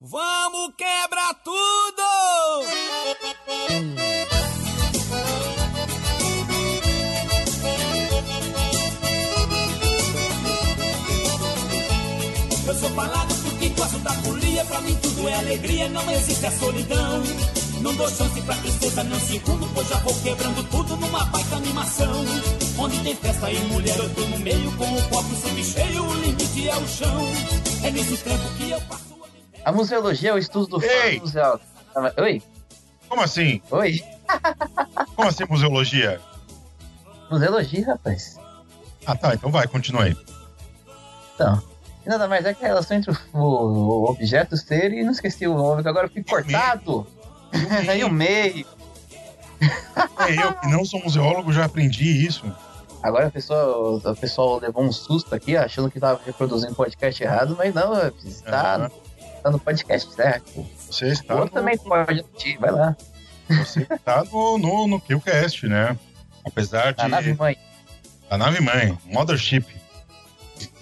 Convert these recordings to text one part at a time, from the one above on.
Vamos quebrar tudo! Eu sou falado porque gosto da folia, pra mim tudo é alegria, não existe a solidão. Não dou chance pra tristeza, não segundo, pois já vou quebrando tudo numa baita animação. Onde tem festa e mulher, eu tô no meio, com o copo sempre cheio, o limite é o chão. É nesse tempo que eu passo a museologia é o estudo do Ei! museu. Oi? Como assim? Oi? Como assim museologia? Museologia, rapaz. Ah tá, então vai, continua aí. Então, nada mais é que a relação entre o, o objeto ser e não esqueci o nome, que agora eu fui cortado. Aí o meio. É, eu que não sou museólogo já aprendi isso. Agora a pessoa, o pessoal levou um susto aqui, achando que tava reproduzindo podcast errado, mas não, está, Aham. Tá no podcast certo. Você O está outro no, também pode assistir, vai lá. você está no, no, no QCast, né? Apesar de. A nave mãe. A nave mãe, Mothership.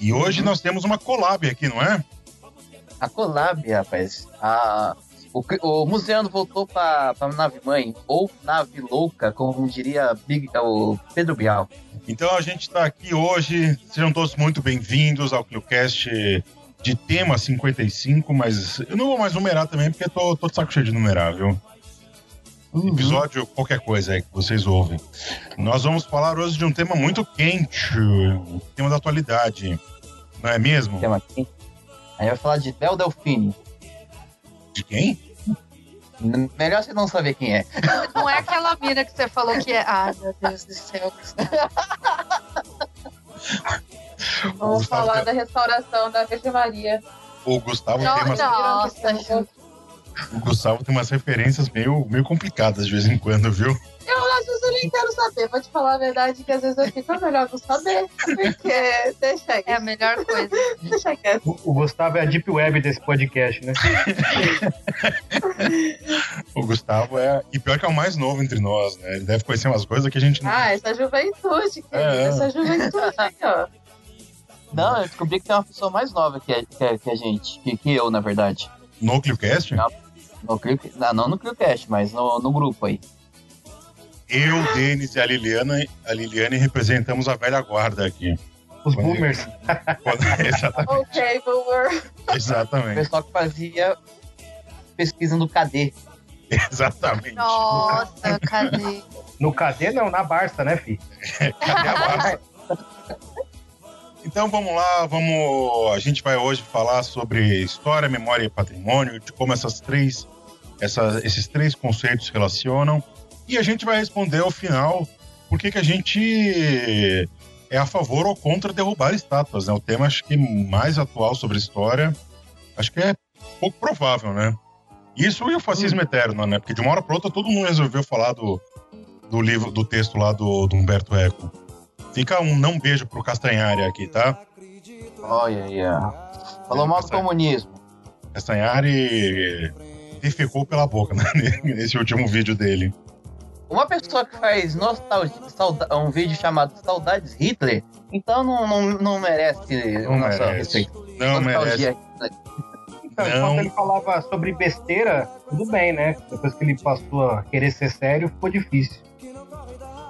E hoje nós temos uma collab aqui, não é? A collab, rapaz. A, o, o Museano voltou pra, pra nave mãe, ou nave louca, como diria Big, o Pedro Bial. Então a gente está aqui hoje. Sejam todos muito bem-vindos ao ClioCast de tema 55, mas eu não vou mais numerar também, porque tô, tô de saco cheio de numerar, viu? Episódio, qualquer coisa aí que vocês ouvem. Nós vamos falar hoje de um tema muito quente, um tema da atualidade. Não é mesmo? Tema aqui. Aí vai falar de Del Delfine. De quem? Melhor você não saber quem é. Não é aquela mina que você falou que é. Ah, meu Deus do céu. Vamos Gustavo falar tem- da restauração da Virgem Maria. O Gustavo, tem umas, Nossa, o Gustavo tem umas referências meio, meio complicadas de vez em quando, viu? Eu, às vezes, eu nem quero saber. Vou te falar a verdade que às vezes eu fico, é melhor não saber. Porque deixa É a melhor coisa. Deixa quieto. O, o Gustavo é a deep web desse podcast, né? O Gustavo é. E pior que é o mais novo entre nós, né? Ele deve conhecer umas coisas que a gente não. Ah, essa juventude, querido. É, é. Essa juventude ó. Não, eu descobri que tem uma pessoa mais nova que a, que a, que a gente, que, que eu, na verdade. No ClioCast? Não. No Clio, não, não no ClioCast, mas no, no grupo aí. Eu, o Denis e a Liliana, a Liliane representamos a velha guarda aqui. Os boomers. Exatamente. Ok, boomer. O Exatamente. pessoal que fazia pesquisa no KD. Exatamente. Nossa, cadê? No KD não, na Barça, né, fi? Cadê a Barça? Então vamos lá, vamos. A gente vai hoje falar sobre história, memória e patrimônio, de como essas três, essa- esses três conceitos se relacionam. E a gente vai responder ao final por que, que a gente é a favor ou contra derrubar estátuas. Né? O tema acho que mais atual sobre história, acho que é pouco provável, né? Isso e o fascismo eterno, né? Porque de uma hora para outra todo mundo resolveu falar do, do livro, do texto lá do, do Humberto Eco. Fica um não beijo pro Castanhari aqui, tá? Olha aí, ó. Falou mal do comunismo. Castanhari defecou pela boca né? nesse último vídeo dele. Uma pessoa que faz nostalgia, um vídeo chamado Saudades Hitler, então não, não, não merece Não o nosso merece. respeito. Não merece. Nostalgia. Então, Não. enquanto ele falava sobre besteira, tudo bem, né? Depois que ele passou a querer ser sério, ficou difícil.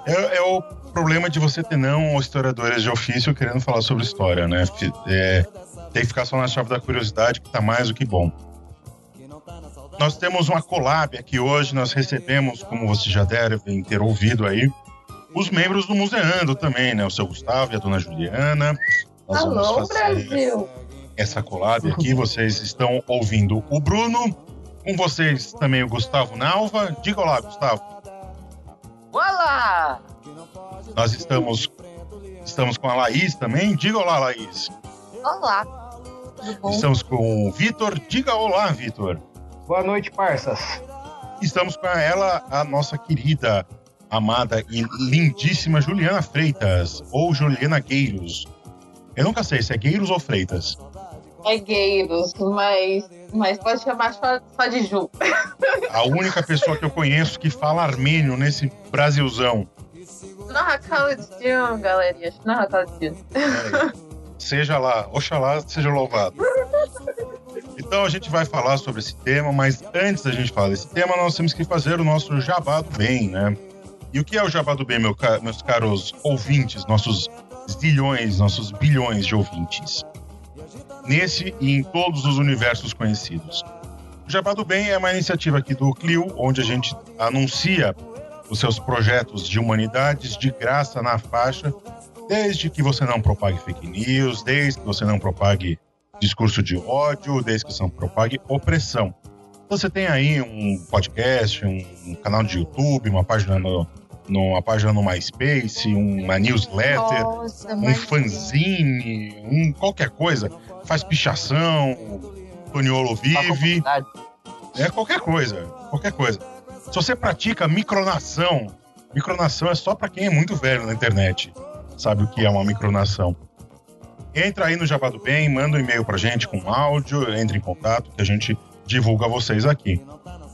É o problema de você ter não historiadores de ofício querendo falar sobre história, né? É, tem que ficar só na chave da curiosidade, que tá mais do que bom. Nós temos uma collab aqui hoje, nós recebemos, como vocês já devem ter ouvido aí, os membros do Museando também, né? O seu Gustavo e a dona Juliana. Nós vamos Alô, fazer Brasil. essa collab aqui. Vocês estão ouvindo o Bruno, com vocês também o Gustavo Nalva. Diga olá, Gustavo. Olá! Nós estamos estamos com a Laís também. Diga olá, Laís. Olá. Estamos com o Vitor. Diga olá, Vitor. Boa noite, parças. Estamos com ela, a nossa querida, amada e lindíssima Juliana Freitas, ou Juliana Gueiros. Eu nunca sei se é Gueiros ou Freitas. É gueiros, mas, mas pode chamar só, só de Ju. A única pessoa que eu conheço que fala armênio nesse Brasilzão. Não, Khalidinho, galerinha. Não, Khalidinho. É, seja lá, oxalá seja louvado. Então a gente vai falar sobre esse tema, mas antes da gente falar desse tema, nós temos que fazer o nosso jabá do bem, né? E o que é o jabá do bem, meu meus caros ouvintes, nossos zilhões, nossos bilhões de ouvintes? Nesse e em todos os universos conhecidos. O Jabá do Bem é uma iniciativa aqui do Clio, onde a gente anuncia os seus projetos de humanidades de graça na faixa, desde que você não propague fake news, desde que você não propague discurso de ódio, desde que você não propague opressão. Você tem aí um podcast, um, canal de YouTube, uma página no, uma página no MySpace, uma newsletter, Nossa, um fanzine, um qualquer coisa. Faz pichação, Toniolo vive. É qualquer coisa, qualquer coisa. Se você pratica micronação, micronação é só pra quem é muito velho na internet, sabe o que é uma micronação. Entra aí no Jabá do Bem, manda um e-mail pra gente com áudio, entre em contato que a gente divulga vocês aqui.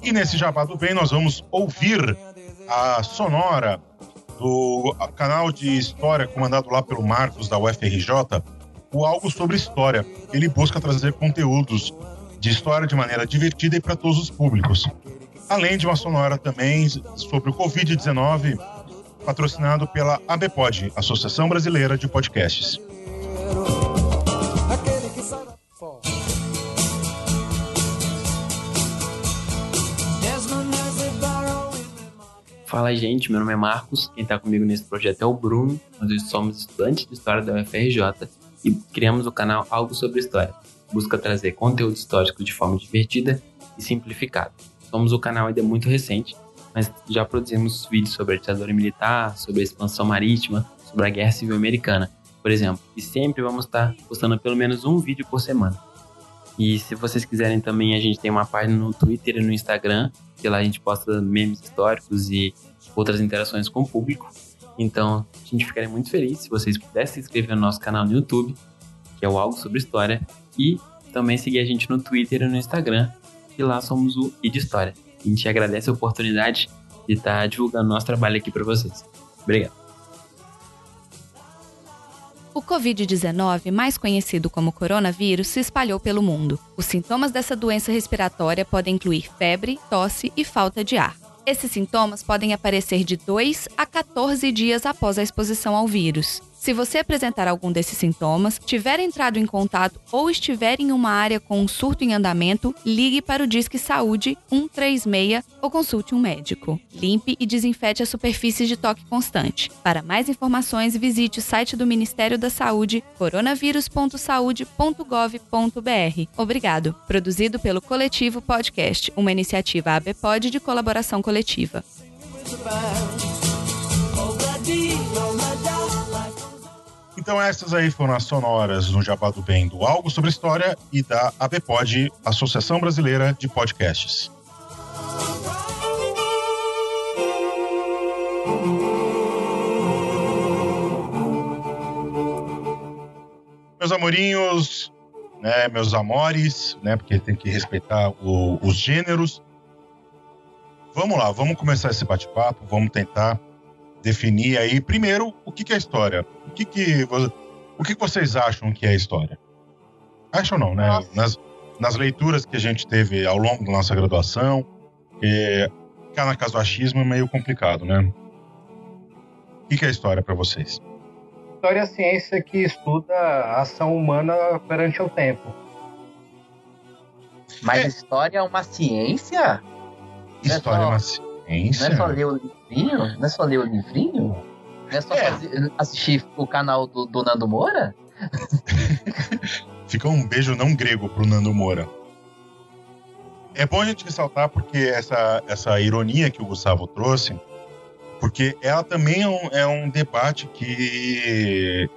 E nesse Jabá do Bem nós vamos ouvir a sonora do canal de história comandado lá pelo Marcos da UFRJ, o Algo sobre História. Ele busca trazer conteúdos de história de maneira divertida e para todos os públicos. Além de uma sonora também sobre o Covid-19, patrocinado pela ABPOD, Associação Brasileira de Podcasts. Fala gente, meu nome é Marcos, quem está comigo nesse projeto é o Bruno, nós somos estudantes de História da UFRJ e criamos o canal Algo Sobre História. Busca trazer conteúdo histórico de forma divertida e simplificada. Somos o canal ainda muito recente, mas já produzimos vídeos sobre a ditadura militar, sobre a expansão marítima, sobre a Guerra Civil Americana, por exemplo, e sempre vamos estar postando pelo menos um vídeo por semana. E se vocês quiserem também, a gente tem uma página no Twitter e no Instagram, que lá a gente posta memes históricos e outras interações com o público. Então, a gente ficaria muito feliz se vocês pudessem se inscrever no nosso canal no YouTube, que é o Algo Sobre História, e também seguir a gente no Twitter e no Instagram, que lá somos o I de História. A gente agradece a oportunidade de estar divulgando nosso trabalho aqui para vocês. Obrigado. O Covid-19, mais conhecido como coronavírus, se espalhou pelo mundo. Os sintomas dessa doença respiratória podem incluir febre, tosse e falta de ar. Esses sintomas podem aparecer de 2 a 14 dias após a exposição ao vírus. Se você apresentar algum desses sintomas, tiver entrado em contato ou estiver em uma área com um surto em andamento, ligue para o Disque Saúde 136 ou consulte um médico. Limpe e desinfete as superfícies de toque constante. Para mais informações, visite o site do Ministério da Saúde, coronavírus.saude.gov.br. Obrigado. Produzido pelo Coletivo Podcast, uma iniciativa ABPOD de colaboração coletiva. Então essas aí foram as sonoras no Jabá do Bem do Algo Sobre História e da ABPOD, Associação Brasileira de Podcasts. Meus amorinhos, né, meus amores, né, porque tem que respeitar o- os gêneros. Vamos lá, vamos começar esse bate-papo, vamos tentar definir aí primeiro o que, que é história. O que que, o que vocês acham que é história? Acham não, né? Nas, nas leituras que a gente teve ao longo da nossa graduação, que ficar na casa do achismo é meio complicado, né? O que, que é história para vocês? História é a ciência que estuda a ação humana perante o tempo. Mas É. história é uma ciência? Não é História é só- uma Não ciência? é só ler o livrinho? Não é só ler o livrinho? É só É. fazer- assistir o canal do, do Nando Moura? Fica um beijo não grego pro Nando Moura. É bom a gente ressaltar porque essa, essa ironia que o Gustavo trouxe, porque ela também é um, é um debate que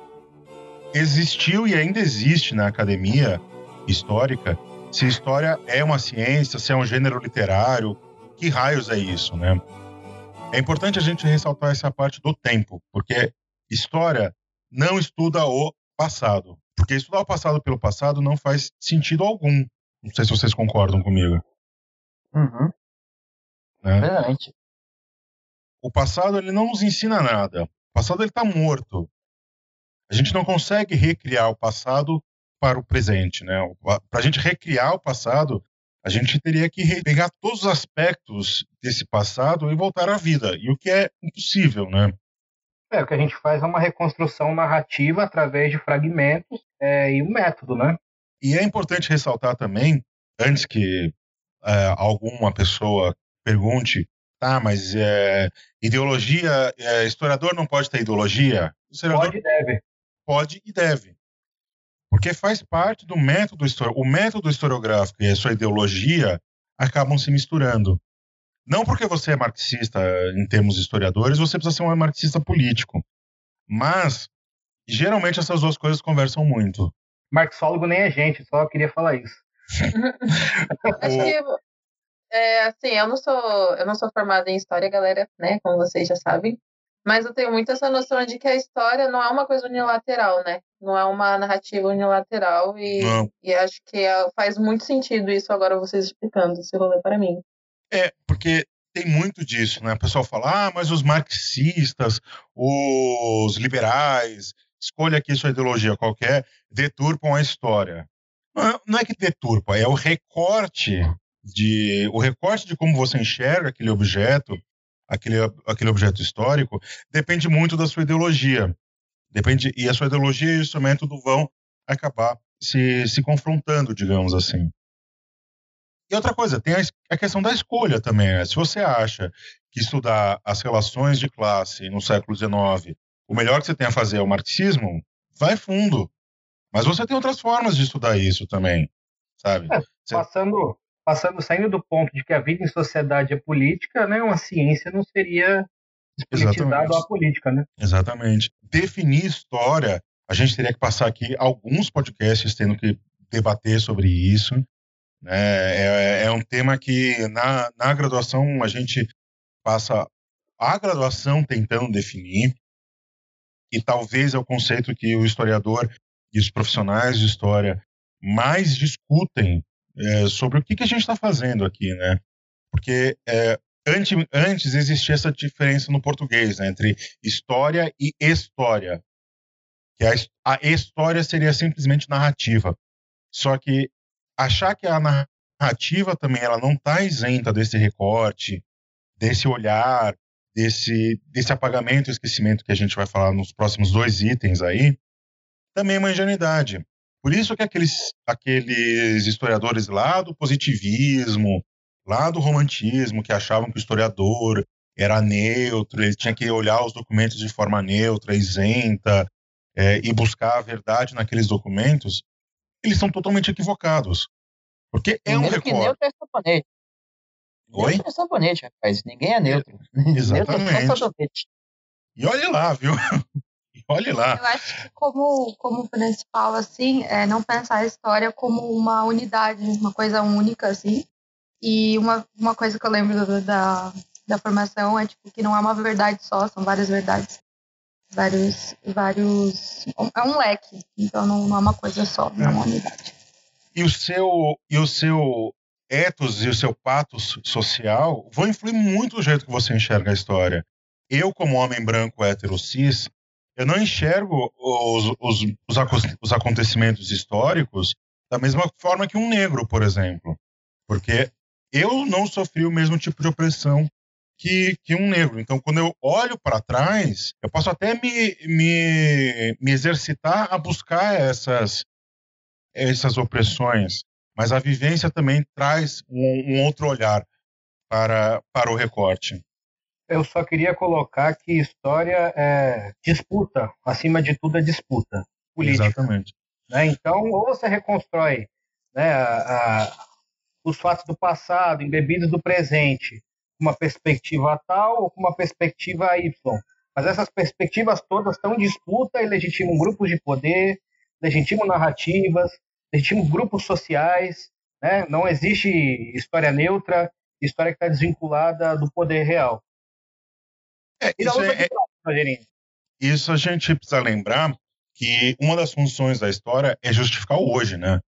existiu e ainda existe na academia histórica. Se história é uma ciência, se é um gênero literário, que raios é isso, né? É importante a gente ressaltar essa parte do tempo, porque história não estuda o passado. Porque estudar o passado pelo passado não faz sentido algum. Não sei se vocês concordam comigo. Uhum, Né? verdade. O passado ele não nos ensina nada. O passado ele está morto. A gente não consegue recriar o passado para o presente, né? Para a gente recriar o passado, a gente teria que pegar todos os aspectos desse passado e voltar à vida, e o que é impossível, né? É, o que a gente faz é uma reconstrução narrativa através de fragmentos é, e um método, né? E é importante ressaltar também, antes que é, alguma pessoa pergunte, tá, mas é, ideologia, é, historiador não pode ter ideologia? Historiador pode e deve. Pode e deve. Porque faz parte do método historiográfico. O método historiográfico e a sua ideologia acabam se misturando. Não porque você é marxista em termos historiadores, você precisa ser um marxista político. Mas, geralmente, essas duas coisas conversam muito. Marxólogo nem é gente, só queria falar isso. Acho que, é, assim, eu não sou, eu não sou formada em história, galera, né, como vocês já sabem. Mas eu tenho muito essa noção de que a história não é uma coisa unilateral, né? Não é uma narrativa unilateral e, e acho que é, faz muito sentido isso agora vocês explicando esse rolê para mim. É, porque tem muito disso, né? O pessoal fala, ah, mas os marxistas, os liberais, escolha aqui sua ideologia qualquer, deturpam a história. Não é, que deturpa, é o recorte de o recorte de como você enxerga aquele objeto, aquele, aquele objeto histórico, depende muito da sua ideologia. Depende e a sua ideologia e o seu método vão acabar se, se confrontando, digamos assim. E outra coisa, tem a, questão da escolha também. Né? Se você acha que estudar as relações de classe no século XIX, o melhor que você tem a fazer é o marxismo, vai fundo. Mas você tem outras formas de estudar isso também, sabe? É. Passando, passando, saindo do ponto de que a vida em sociedade é política, né? Uma ciência não seria despolitizada a política, né? Exatamente. Definir história, a gente teria que passar aqui alguns podcasts tendo que debater sobre isso. Né? É, é um tema que na, na graduação a gente passa a graduação tentando definir, e talvez é o conceito que o historiador e os profissionais de história mais discutem é, sobre o que, que a gente está fazendo aqui, né? Porque é, antes, antes existia essa diferença no português né, entre história e história. Que a, a história seria simplesmente narrativa. Só que achar que a narrativa também ela não está isenta desse recorte, desse olhar, desse, desse apagamento e esquecimento que a gente vai falar nos próximos dois itens aí, também é uma ingenuidade. Por isso que aqueles, aqueles historiadores lá do positivismo, lá do romantismo, que achavam que o historiador era neutro, ele tinha que olhar os documentos de forma neutra, isenta, é, e buscar a verdade naqueles documentos, eles são totalmente equivocados. Porque é Primeiro um recorte. neutro é sabonete. Oi? Neutro é sabonete, rapaz. Ninguém é neutro. Exatamente. neutro é e olha lá, viu? Olhe lá. Eu acho que como, como principal, assim, é não pensar a história como uma unidade, uma coisa única, assim. E uma, uma coisa que eu lembro da, da formação é tipo, que não é uma verdade só, são várias verdades. Vários. vários é um leque, então não, não é uma coisa só, não é uma unidade e o seu e o seu ethos e o seu patos social vão influir muito no jeito que você enxerga a história. Eu, como homem branco hétero cis, eu não enxergo os, os, os, os acontecimentos históricos da mesma forma que um negro, por exemplo. Porque eu não sofri o mesmo tipo de opressão que, que um negro. Então, quando eu olho para trás, eu posso até me, me, me exercitar a buscar essas, essas opressões, mas a vivência também traz um, um outro olhar para, para o recorte. Eu só queria colocar que história é disputa, acima de tudo é disputa política. Exatamente. Né? Então, ou você reconstrói né, a, a, os fatos do passado embebidos do presente, uma perspectiva tal ou com uma perspectiva Y. Mas essas perspectivas todas estão em disputa e legitimam grupos de poder, legitimam narrativas, legitimam grupos sociais. Né? Não existe história neutra, história que está desvinculada do poder real. É, isso, é, é, isso a gente precisa lembrar que uma das funções da história é justificar o hoje, né?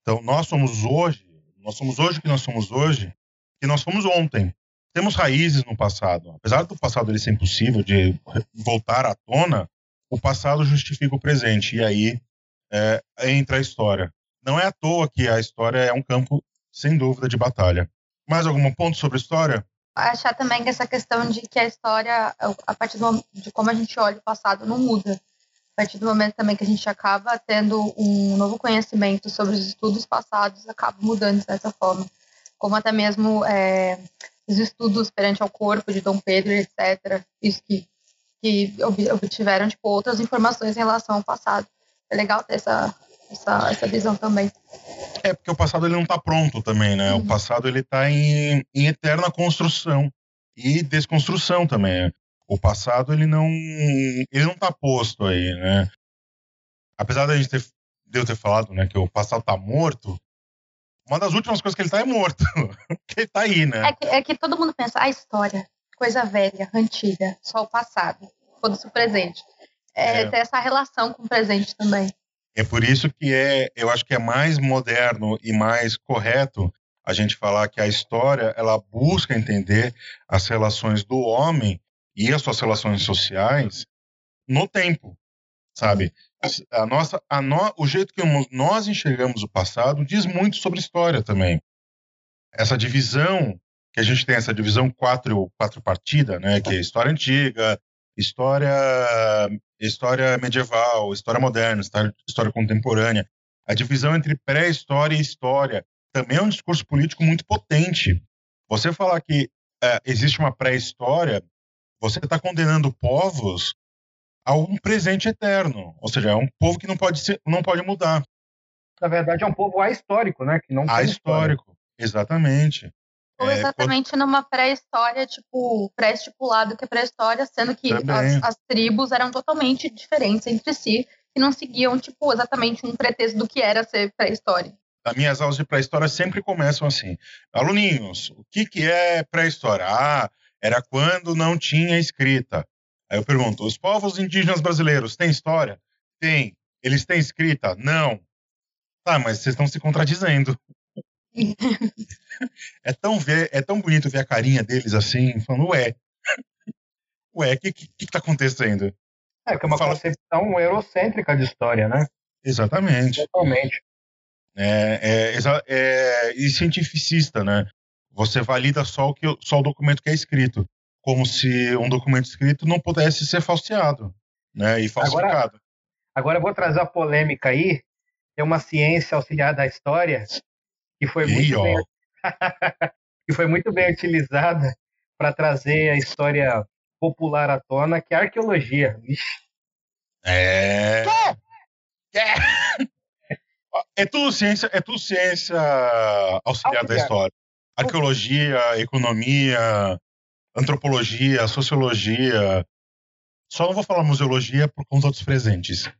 Então, nós somos hoje, nós somos hoje que nós somos hoje, que nós fomos ontem. Temos raízes no passado. Apesar do passado ele ser impossível de voltar à tona, o passado justifica o presente. E aí é, entra a história. Não é à toa que a história é um campo, sem dúvida, de batalha. Mais algum ponto sobre história? Achar também que essa questão de que a história, a partir do, de como a gente olha o passado, não muda. A partir do momento também que a gente acaba tendo um novo conhecimento sobre os estudos passados, acaba mudando dessa forma. Como até mesmo é, os estudos perante ao corpo de Dom Pedro, etc. Isso que, que obtiveram tipo, outras informações em relação ao passado. É legal ter essa, essa, essa visão também. É, porque o passado ele não está pronto também, né? Uhum. O passado ele está em, em eterna construção e desconstrução também. O passado ele não ele não está posto aí, né? Apesar da gente ter, de eu ter falado, né, que o passado está morto, uma das últimas coisas que ele está é morto. que ele está aí, né? É que, é que, todo mundo pensa, a história, coisa velha, antiga, só o passado, foda-se o presente. É, é. ter essa relação com o presente também. É por isso que é, eu acho que é mais moderno e mais correto a gente falar que a história ela busca entender as relações do homem e as suas relações sociais no tempo, sabe? A nossa, a no, o jeito que nós enxergamos o passado diz muito sobre história também. Essa divisão que a gente tem essa divisão quatro quatro partida, né? Que é história antiga, história história medieval, história moderna, história, história contemporânea. A divisão entre pré-história e história também é um discurso político muito potente. Você falar que é, existe uma pré-história, você está condenando povos a um presente eterno, ou seja, é um povo que não pode ser, não pode mudar. Na verdade, é um povo ahistórico, né? Que não ahistórico, exatamente. Ou é, exatamente numa pré-história, tipo, pré-estipulado que é pré-história, sendo que as, as, tribos eram totalmente diferentes entre si e não seguiam, tipo, exatamente um pretexto do que era ser pré-história. As minhas aulas de pré-história sempre começam assim. Aluninhos, o que, que é pré-história? Ah, era quando não tinha escrita. Aí eu pergunto, os povos indígenas brasileiros têm história? Tem. Eles têm escrita? Não. Tá, mas vocês estão se contradizendo. É, tão ver, é tão bonito ver a carinha deles assim, falando, ué, ué, o que, que, que tá acontecendo? É, que é uma Fala... concepção eurocêntrica de história, né? Exatamente. Totalmente. É, é, é, e cientificista, né? Você valida só o, que, só o documento que é escrito, como se um documento escrito não pudesse ser falseado, né? E falsificado. Agora, agora eu vou trazer a polêmica aí. Tem uma ciência auxiliar da história que foi muito bem, que foi muito bem utilizada para trazer a história popular à tona, que é a arqueologia. É. É. É tudo ciência, é tudo ciência auxiliar, auxiliar. da história. Arqueologia, economia, antropologia, sociologia. Só não vou falar museologia por conta dos presentes.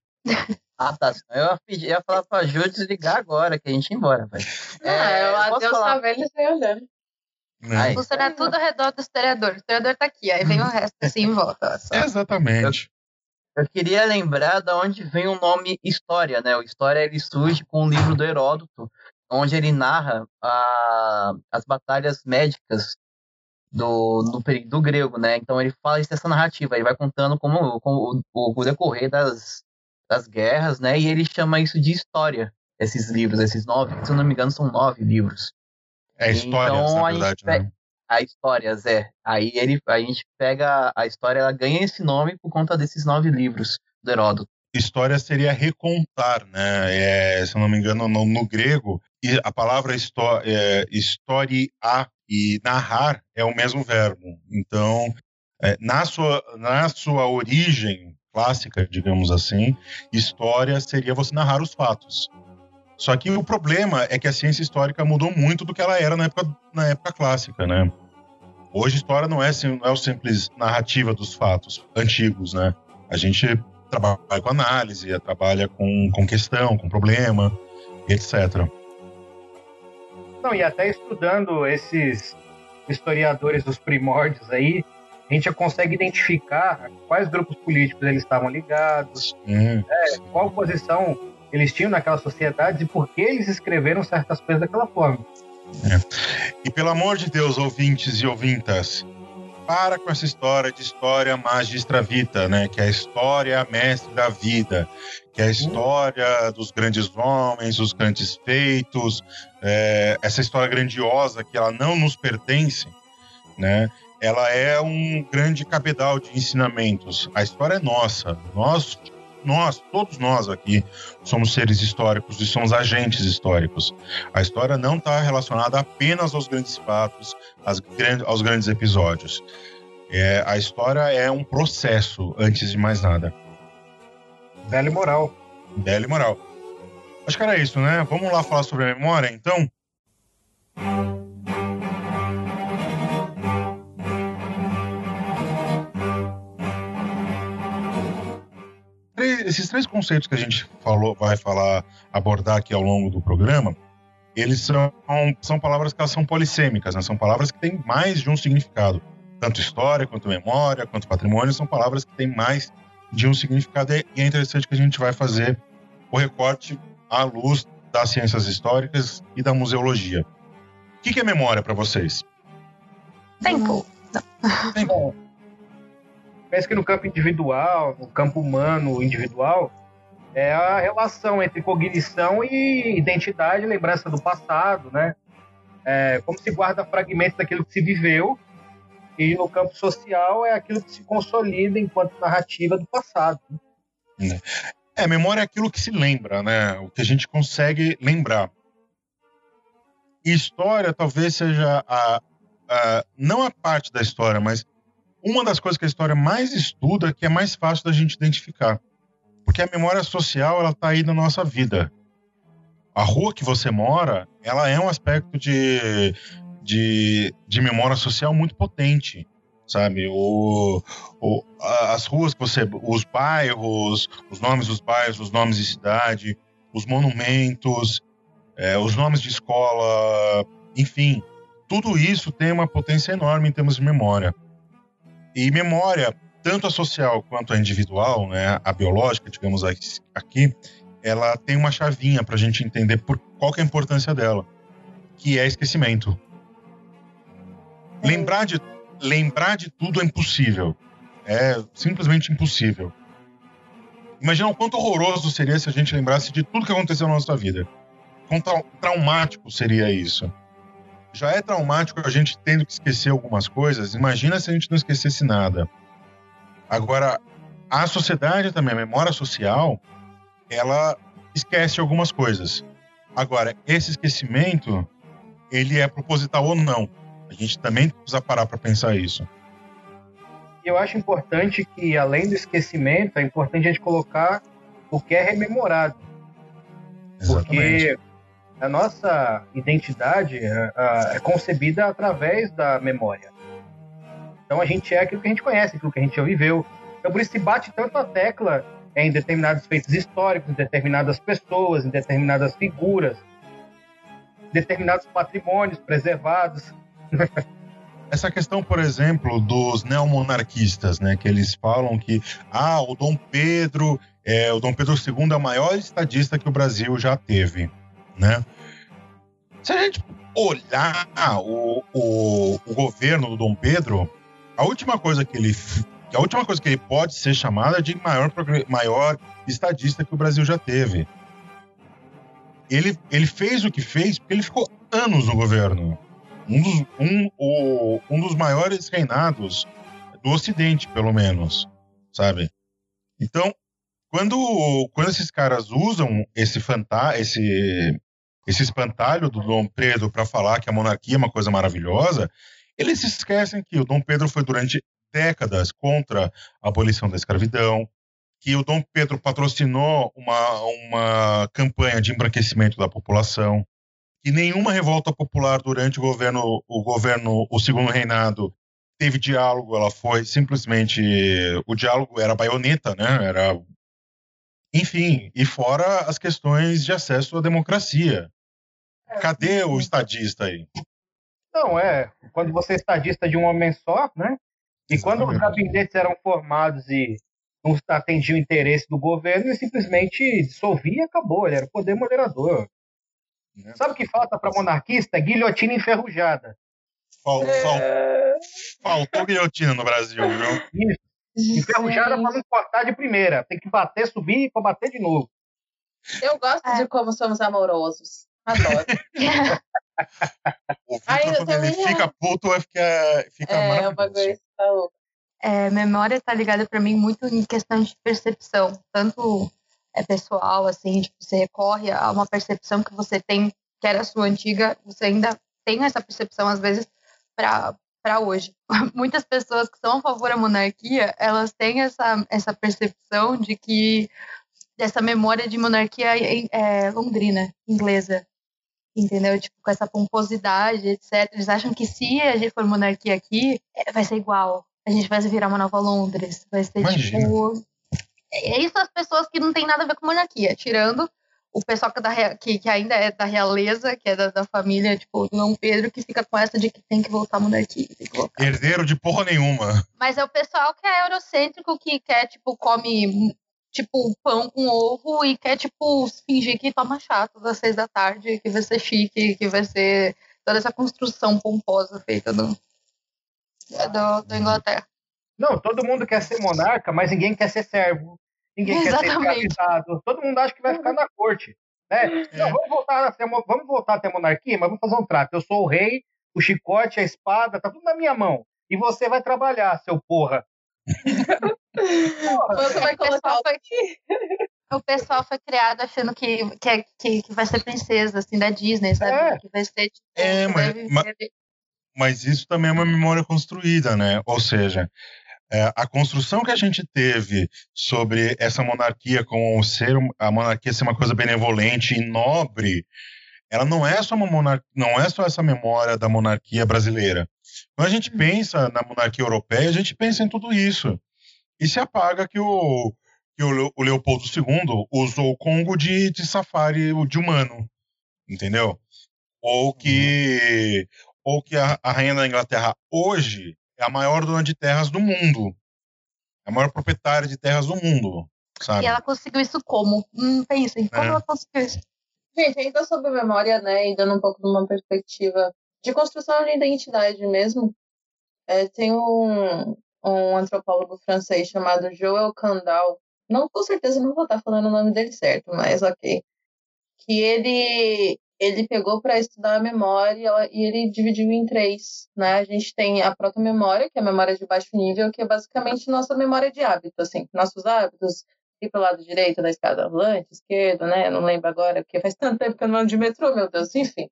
Ah, tá. Eu ia, ia falar pra Ju desligar agora, que a gente ia embora, velho. É, o Adeus falar... tá vendo e olhando. Aí. Funciona tudo ao redor do historiador. O historiador tá aqui, aí vem o resto assim em volta. Só. Exatamente. Eu, eu, queria lembrar de onde vem o nome História, né? O História ele surge com o livro do Heródoto, onde ele narra a, as batalhas médicas do, período do grego, né? Então ele fala isso essa narrativa, ele vai contando como, como o, o decorrer das, das guerras, né? E ele chama isso de história, esses livros, esses nove, se eu não me engano, são nove livros. É histórias, então, na verdade, né? A histórias, é. Aí ele, a gente pega a história, ela ganha esse nome por conta desses nove livros do Heródoto. História seria recontar, né? É, se eu não me engano, no, no grego, a palavra história, é, história e narrar é o mesmo verbo. Então, é, na, sua, na sua origem clássica, digamos assim, história seria você narrar os fatos. Só que o problema é que a ciência histórica mudou muito do que ela era na época, na época clássica, né? Hoje, história não é, não é o simples narrativa dos fatos antigos, né? A gente trabalha com análise, trabalha com, com questão, com problema, etc. Não, e até estudando esses historiadores dos primórdios aí, a gente já consegue identificar quais grupos políticos eles estavam ligados, é, qual posição eles tinham naquela sociedade e por que eles escreveram certas coisas daquela forma. É. E pelo amor de Deus, ouvintes e ouvintas, para com essa história de história magistra vita, né? Que é a história mestre da vida, que é a história dos grandes homens, os grandes feitos, é, essa história grandiosa que ela não nos pertence, né? Ela é um grande cabedal de ensinamentos. A história é nossa. Nós nós, todos nós aqui, somos seres históricos e somos agentes históricos. A história não está relacionada apenas aos grandes fatos, aos grandes episódios. É, a história é um processo, antes de mais nada. E moral. E moral. Acho que era isso, né? Vamos lá falar sobre a memória, então? Esses três conceitos que a gente falou, vai falar, abordar aqui ao longo do programa, eles são, são palavras que elas são polissêmicas, né? são palavras que têm mais de um significado. Tanto história, quanto memória, quanto patrimônio, são palavras que têm mais de um significado. E é interessante que a gente vai fazer o recorte à luz das ciências históricas e da museologia. O que, é memória para vocês? Tempo. Tempo penso que no campo individual, no campo humano individual, é a relação entre cognição e identidade, lembrança do passado, né? É, como se guarda fragmentos daquilo que se viveu, e no campo social é aquilo que se consolida enquanto narrativa do passado. É, memória é aquilo que se lembra, né? O que a gente consegue lembrar. E história talvez seja a, a, não a parte da história, mas uma das coisas que a história mais estuda que é mais fácil da gente identificar. Porque a memória social, ela tá aí na nossa vida. A rua que você mora, ela é um aspecto de, de, de memória social muito potente, sabe? O, o, as ruas que você... Os bairros, os nomes dos bairros, os nomes de cidade, os monumentos, é, os nomes de escola, enfim, tudo isso tem uma potência enorme em termos de memória. E memória, tanto a social quanto a individual, né, a biológica, digamos aqui, ela tem uma chavinha para a gente entender por, qual é a importância dela, que é esquecimento. Lembrar de, lembrar de tudo é impossível. É simplesmente impossível. Imagina o quanto horroroso seria se a gente lembrasse de tudo que aconteceu na nossa vida. Quão traumático seria isso já é traumático a gente tendo que esquecer algumas coisas. Imagina se a gente não esquecesse nada. Agora, a sociedade também, a memória social, ela esquece algumas coisas. Agora, esse esquecimento, ele é proposital ou não. A gente também precisa parar para pensar isso. Eu acho importante que, além do esquecimento, é importante a gente colocar o que é rememorado. Exatamente. Porque a nossa identidade é, é, concebida através da memória. Então a gente é aquilo que a gente conhece, aquilo que a gente já viveu. Então por isso se bate tanto a tecla em determinados feitos históricos, em determinadas pessoas, em determinadas figuras, determinados patrimônios preservados. Essa questão, por exemplo, dos neomonarquistas, né, que eles falam que ah, o Dom Pedro, é, o Dom Pedro II é o maior estadista que o Brasil já teve né? Se a gente olhar o, o, o governo do Dom Pedro, a última coisa que ele a última coisa que ele pode ser chamada de maior, maior estadista que o Brasil já teve. Ele, ele fez o que fez porque ele ficou anos no governo. Um dos, um, o, um dos maiores reinados do Ocidente, pelo menos, sabe? Então, quando, quando esses caras usam esse, fanta esse, esse espantalho do Dom Pedro para falar que a monarquia é uma coisa maravilhosa, eles se esquecem que o Dom Pedro foi durante décadas contra a abolição da escravidão, que o Dom Pedro patrocinou uma, uma campanha de embranquecimento da população, que nenhuma revolta popular durante o governo, o governo, o segundo reinado teve diálogo, ela foi simplesmente o diálogo era baioneta, né? Era enfim, e fora as questões de acesso à democracia. É, Cadê o estadista aí? Não, é. Quando você é estadista de um homem só, né? E Exatamente. quando os gabinetes eram formados e não atendiam o interesse do governo, ele simplesmente dissolvia e acabou. Ele era o poder moderador. É. Sabe o que falta para monarquista? Guilhotina enferrujada. Fal, fal, faltou guilhotina no Brasil, viu? Isso. Enferrujada para não cortar de primeira. Tem que bater, subir para bater de novo. Eu gosto É. de como somos amorosos. Adoro. O eu quando ele também fica puto, vai ficar, fica é, o maravilhoso. bagulho tá louco. É, memória tá ligada pra mim muito em questão de percepção, tanto é pessoal, assim, tipo, você recorre a uma percepção que você tem, que era sua antiga, você ainda tem essa percepção, às vezes, pra, pra hoje. Muitas pessoas que são a favor da monarquia, elas têm essa, essa percepção de que, dessa memória de monarquia é, é, londrina, inglesa, entendeu? Tipo, com essa pomposidade, etc. Eles acham que se a gente for monarquia aqui, é, vai ser igual. A gente vai virar uma nova Londres. Vai ser Imagina. tipo. É isso as pessoas que não tem nada a ver com monarquia, tirando o pessoal que, é da que, que ainda é da realeza, que é da, da família, tipo, do Dom Pedro, que fica com essa de que tem que voltar a monarquia. Tem que voltar. Herdeiro de porra nenhuma. Mas é o pessoal que é eurocêntrico, que quer, tipo, come, tipo, pão com ovo e quer, tipo, fingir que toma chá todas as seis da tarde, que vai ser chique, que vai ser toda essa construção pomposa feita do, do, do Inglaterra. Não, todo mundo quer ser monarca, mas ninguém quer ser servo. Ninguém quer ser Exatamente. escravizado. Todo mundo acha que vai ficar na corte. Né? Não, vamos, voltar a ser, mo- vamos voltar a ter monarquia, mas vamos fazer um trato. Eu sou o rei, o chicote, a espada, tá tudo na minha mão. E você vai trabalhar, seu porra. Você vai O pessoal colocar o foi, o pessoal foi criado achando que, que, é- que, que vai ser princesa, assim, da Disney, sabe? É. Que vai ser, tipo, É, mas- mas- Mas isso também é uma memória construída, né? Ou seja, é, a construção que a gente teve sobre essa monarquia como ser a monarquia ser uma coisa benevolente e nobre, ela não é só uma monar- não é só essa memória da monarquia brasileira. Quando a gente pensa na monarquia europeia, a gente pensa em tudo isso. E se apaga que o, que o, Leo- o Leopoldo II usou o Congo de, de safari de humano, entendeu? Ou que ou que a, a rainha da Inglaterra hoje é a maior dona de terras do mundo. É a maior proprietária de terras do mundo, sabe? E ela conseguiu isso como? Hum, pensem, como É. ela conseguiu isso? Gente, ainda sobre memória, né, e dando um pouco de uma perspectiva de construção de identidade mesmo, é, tem um, um antropólogo francês chamado Joel Candal, não com certeza não vou estar falando o nome dele certo, mas ok, que ele ele pegou para estudar a memória e ele dividiu em três, né? A gente tem a proto-memória, que é a memória de baixo nível, que é basicamente nossa memória de hábito, assim, nossos hábitos, ir pro lado direito da escada rolante, esquerdo, né? Não lembro agora, porque faz tanto tempo que eu não ando de metrô, meu Deus, enfim.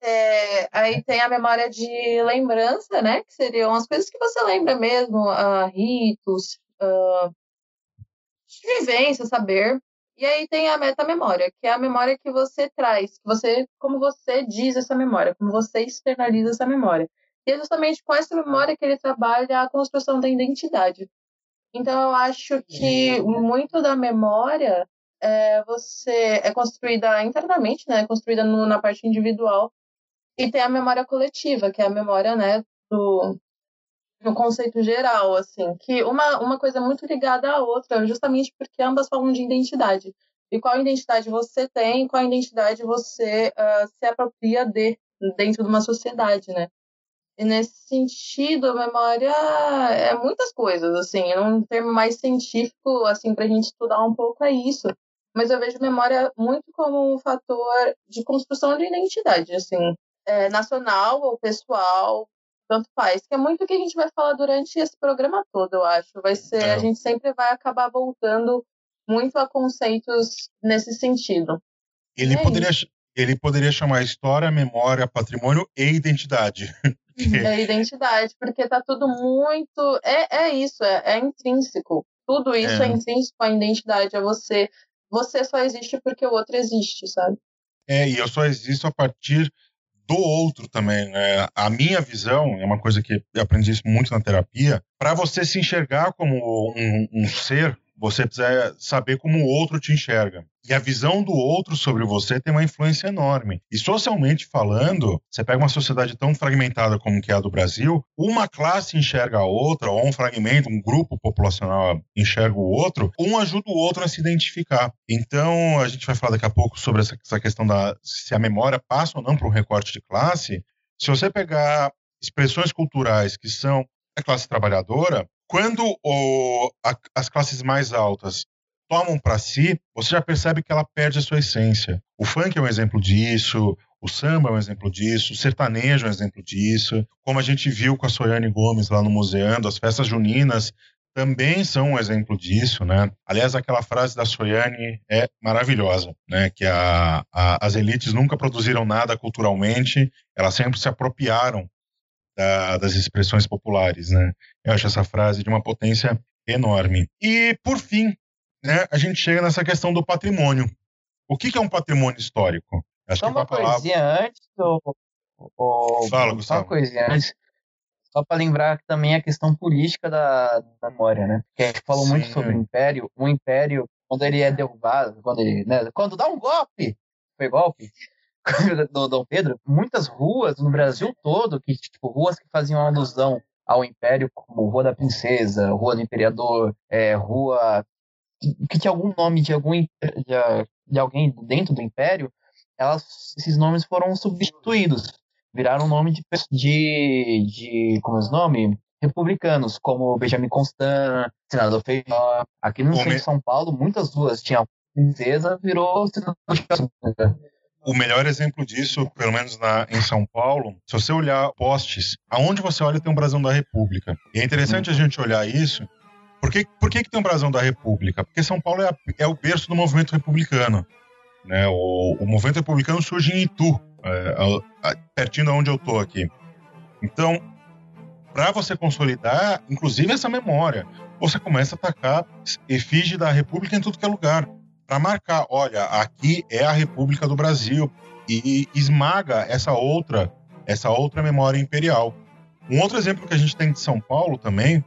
É, aí tem a memória de lembrança, né? Que seriam as coisas que você lembra mesmo, ah, ritos, de vivência, saber. E aí tem a metamemória, que é a memória que você traz, que você, como você diz essa memória, como você externaliza essa memória. E é justamente com essa memória que ele trabalha a construção da identidade. Então eu acho que muito da memória é você é construída internamente, né? É construída no- na parte individual e tem a memória coletiva, que é a memória, né, do no conceito geral, assim, que uma, uma coisa muito ligada à outra, justamente porque ambas falam de identidade. E qual identidade você tem, qual identidade você ah, se apropria de dentro de uma sociedade, né? E nesse sentido, a memória é muitas coisas, assim, um termo mais científico, assim, para a gente estudar um pouco é isso. Mas eu vejo memória muito como um fator de construção de identidade, assim, é, nacional ou pessoal, tanto faz. Que é muito o que a gente vai falar durante esse programa todo, eu acho. Vai ser, É. a gente sempre vai acabar voltando muito a conceitos nesse sentido. Ele é poderia ele poderia chamar história, memória, patrimônio e identidade. É identidade, porque tá tudo muito. É, é isso, é, é intrínseco. Tudo isso é. É. intrínseco à identidade, é você. Você só existe porque o outro existe, sabe? É, e eu só existo a partir do outro também, né? A minha visão, é uma coisa que eu aprendi isso muito na terapia, para você se enxergar como um, um ser, você precisa saber como o outro te enxerga. E a visão do outro sobre você tem uma influência enorme. E socialmente falando, você pega uma sociedade tão fragmentada como que é a do Brasil, uma classe enxerga a outra, ou um fragmento, um grupo populacional enxerga o outro, um ajuda o outro a se identificar. Então, a gente vai falar daqui a pouco sobre essa, essa questão da se a memória passa ou não para um recorte de classe. Se você pegar expressões culturais que são a classe trabalhadora, quando o, a, as classes mais altas tomam para si, você já percebe que ela perde a sua essência. O funk é um exemplo disso, o samba é um exemplo disso, o sertanejo é um exemplo disso. Como a gente viu com a Soiane Gomes lá no Museando, as festas juninas também são um exemplo disso, né? Aliás, aquela frase da Soiane é maravilhosa, né? Que a, a, as elites nunca produziram nada culturalmente, elas sempre se apropriaram da, das expressões populares, né? Eu acho essa frase de uma potência enorme. E, por fim, né, a gente chega nessa questão do patrimônio. O que, que é um patrimônio histórico? Acho só uma palavra... coisinha antes, o, o, Fala, Gustavo. Só uma coisinha antes. Só para lembrar também a questão política da, da memória, né? Porque a gente falou Sim. muito sobre o Império. O Império, quando ele é derrubado, quando ele, né, quando dá um golpe, foi golpe, do Dom Pedro, muitas ruas no Brasil todo, que tipo, ruas que faziam alusão ao Império, como Rua da Princesa, Rua do Imperador, é, Rua que tinha algum nome de algum de, de alguém dentro do Império, elas, esses nomes foram substituídos, viraram nome de, de, de como é o nome? Republicanos, como Benjamin Constant, senador Feijó. Aqui no centro de São Paulo, muitas ruas tinham princesa, virou o melhor exemplo disso, pelo menos na, em São Paulo, se você olhar postes, aonde você olha tem um brasão da República. E é interessante a gente olhar isso. Por que, por que, que tem um brasão da República? Porque São Paulo é, a, é o berço do movimento republicano. Né? O, o movimento republicano surge em Itu, é, a, a, pertinho de onde eu estou aqui. Então, para você consolidar, inclusive essa memória, você começa a atacar efígie da República em tudo que é lugar para marcar, olha, aqui é a República do Brasil e esmaga essa outra, essa outra memória imperial. Um outro exemplo que a gente tem de São Paulo também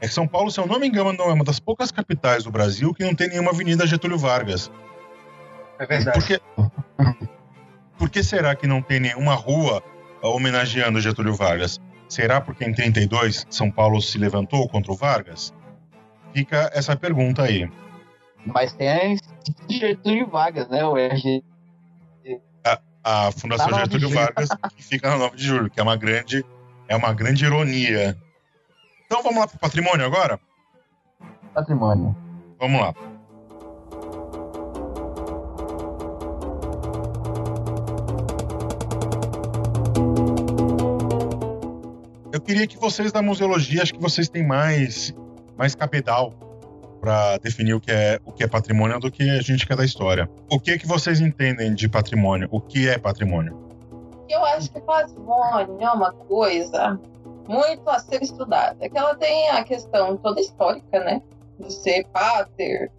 é que São Paulo, se eu não me engano, não é uma das poucas capitais do Brasil que não tem nenhuma Avenida Getúlio Vargas. É verdade. Por que, por que será que não tem nenhuma rua homenageando Getúlio Vargas? Será porque em 32 São Paulo se levantou contra o Vargas? Fica essa pergunta aí. Mas tem a Getúlio Vargas, né? O RG. A, a Fundação tá Getúlio Vargas, que fica na 9 de julho, que é uma grande, é uma grande ironia. Então vamos lá para o patrimônio agora? Patrimônio. Vamos lá. Eu queria que vocês da museologia, acho que vocês têm mais, mais cabedal para definir o que é o que é patrimônio do que a gente quer da história. O que que vocês entendem de patrimônio? O que é patrimônio? Eu acho que patrimônio é uma coisa muito a ser estudada. Que ela tem a questão toda histórica, né? De ser pater,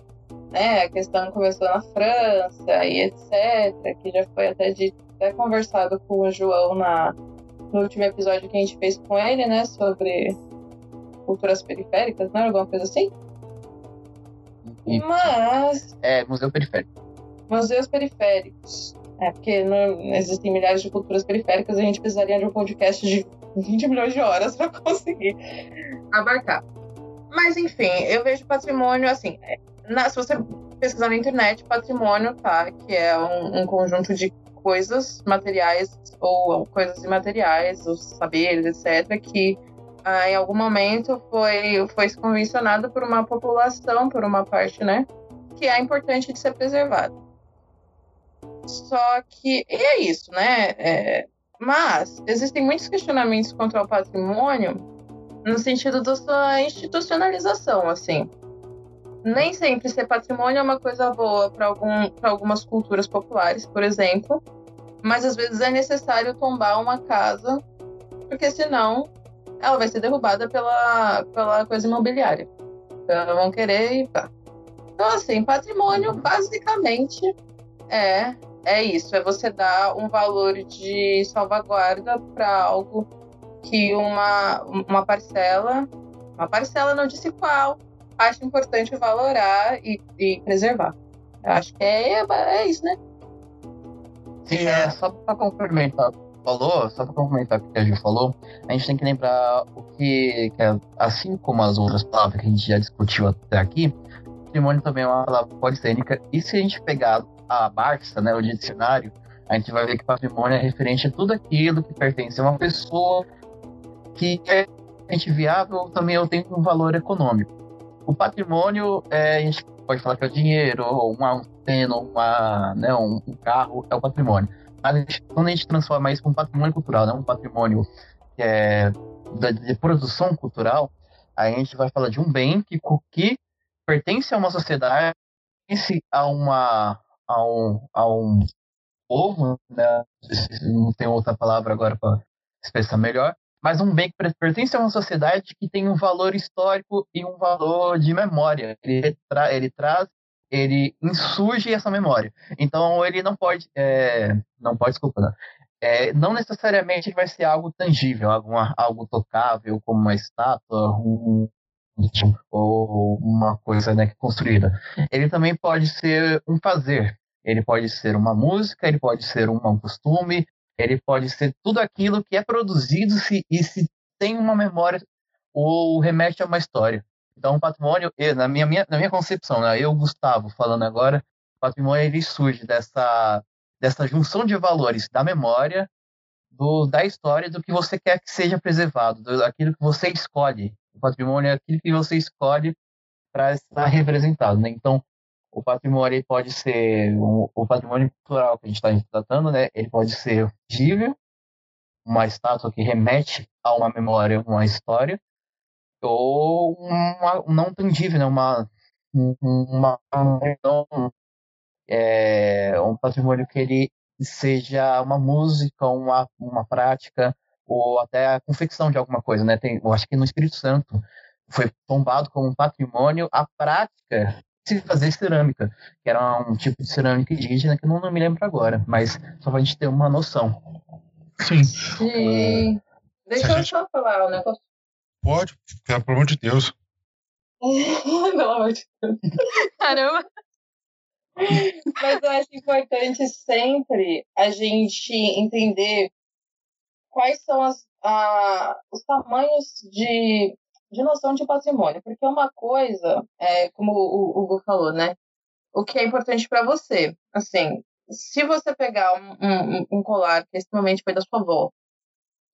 né? A questão começou na França e etc. Que já foi até, de, até conversado com o João na, no último episódio que a gente fez com ele, né? Sobre culturas periféricas, né? Alguma coisa assim. Mas. É, museu periférico. Museus periféricos. É, porque não existem milhares de culturas periféricas, a gente precisaria de um podcast de 20 milhões de horas para conseguir abarcar. Mas, enfim, eu vejo patrimônio assim. É, na, se você pesquisar na internet, patrimônio, tá? Que é um, um conjunto de coisas materiais ou coisas imateriais, os saberes, etc., que ah, em algum momento foi, foi convencionado por uma população, por uma parte, né? Que é importante de ser preservado. Só que, e é isso, né? É, mas existem muitos questionamentos contra o patrimônio no sentido da sua institucionalização, assim. Nem sempre ser patrimônio é uma coisa boa para algum, algumas culturas populares, por exemplo, mas às vezes é necessário tombar uma casa, porque senão ela vai ser derrubada pela, pela coisa imobiliária. Então, vão querer e pá. Então, assim, patrimônio basicamente é, é isso: é você dar um valor de salvaguarda para algo que uma, uma parcela, uma parcela não disse qual, acha importante valorar e, e preservar. Eu acho que é, é isso, né? Sim, é, só para complementar falou, só para complementar o que a Ju falou, a gente tem que lembrar o que, que é, assim como as outras palavras que a gente já discutiu até aqui, patrimônio também é uma palavra polissêmica. E se a gente pegar a Barça, né, o dicionário, a gente vai ver que patrimônio é referente a tudo aquilo que pertence a uma pessoa que é viável, também eu tenho um valor econômico. O patrimônio, é, a gente pode falar que é o dinheiro, uma antena, uma, né, um carro, é o patrimônio. Quando a gente transforma isso em um patrimônio cultural, né, um patrimônio é de, produção cultural, a gente vai falar de um bem que, que pertence a uma sociedade, pertence a, uma, a, um, a um povo, né? não tem outra palavra agora para expressar melhor, mas um bem que pertence a uma sociedade que tem um valor histórico e um valor de memória. Ele, tra ele traz, ele insurge essa memória. Então ele não pode, é, não pode, desculpa, não. É, não necessariamente vai ser algo tangível, alguma, algo tocável, como uma estátua, um, ou uma coisa né, construída. Ele também pode ser um fazer. Ele pode ser uma música, ele pode ser um costume, ele pode ser tudo aquilo que é produzido se, e se tem uma memória ou remete a uma história. Então, o patrimônio, na minha, minha, na minha concepção, né, eu, Gustavo, falando agora, o patrimônio ele surge dessa, dessa junção de valores da memória, do, da história, do que você quer que seja preservado, do, aquilo que você escolhe. O patrimônio é aquilo que você escolhe para estar representado. Né? Então, o patrimônio pode ser um, o patrimônio cultural que a gente está tratando, né? Ele pode ser visível, uma estátua que remete a uma memória, uma história, ou uma, um não tangível, né? Uma uma, uma é, um patrimônio que ele seja uma música, uma, uma prática, ou até a confecção de alguma coisa, né? Tem, eu acho que no Espírito Santo foi tombado como um patrimônio a prática se fazer cerâmica, que era um tipo de cerâmica indígena que eu não, não me lembro agora, mas só pra gente ter uma noção. Sim. Sim. Deixa eu só falar um negócio. Pode, pelo amor de Deus. pelo amor de Deus. Caramba. Mas eu acho importante sempre a gente entender quais são as, a, os tamanhos de de noção de patrimônio, porque uma coisa, é, como o Hugo falou, né? O que é importante para você, assim, se você pegar um, um, um, colar que extremamente foi da sua avó,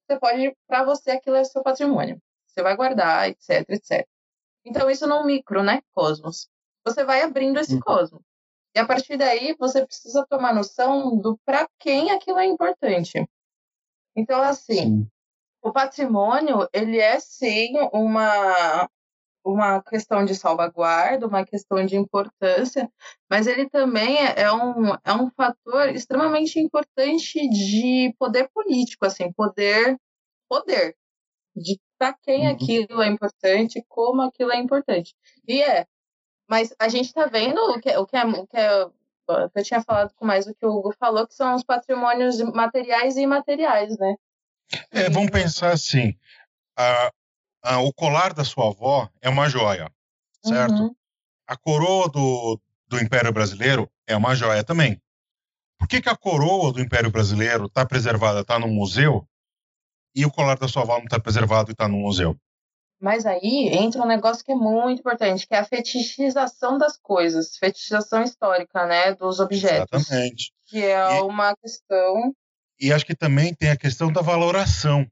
você pode, para você, aquilo é seu patrimônio. Você vai guardar, etc, etc. Então, isso no micro, né? Cosmos. Você vai abrindo esse uhum. cosmos. E a partir daí, você precisa tomar noção do para quem aquilo é importante. Então, assim, Sim. O patrimônio, ele é sim uma, uma questão de salvaguarda, uma questão de importância, mas ele também é, é um, é um fator extremamente importante de poder político, assim, poder, poder, de para quem uhum. aquilo é importante, como aquilo é importante. E é, mas a gente está vendo o que, o que é, o que é eu tinha falado com mais do que o Hugo falou, que são os patrimônios materiais e imateriais, né? É, vamos pensar assim: a, a, o colar da sua avó é uma joia, certo? Uhum. A coroa do, do Império Brasileiro é uma joia também. Por que, que a coroa do Império Brasileiro está preservada, está no museu, e o colar da sua avó não está preservado e está no museu? Mas aí entra um negócio que é muito importante, que é a fetichização das coisas, fetichização histórica, né, dos objetos. Exatamente. Que é e... uma questão e acho que também tem a questão da valoração.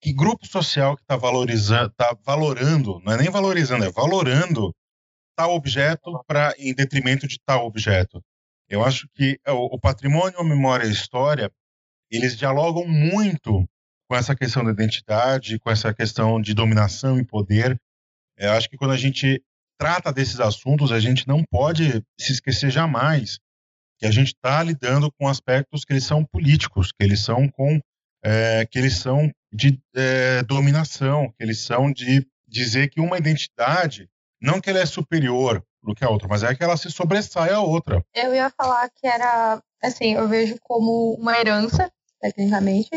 Que grupo social que está valorizando, está valorando, não é nem valorizando, é valorando tal objeto para em detrimento de tal objeto. Eu acho que o, o patrimônio, a memória e a história, eles dialogam muito com essa questão da identidade, com essa questão de dominação e poder. Eu acho que quando a gente trata desses assuntos, a gente não pode se esquecer jamais que a gente está lidando com aspectos que eles são políticos, que eles são com é, que eles são de é, dominação, que eles são de dizer que uma identidade não que ela é superior do que a outra, mas é que ela se sobressai à outra. Eu ia falar que era assim, eu vejo como uma herança, tecnicamente,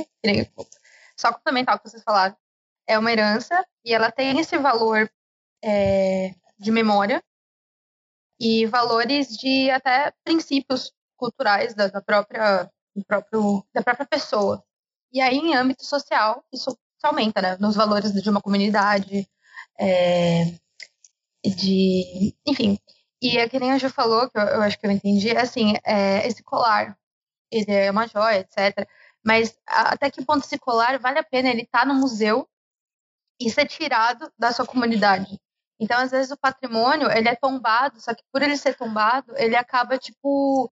só complementar o que vocês falaram, é uma herança e ela tem esse valor é, de memória e valores de até princípios culturais da, da própria do próprio da própria pessoa. E aí em âmbito social isso aumenta, né, nos valores de uma comunidade, é, de, enfim. E é que nem a Ju falou, que eu, eu acho que eu entendi, é assim, é, esse colar, ele é uma joia, etc. Mas até que ponto colar vale a pena ele estar tá no museu e ser tirado da sua comunidade. Então, às vezes, o patrimônio, ele é tombado, só que por ele ser tombado, ele acaba, tipo,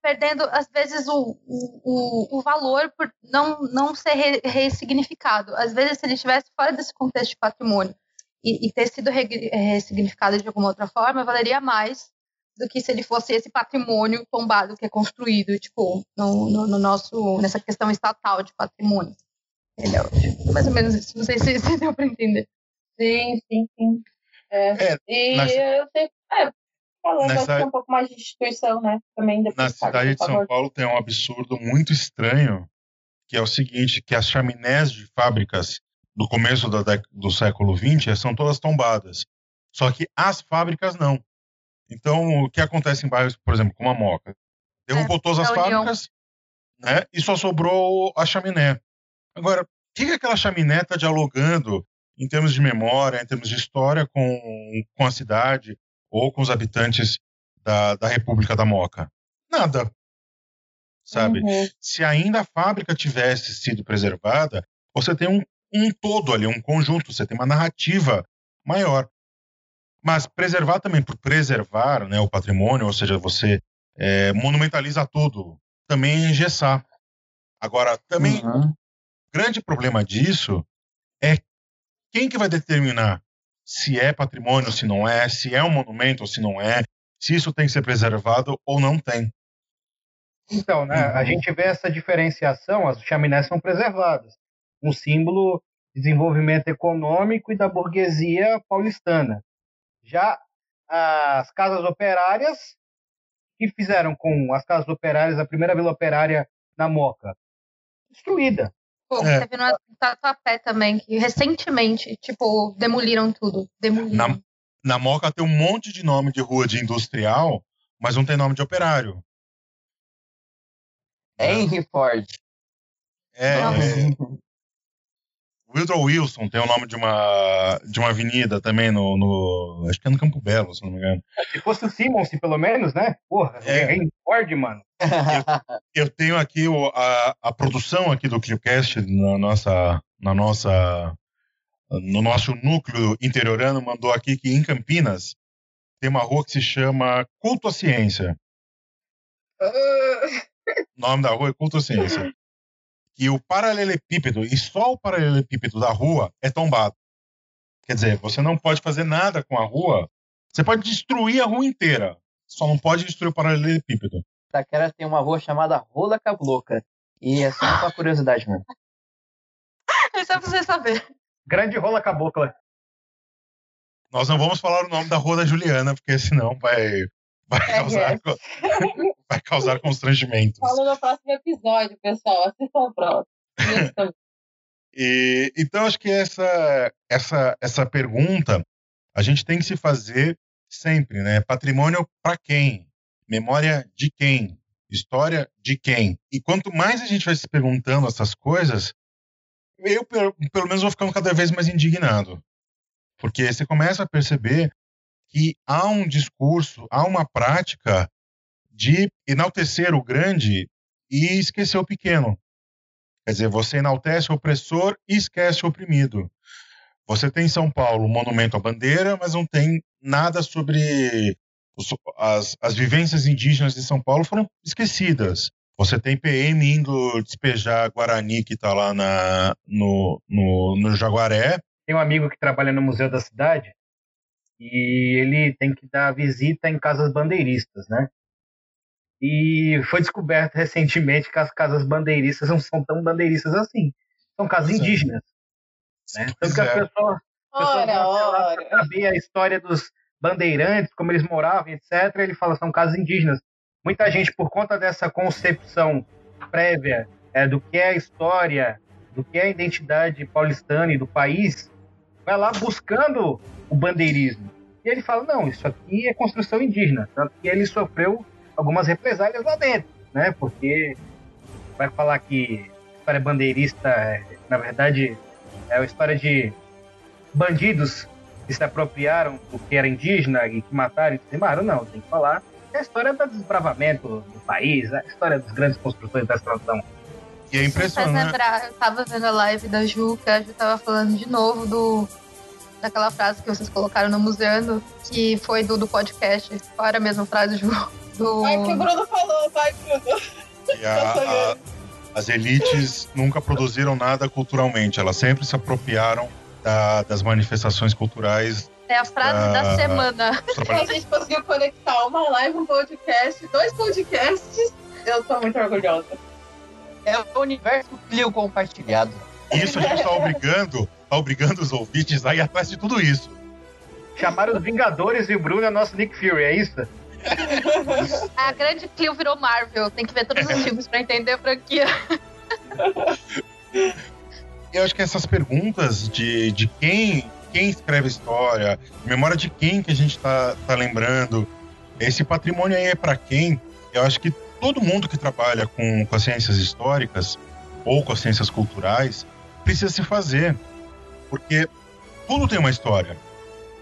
perdendo, às vezes, o, o, o valor por não, não ser re, ressignificado. Às vezes, se ele estivesse fora desse contexto de patrimônio e, e ter sido re, ressignificado de alguma outra forma, valeria mais do que se ele fosse esse patrimônio tombado que é construído, tipo, no, no, no nosso, nessa questão estatal de patrimônio. Entendeu? Tipo, mais ou menos isso. Não sei se, se deu para entender. Sim, sim, sim. É. é e na, eu sei. É, falando nessa, um pouco mais de instituição, né? Também na cidade de São Paulo tem um absurdo muito estranho, que é o seguinte, que as chaminés de fábricas do começo do, do século XX são todas tombadas. Só que as fábricas não. Então, o que acontece em bairros, por exemplo, como a Moca? Derrubou é, todas as fábricas, né? E só sobrou a chaminé. Agora, o que, que aquela chaminé está dialogando em termos de memória, em termos de história com, com a cidade ou com os habitantes da, da República da Moca? Nada. Sabe? Uhum. Se ainda a fábrica tivesse sido preservada, você tem um, um todo ali, um conjunto, você tem uma narrativa maior. Mas preservar também por preservar né, o patrimônio, ou seja, você é, monumentaliza tudo, também é engessar. Agora, também, uhum. grande problema disso é quem que vai determinar se é patrimônio, se não é, se é um monumento ou se não é, se isso tem que ser preservado ou não tem. Então, né, a uhum. gente vê essa diferenciação, as chaminés são preservadas, um símbolo de desenvolvimento econômico e da burguesia paulistana. Já as casas operárias, que fizeram com as casas operárias, a primeira vila operária na Moca? Destruída. Pô, é. teve no Tatuapé também, que recentemente, tipo, demoliram tudo. Demoliram. Na, na Moca tem um monte de nome de rua de industrial, mas não tem nome de operário. Henry Ford. É, é, Woodrow Wilson tem o nome de uma, de uma avenida também no, no, Acho que é no Campo Belo, se não me engano. Se fosse o Simmons, pelo menos, né? Porra, é. Henry Ford, mano. Eu, eu, tenho aqui o, a, a produção aqui do ClioCast na nossa, na nossa, no nosso núcleo interiorano mandou aqui que em Campinas tem uma rua que se chama Culto à Ciência. O nome da rua é Culto à Ciência. Que o paralelepípedo, e só o paralelepípedo da rua, é tombado. Quer dizer, você não pode fazer nada com a rua. Você pode destruir a rua inteira, só não pode destruir o paralelepípedo. Itaquera tem uma rua chamada Rola Cabloca. E é só uma curiosidade mesmo. É só pra você saber. Grande Rola Cabocla. Nós não vamos falar o nome da rua da Juliana, porque senão vai, vai, é, causar, vai causar constrangimentos. Fala no próximo episódio, pessoal. Assistam o próximo. E, então, acho que essa, essa, essa pergunta a gente tem que se fazer sempre, né? Patrimônio para quem? Memória de quem? História de quem? E quanto mais a gente vai se perguntando essas coisas, eu, pelo, pelo menos, vou ficando cada vez mais indignado. Porque você começa a perceber que há um discurso, há uma prática de enaltecer o grande e esquecer o pequeno. Quer dizer, você enaltece o opressor e esquece o oprimido. Você tem em São Paulo o monumento à bandeira, mas não tem nada sobre as, as vivências indígenas de São Paulo foram esquecidas. Você tem PM indo despejar Guarani, que está lá na, no, no, no Jaguaré. Tem um amigo que trabalha no Museu da Cidade e ele tem que dar visita em casas bandeiristas, né? E foi descoberto recentemente que as casas bandeiristas não são tão bandeiristas assim. São casas Sim. indígenas. Né? Tanto que as pessoas, ora, ora. saber a história dos bandeirantes, como eles moravam, etc., ele fala são casas indígenas. Muita gente, por conta dessa concepção prévia é, do que é a história, do que é a identidade paulistana e do país, vai lá buscando o bandeirismo. E ele fala, não, isso aqui é construção indígena. Tanto que ele sofreu algumas represálias lá dentro, né? Porque vai falar que a história bandeirista, é, na verdade, é uma história de bandidos que se apropriaram do que era indígena e que mataram e dizimaram. Não, tem que falar é a história do desbravamento do país, a história dos grandes construtores da extração. E é Faz impressionante. lembrar, eu tava vendo a live da Ju, que a Ju tava falando de novo do daquela frase que vocês colocaram no museu, que foi do, do podcast. Qual era a mesma frase, Ju? Do... Vai que o Bruno falou, vai, Bruno. E a- a- as elites nunca produziram nada culturalmente, elas sempre se apropriaram da- das manifestações culturais É a frase da semana. A gente conseguiu conectar uma live, um podcast, dois podcasts. Eu tô muito orgulhosa. É o universo Clio compartilhado. Isso a gente está obrigando, tá obrigando os ouvintes a ir atrás de tudo isso. Chamaram os Vingadores e o Bruno é nosso Nick Fury, é isso? A grande Clio virou Marvel. Tem que ver todos os filmes pra entender a franquia. Eu acho que essas perguntas de, de quem, quem escreve a história, memória de quem que a gente tá, tá lembrando, esse patrimônio aí é para quem? Eu acho que todo mundo que trabalha com, com as ciências históricas ou com as ciências culturais precisa se fazer, porque tudo tem uma história.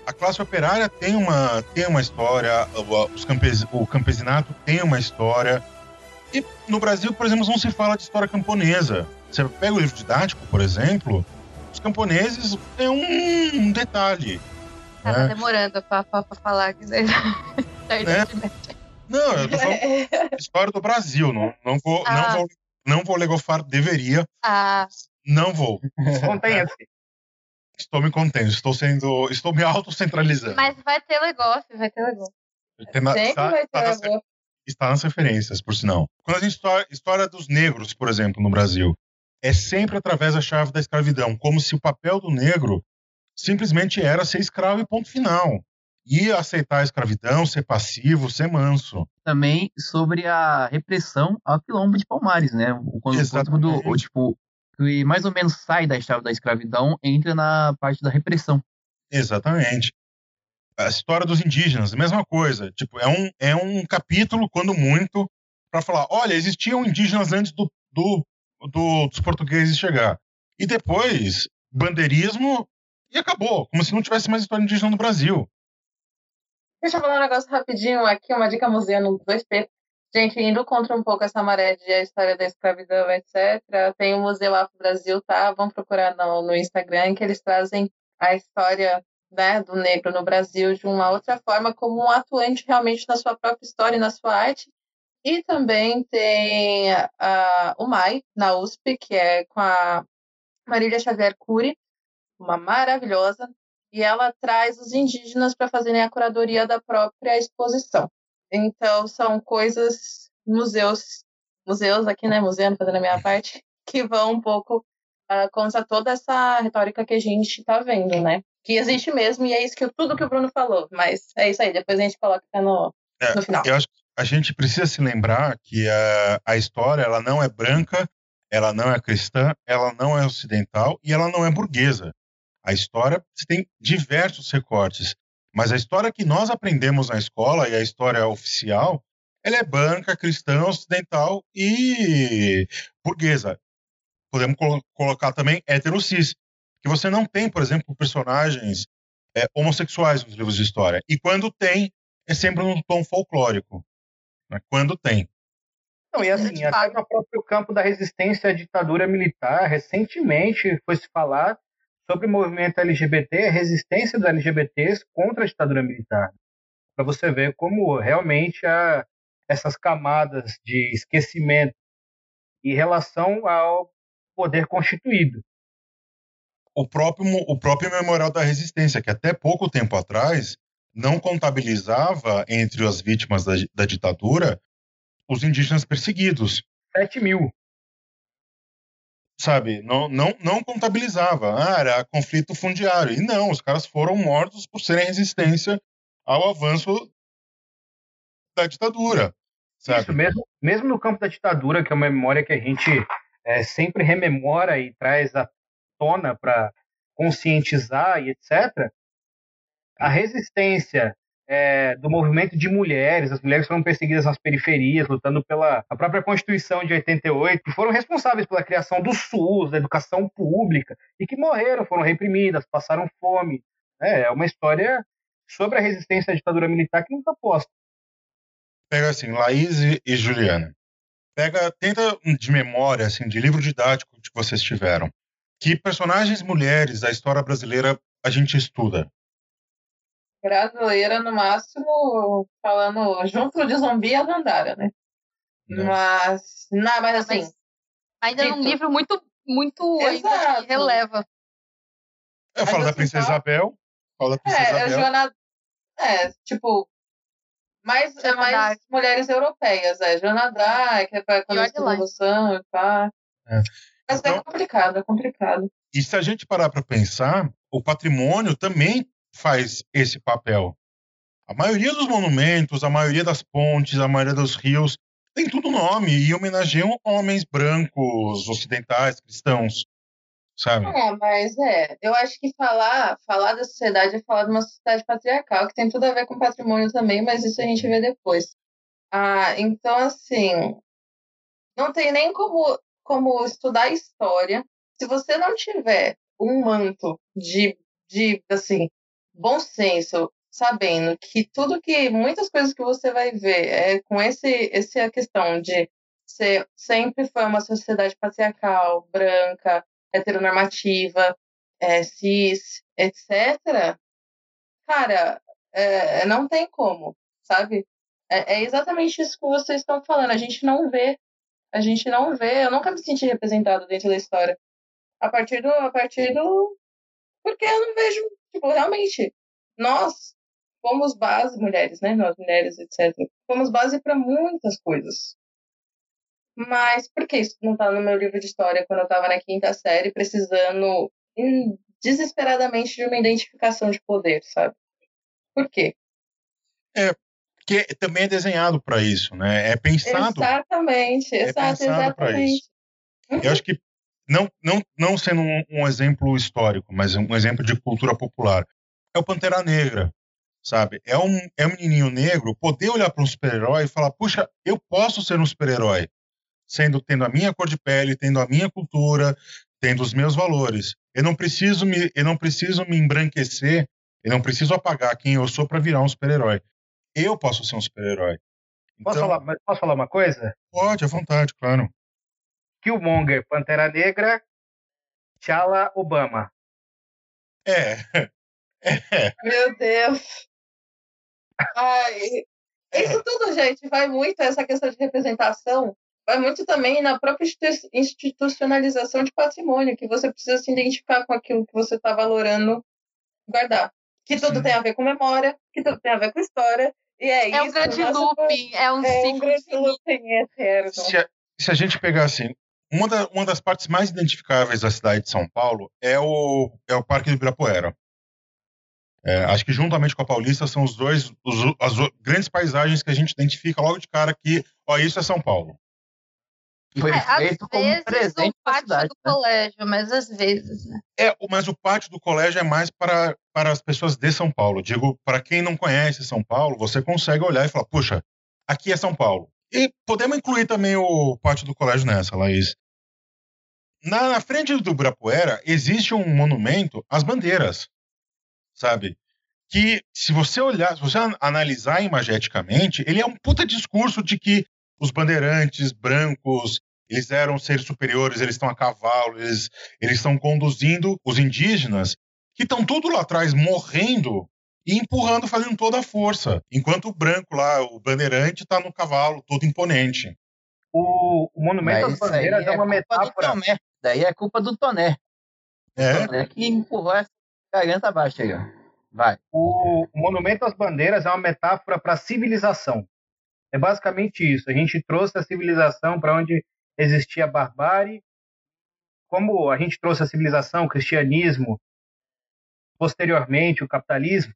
A classe operária tem uma, tem uma história, o- os campes, o campesinato tem uma história. E no Brasil, por exemplo, não se fala de história camponesa. Você pega o livro didático, por exemplo, os camponeses é um detalhe. Tava né? demorando pra falar que É. Não, eu tô falando história do Brasil, não, não vou, Ah. não vou, não vou legofar, deveria, Ah, não vou. Contenha-se. Estou me contendo, estou sendo, estou me autocentralizando. mas vai ter negócio, vai ter. Tem na- Sempre está- vai está ter nas- alguma está nas referências, por sinal. Quando a gente história, história dos negros, por exemplo, no Brasil, é sempre através da chave da escravidão, como se o papel do negro simplesmente era ser escravo e ponto final. E aceitar a escravidão, ser passivo, ser manso. Também sobre a repressão ao quilombo de Palmares, né? O- Quando, do, o, tipo, que mais ou menos sai da chave da escravidão, entra na parte da repressão. Exatamente. A história dos indígenas, mesma coisa. Tipo, é um, é um capítulo, quando muito, para falar: olha, existiam indígenas antes do, do, do- dos portugueses chegar. E depois, bandeirismo, e acabou. Como se não tivesse mais história indígena no Brasil. Deixa eu falar um negócio rapidinho aqui, uma dica museu no 2P. Gente, indo contra um pouco essa maré de a história da escravidão, etc. Tem o Museu Afro Brasil, tá? Vão procurar no, no Instagram, que eles trazem a história né, do negro no Brasil de uma outra forma, como um atuante realmente na sua própria história e na sua arte. E também tem a, o MAI, na USP, que é com a Marília Xavier Cury, uma maravilhosa, e ela traz os indígenas para fazerem a curadoria da própria exposição. Então, são coisas, museus, museus aqui, né, museu, fazendo a minha parte, que vão um pouco ah, contra toda essa retórica que a gente está vendo, né? Que existe mesmo, e é isso que tudo que o Bruno falou. Mas é isso aí, depois a gente coloca no, É, no final. Eu acho que a gente precisa se lembrar que a, a história ela não é branca, ela não é cristã, ela não é ocidental e ela não é burguesa. A história tem diversos recortes, mas a história que nós aprendemos na escola e a história oficial, ela é branca, cristã, ocidental e burguesa. Podemos colo- colocar também heterocis, que você não tem, por exemplo, personagens é, homossexuais nos livros de história. E quando tem, é sempre num tom folclórico. né? Quando tem. Não, e assim, até no próprio campo da resistência à ditadura militar, recentemente foi se falar sobre o movimento LGBT, a resistência dos LGBTs contra a ditadura militar. Para você ver como realmente há essas camadas de esquecimento em relação ao poder constituído. O próprio, o próprio Memorial da Resistência, que até pouco tempo atrás não contabilizava entre as vítimas da, da ditadura os indígenas perseguidos. 7 mil. Sabe? Não, não, não contabilizava. Ah, era conflito fundiário. E não, os caras foram mortos por serem resistência ao avanço da ditadura. Sabe? Isso, mesmo, mesmo no campo da ditadura, que é uma memória que a gente é, sempre rememora e traz à tona para conscientizar e etc., a resistência é, do movimento de mulheres, as mulheres foram perseguidas nas periferias, lutando pela a própria Constituição de 88, que foram responsáveis pela criação do SUS, da educação pública, e que morreram, foram reprimidas, passaram fome. É, é uma história sobre a resistência à ditadura militar que não está posta. Pega assim, Laís e, Juliana. pega, tenta de memória, assim, de livro didático que vocês tiveram. Que personagens mulheres da história brasileira a gente estuda? Brasileira, no máximo, falando junto de zumbi a Dandara, né? Né? Mas, não, mas assim, Mas ainda num Dito. livro muito, muito Exato. que releva. Eu Mas falo da assim, Princesa Isabel. Falo da Princesa é, é Isabel. Joana, é, tipo, mais, é mais mulheres europeias, é, Joana Dark, é pra quando E a. Revolução e pá. É. Mas Então- é complicado, é complicado. E se a gente parar para pensar, o patrimônio também faz esse papel. A maioria dos monumentos, a maioria das pontes, a maioria dos rios, tem tudo nome e homenageiam homens brancos, ocidentais, cristãos, sabe? É, mas é, eu acho que falar, falar da sociedade é falar de uma sociedade patriarcal, que tem tudo a ver com patrimônio também, mas isso a gente vê depois. Ah, então, assim, não tem nem como, como estudar história se você não tiver um manto de, de, assim, bom senso, sabendo que tudo que, muitas coisas que você vai ver é com esse, essa questão de ser, sempre foi uma sociedade patriarcal, branca, heteronormativa, é, cis, etc., cara, é, não tem como, sabe? É, é exatamente isso que vocês estão falando. A gente não vê. A gente não vê. Eu nunca me senti representado dentro da história. A partir do. A partir do. Porque eu não vejo. Tipo, realmente, nós fomos base, mulheres, né? Nós mulheres, etc. Fomos base para muitas coisas. Mas por que isso não tá no meu livro de história quando eu tava na quinta série, precisando hum, desesperadamente de uma identificação de poder, sabe? Por quê? Que também é desenhado para isso, né? É pensado. Exatamente, É exato, pensado exatamente. isso. Eu acho que não, não, não sendo um, um exemplo histórico, mas um exemplo de cultura popular, é o Pantera Negra, sabe? É um, é um menininho negro poder olhar para um super-herói e falar, puxa, eu posso ser um super-herói, sendo tendo a minha cor de pele, tendo a minha cultura, tendo os meus valores. Eu não preciso me, eu não preciso me embranquecer, eu não preciso apagar quem eu sou para virar um super-herói. Eu posso ser um super-herói. Posso, Então, falar, mas posso falar uma coisa? pode, à vontade, claro. Killmonger, Pantera Negra, T'Challa, Obama. É. É. Meu Deus. Ai, isso tudo, gente, vai muito essa questão de representação, vai muito também na própria institu- institucionalização de patrimônio, que você precisa se identificar com aquilo que você está valorando guardar. Que tudo Sim. tem a ver com memória, que tudo tem a ver com história, e é, É isso. um grande looping, é um É um ciclo grande infinito. looping eterno. Se a, se a gente pegar assim, uma, da- uma das partes mais identificáveis da cidade de São Paulo é o, é o Parque do Ibirapuera. É, acho que juntamente com a Paulista são os dois, os- as grandes paisagens que a gente identifica logo de cara que, ó, isso é São Paulo. Foi É, feito às como vezes presente o pátio cidade. do né? colégio, mas às vezes, né? É, mas o pátio do colégio é mais para, para as pessoas de São Paulo. Digo, para quem não conhece São Paulo, você consegue olhar e falar, puxa, aqui é São Paulo. E podemos incluir também o pátio do colégio nessa, Laís. Na, na frente do Ibirapuera existe um monumento às bandeiras, sabe? Que se você olhar, se você an- analisar imageticamente, ele é um puta discurso de que os bandeirantes brancos, eles eram seres superiores, eles estão a cavalo, eles estão conduzindo os indígenas que estão tudo lá atrás morrendo e empurrando, fazendo toda a força, enquanto o branco lá, o bandeirante, está no cavalo, todo imponente. O, o Monumento Mas às Bandeiras é uma culpa do metáfora. Daí é culpa do Toné. É, Toné que empurrou essa garganta abaixo aí, ó. Vai. O, o Monumento às Bandeiras é uma metáfora para a civilização. É basicamente isso. A gente trouxe a civilização para onde existia a barbárie. Como a gente trouxe a civilização, o cristianismo, posteriormente o capitalismo.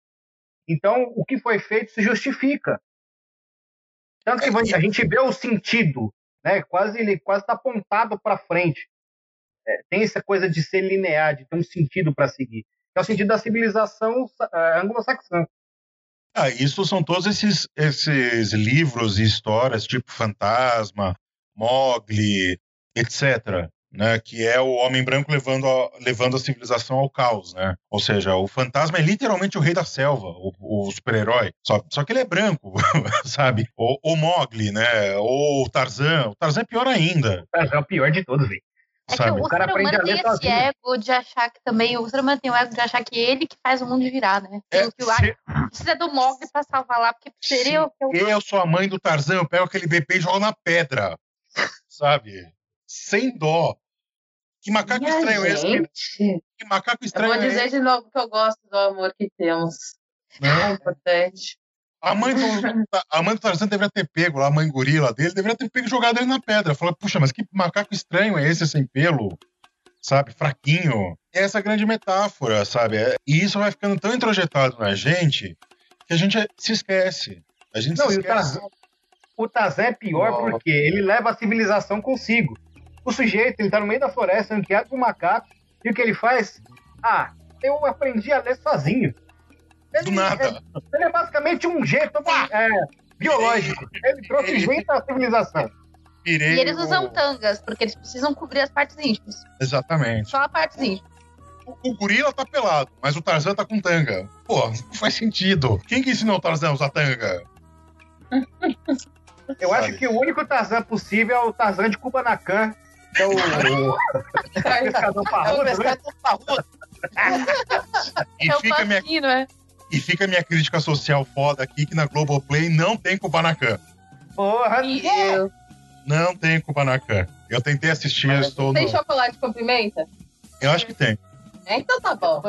Então, o que foi feito se justifica. Tanto que a gente vê o sentido, né? Quase ele quase está apontado para frente. É, tem essa coisa de ser linear, de ter um sentido para seguir. É o sentido da civilização uh, anglo-saxã. Ah, isso são todos esses, esses livros e histórias, tipo Fantasma, Mogli, etc. né, que é o homem branco levando a, levando a civilização ao caos, né? Ou seja, o fantasma é literalmente o rei da selva, o, o super-herói. Só, só que ele é branco, sabe? O, o Mogli, né? Ou o Tarzan. O Tarzan é pior ainda. O Tarzan é o pior de todos, velho. É que o, o, cara ser humano tem esse sozinho. ego de achar que também. O ser humano tem o ego de achar que ele que faz o mundo virar, né? É, que o, se... precisa do Mogli pra salvar lá, porque seria eu. Eu... eu sou a mãe do Tarzan, eu pego aquele bebê e jogo na pedra. sabe? Sem dó. Que macaco Minha estranho gente. é esse? Que macaco estranho Eu vou dizer é de novo que eu gosto do amor que temos. Né? É importante. A mãe, do, a mãe do Tarzan deveria ter pego lá, a mãe gorila dele, deveria ter pego e jogado ele na pedra. Falou, puxa, mas que macaco estranho é esse sem pelo? Sabe, fraquinho. E essa é a grande metáfora, sabe? E isso vai ficando tão introjetado na gente que a gente se esquece. A gente Não, se esquece. O Tarzan, o Tarzan é pior oh. porque ele leva a civilização consigo. O sujeito, ele tá no meio da floresta, enfiado com um macaco, e o que ele faz? Ah, eu aprendi a ler sozinho. Ele, Do nada. Ele, ele é basicamente um jeito é, biológico. Ele trouxe gente à civilização. Pirei e eles usam tangas, porque eles precisam cobrir as partes íntimas. Exatamente. Só a parte íntima. O, o gorila tá pelado, mas o Tarzan tá com tanga. Pô, não faz sentido. Quem que ensinou o Tarzan a usar tanga? Eu Sabe. acho que o único Tarzan possível é o Tarzan de Kubanacan, que é o, o... pescador parrudo. É o pescador parrudo. e é fica minha... é? E fica minha crítica social foda aqui, que na Globoplay não tem Kubanacan. Porra, Deus. Não tem Kubanacan. Eu tentei assistir, Mas, estou Tem no... chocolate com pimenta? Eu acho que tem. É, então tá bom.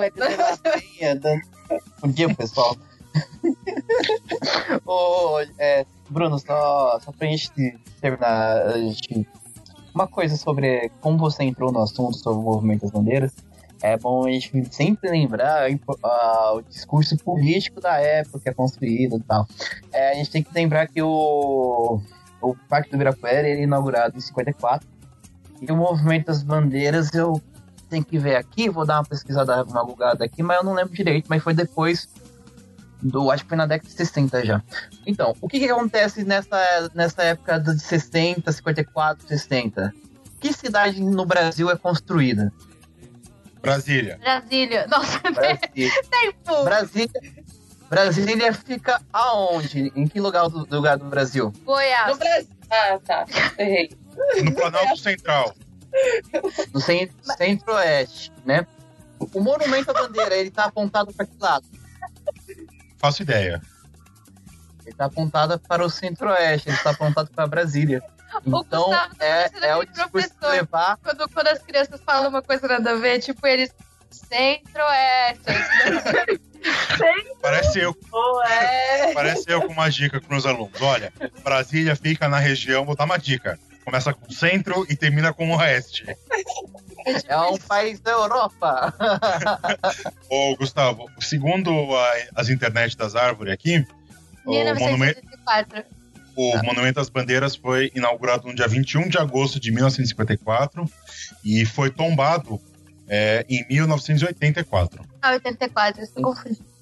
Bom dia, pessoal. oh, é, Bruno, só, só pra gente terminar, a gente, uma coisa sobre como você entrou no assunto sobre o movimento das bandeiras. É bom a gente sempre lembrar uh, o discurso político da época que é construído e tal. É, a gente tem que lembrar que o, o Parque do Ibirapuera ele é inaugurado em 54. E o movimento das bandeiras eu tenho que ver aqui, vou dar uma pesquisada, uma bugada aqui, mas eu não lembro direito, mas foi depois do acho que foi na década de 60 já. Então, o que, que acontece nessa, nessa época de 60, 54, 60? Que cidade no Brasil é construída? Brasília. Brasília. Nossa, Brasília. tempo. Brasília. Brasília fica aonde? Em que lugar do, lugar do Brasil? Goiás. No Brasil. Ah, tá. Errei. No Planalto Central. No centro-oeste, né? O monumento à bandeira, ele tá apontado para que lado? Faço ideia. Ele está apontado para o centro-oeste, ele está apontado para Brasília. Então, é, é o discurso de levar... Quando, quando as crianças falam uma coisa nada a ver, tipo, eles... Centro-oeste. Parece eu. Parece eu com uma dica para os alunos. Olha, Brasília fica na região, vou dar uma dica. Começa com centro e termina com oeste. É um país da Europa. Ô, Gustavo, segundo a, as internet das árvores aqui, 1954. o, monumento, o Monumento das Bandeiras foi inaugurado no dia 21 de agosto de 1954 e foi tombado é, em 1984. Ah, 84, eu estou confundindo.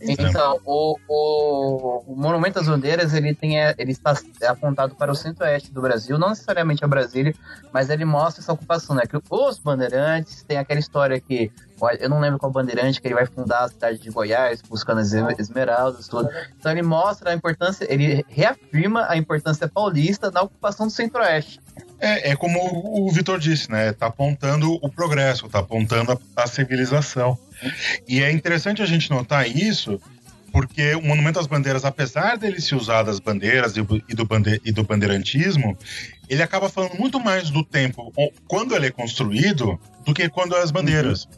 Então, o, o, o, Monumento às Bandeiras ele tem, ele está apontado para o centro-oeste do Brasil, não necessariamente a Brasília, mas ele mostra essa ocupação, né? Que os bandeirantes tem aquela história que eu não lembro qual bandeirante que ele vai fundar a cidade de Goiás, buscando as esmeraldas, tudo. Então ele mostra a importância, ele reafirma a importância paulista na ocupação do centro-oeste. É, é, como o Vitor disse, né? Tá apontando o progresso, tá apontando a, a civilização. E é interessante a gente notar isso, porque o Monumento às Bandeiras, apesar dele se usar das bandeiras e do, e do bandeirantismo, ele acaba falando muito mais do tempo quando ele é construído do que quando é as bandeiras. Uhum.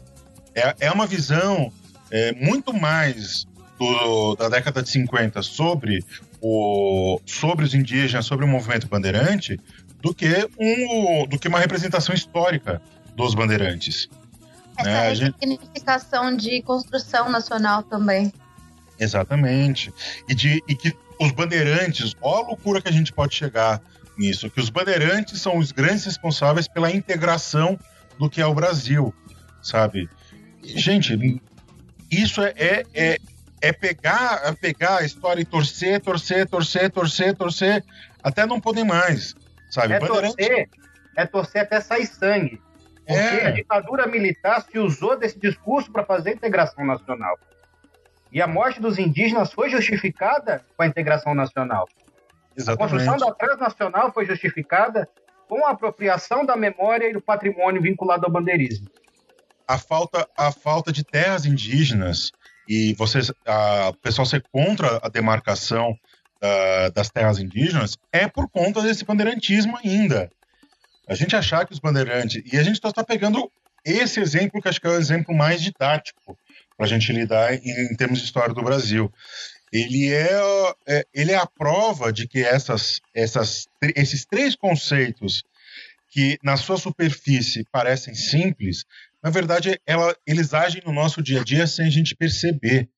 É, é uma visão é, muito mais do, da década de 50 sobre, o, sobre os indígenas, sobre o movimento bandeirante, do que, um, do que uma representação histórica dos bandeirantes. Essa né? significação gente... de construção nacional também. Exatamente. E, de, e que os bandeirantes, ó a loucura que a gente pode chegar nisso, que os bandeirantes são os grandes responsáveis pela integração do que é o Brasil, sabe? Gente, isso é, é, é, é pegar, é pegar a história e torcer, torcer, torcer, torcer, torcer, até não poder mais, sabe? É torcer, é torcer até sair sangue. Porque É. a ditadura militar se usou desse discurso para fazer a integração nacional. E a morte dos indígenas foi justificada com a integração nacional. A construção Exatamente. da transnacional foi justificada com a apropriação da memória e do patrimônio vinculado ao bandeirismo. a falta, a falta de terras indígenas e vocês, a, o pessoal ser contra a demarcação da- das terras indígenas é por conta desse bandeirantismo ainda. A gente achar que os bandeirantes. E a gente está pegando esse exemplo, que acho que é o exemplo mais didático para a gente lidar em, em termos de história do Brasil. Ele é, é- ele é a prova de que essas, essas, esses três conceitos que na sua superfície parecem simples, na verdade, ela- eles agem no nosso dia a dia sem a gente perceber.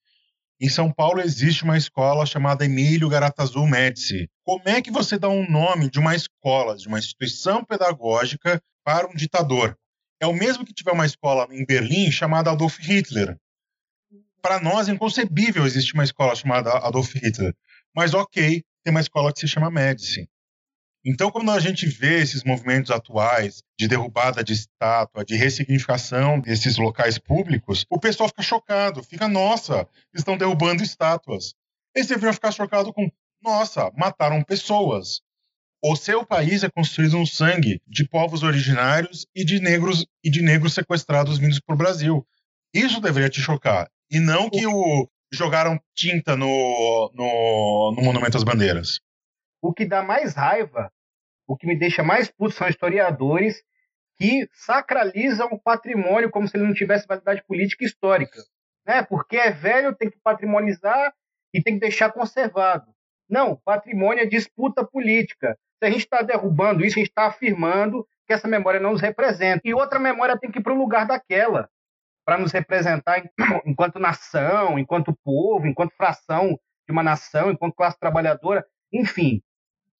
Em São Paulo existe uma escola chamada Emílio Garatazu Médici. Como é que você dá um nome de uma escola, de uma instituição pedagógica para um ditador? É o mesmo que tiver uma escola em Berlim chamada Adolf Hitler. Para nós é inconcebível existir uma escola chamada Adolf Hitler. Mas ok, tem uma escola que se chama Médici. Então, quando a gente vê esses movimentos atuais de derrubada de estátua, de ressignificação desses locais públicos, o pessoal fica chocado, fica, nossa, estão derrubando estátuas. Eles deveriam ficar chocados com, nossa, mataram pessoas. O seu país é construído no sangue de povos originários e de negros e de negros sequestrados vindos para o Brasil. Isso deveria te chocar. E não que o jogaram tinta no, no, no Monumento às Bandeiras. O que dá mais raiva, o que me deixa mais puto são historiadores que sacralizam o patrimônio como se ele não tivesse validade política e histórica. Né? Porque é velho, tem que patrimonizar e tem que deixar conservado. Não, patrimônio é disputa política. Se a gente está derrubando isso, a gente está afirmando que essa memória não nos representa. E outra memória tem que ir para o lugar daquela, para nos representar enquanto nação, enquanto povo, enquanto fração de uma nação, enquanto classe trabalhadora, enfim.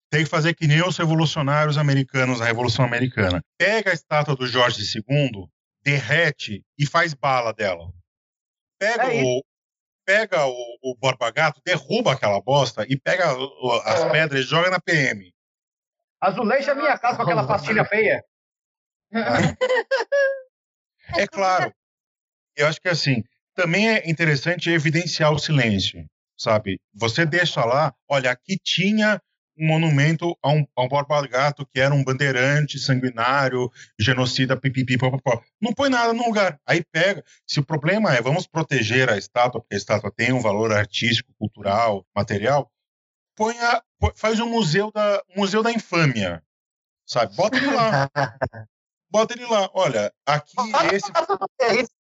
Tem que fazer que nem os revolucionários americanos na Revolução Americana. Pega a estátua do Jorge II, derrete e faz bala dela. Pega É o pega o, o Borba Gato, derruba aquela bosta e pega o- as pedras e joga na PM. Azuleja a minha casa com aquela pastilha feia. É claro. Eu acho que assim, também é interessante evidenciar o silêncio, sabe? Você deixa lá, olha, aqui tinha um monumento a um, a um Borba Gato que era um bandeirante sanguinário, genocida, pipipi. Não põe nada no lugar. Aí pega. Se o problema é vamos proteger a estátua, porque a estátua tem um valor artístico, cultural, material, põe a, faz um museu da, um museu da infâmia, sabe? Bota ele lá. Bota ele lá. Olha, aqui esse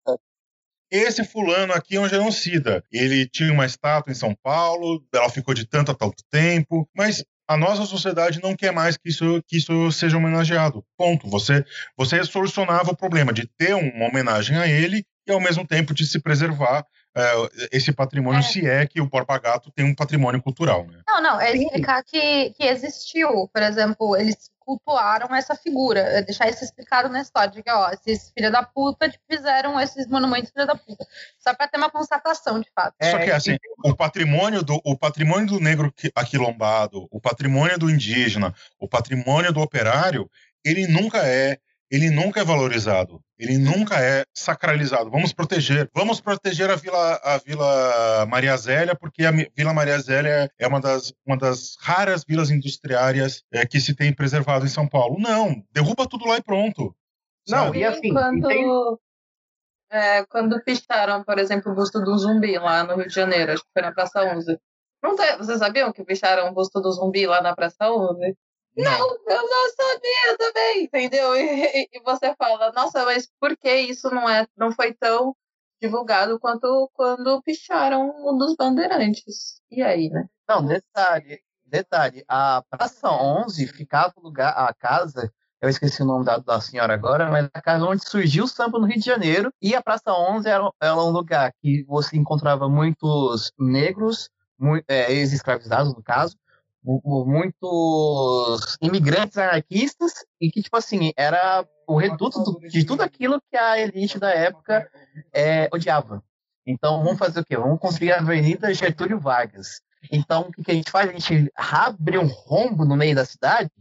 esse fulano aqui é um genocida. Ele tinha uma estátua em São Paulo, ela ficou de tanto a tanto tempo, mas a nossa sociedade não quer mais que isso, que isso seja homenageado. Ponto. Você, você solucionava o problema de ter uma homenagem a ele e, ao mesmo tempo, de se preservar eh, esse patrimônio, É. se é que o Borba Gato tem um patrimônio cultural. Né? Não, não, é explicar que, que existiu. Por exemplo, eles cultuaram essa figura. Deixar isso explicado na história. De que, ó, esses filha da puta fizeram esses monumentos filha da puta. Só pra ter uma constatação, de fato. É, Só que assim, o patrimônio do o patrimônio do negro qui- aquilombado, o patrimônio do indígena, o patrimônio do operário, ele nunca é ele nunca é valorizado, ele nunca é sacralizado. Vamos proteger, vamos proteger a Vila a Vila Maria Zélia, porque a Vila Maria Zélia é uma das uma das raras vilas industriárias eh, que se tem preservado em São Paulo. Não, derruba tudo lá e pronto. Não, sabe? e assim, quando, tem- é, quando picharam, por exemplo, o busto do zumbi lá no Rio de Janeiro, acho que foi na Praça 11. Não tem- vocês sabiam que picharam o busto do zumbi lá na Praça 11? Não, eu não sabia também, entendeu? E, e você fala, nossa, mas por que isso não, é, não foi tão divulgado quanto quando picharam o dos bandeirantes? E aí, né? Não, detalhe, detalhe, a Praça 11 ficava o lugar, a casa, eu esqueci o nome da, da senhora agora, mas a casa onde surgiu o samba no Rio de Janeiro, e a Praça 11 era, era um lugar que você encontrava muitos negros, mui- é, ex-escravizados no caso, muitos imigrantes anarquistas, e que, tipo assim, era o reduto de tudo aquilo que a elite da época é, odiava. Então, vamos fazer o quê? Vamos construir a Avenida Getúlio Vargas. Então, o que a gente faz? A gente abre um rombo no meio da cidade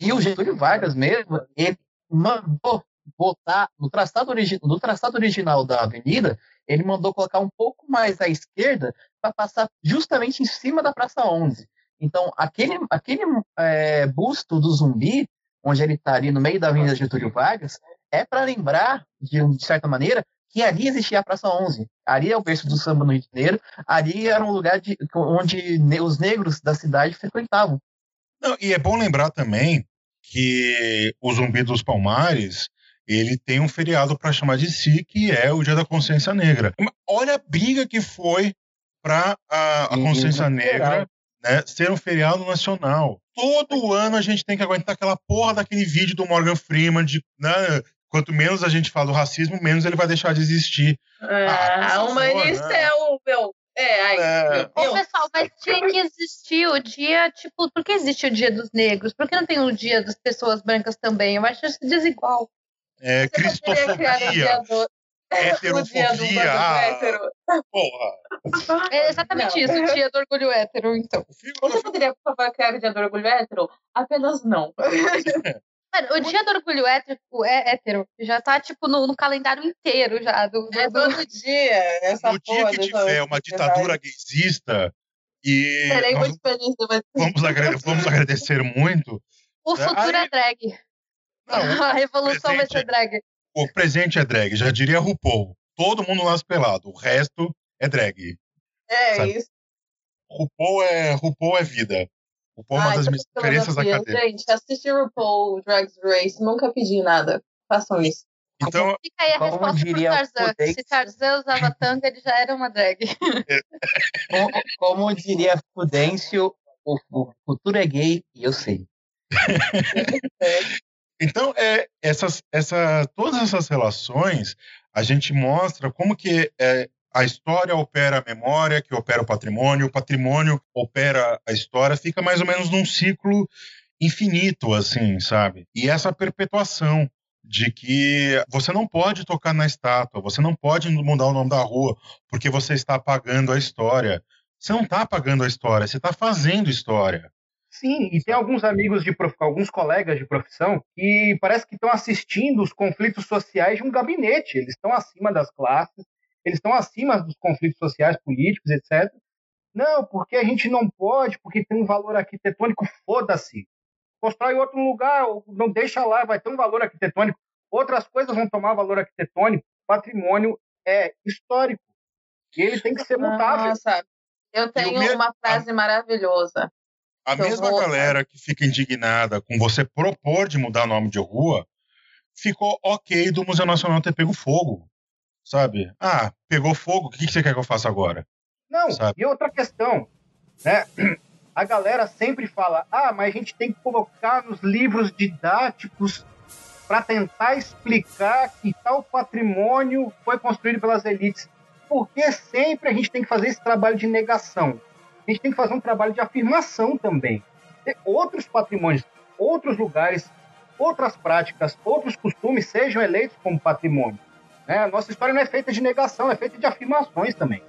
e o Getúlio Vargas mesmo, ele mandou botar no traçado, origi no traçado original da avenida, ele mandou colocar um pouco mais à esquerda para passar justamente em cima da Praça 11. Então, aquele, aquele é, busto do zumbi, onde ele está ali no meio da Avenida Getúlio Vargas, é para lembrar, de, de, certa maneira, que ali existia a Praça 11. Ali é o berço do samba no Rio de Janeiro. Ali era um lugar de, onde os negros da cidade frequentavam. Não, e é bom lembrar também que o Zumbi dos Palmares ele tem um feriado para chamar de si, que é o Dia da Consciência Negra. Olha a briga que foi para a, a, Consciência Negra né, ser um feriado nacional. Todo ano a gente tem que aguentar aquela porra daquele vídeo do Morgan Freeman de né, quanto menos a gente fala do racismo, menos ele vai deixar de existir. É, ah, humanista né? é o meu. É, aí, é. Ô, pessoal, mas tinha que existir o dia, tipo, por que existe o dia dos negros? Por que não tem o dia das pessoas brancas também? Eu acho isso desigual. É, cristofobia. Heterofobia. Ah, porra. É exatamente não. isso, dia do orgulho hétero, então. Você poderia, por favor, criar o dia do orgulho hétero? Apenas não. Mano, o dia do orgulho hétero, é, hétero já tá, tipo, no, no calendário inteiro já. Do, do, é todo dia. Essa no dia que tiver uma ditadura gaysista e Serei muito feliz. Vamos, agrade vamos agradecer muito. O futuro Aí... é drag. Não, a revolução vai ser drag. O presente é drag, já diria RuPaul. Todo mundo nasce pelado, o resto é drag. É sabe? isso. RuPaul é, RuPaul é vida. RuPaul é uma das minhas experiências da cadeia. Gente, assiste RuPaul Drag Race, nunca pedi nada. Façam isso. Então, Fica aí a resposta pro Tarzan. Se Tarzan usava tanga, ele já era uma drag. como, como diria Fudêncio, o, o futuro é gay e eu sei. Então, é, essas, essa, todas essas relações, a gente mostra como que é, a história opera a memória, que opera o patrimônio, o patrimônio opera a história, fica mais ou menos num ciclo infinito, assim, sabe? E essa perpetuação de que você não pode tocar na estátua, você não pode mudar o nome da rua, porque você está apagando a história. Você não está apagando a história, você está fazendo história. Sim, e tem alguns amigos de prof... alguns colegas de profissão que parece que estão assistindo os conflitos sociais de um gabinete. Eles estão acima das classes, eles estão acima dos conflitos sociais, políticos, etc. Não, porque a gente não pode, porque tem um valor arquitetônico, foda-se. Constrói outro lugar, não deixa lá, vai ter um valor arquitetônico. Outras coisas vão tomar valor arquitetônico. Patrimônio é histórico. E ele tem que ser mutável. Nossa, eu tenho uma frase maravilhosa. A mesma vou... galera que fica indignada com você propor de mudar o nome de rua, ficou ok do Museu Nacional ter pego fogo. Sabe? Ah, pegou fogo, o que, que você quer que eu faça agora? Não, sabe? e outra questão, né? A galera sempre fala: ah, mas a gente tem que colocar nos livros didáticos para tentar explicar que tal patrimônio foi construído pelas elites. Porque sempre a gente tem que fazer esse trabalho de negação? A gente tem que fazer um trabalho de afirmação também. Ter outros patrimônios, outros lugares, outras práticas, outros costumes sejam eleitos como patrimônio. Né? A nossa história não é feita de negação, é feita de afirmações também.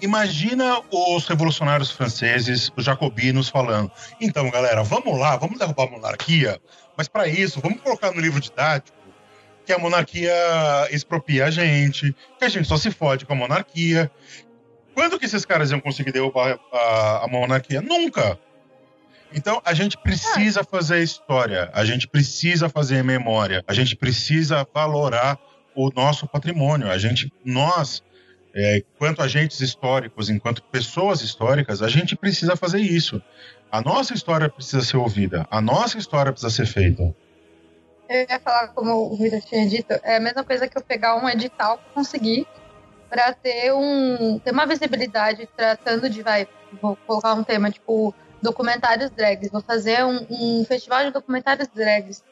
Imagina os revolucionários franceses, os jacobinos, falando: então, galera, vamos lá, vamos derrubar a monarquia, mas para isso, vamos colocar no livro didático que a monarquia expropria a gente, que a gente só se fode com a monarquia, quando que esses caras iam conseguir derrubar a, a monarquia? Nunca. Então a gente precisa fazer história, a gente precisa fazer memória, a gente precisa valorar o nosso patrimônio. A gente, nós, é, enquanto agentes históricos, enquanto pessoas históricas, a gente precisa fazer isso. A nossa história precisa ser ouvida, a nossa história precisa ser feita. Eu ia falar, como o Vitor tinha dito, é a mesma coisa que eu pegar um edital, conseguir para ter um ter uma visibilidade tratando de vai vou colocar um tema tipo documentários drags. Vou fazer um, um festival de documentários drags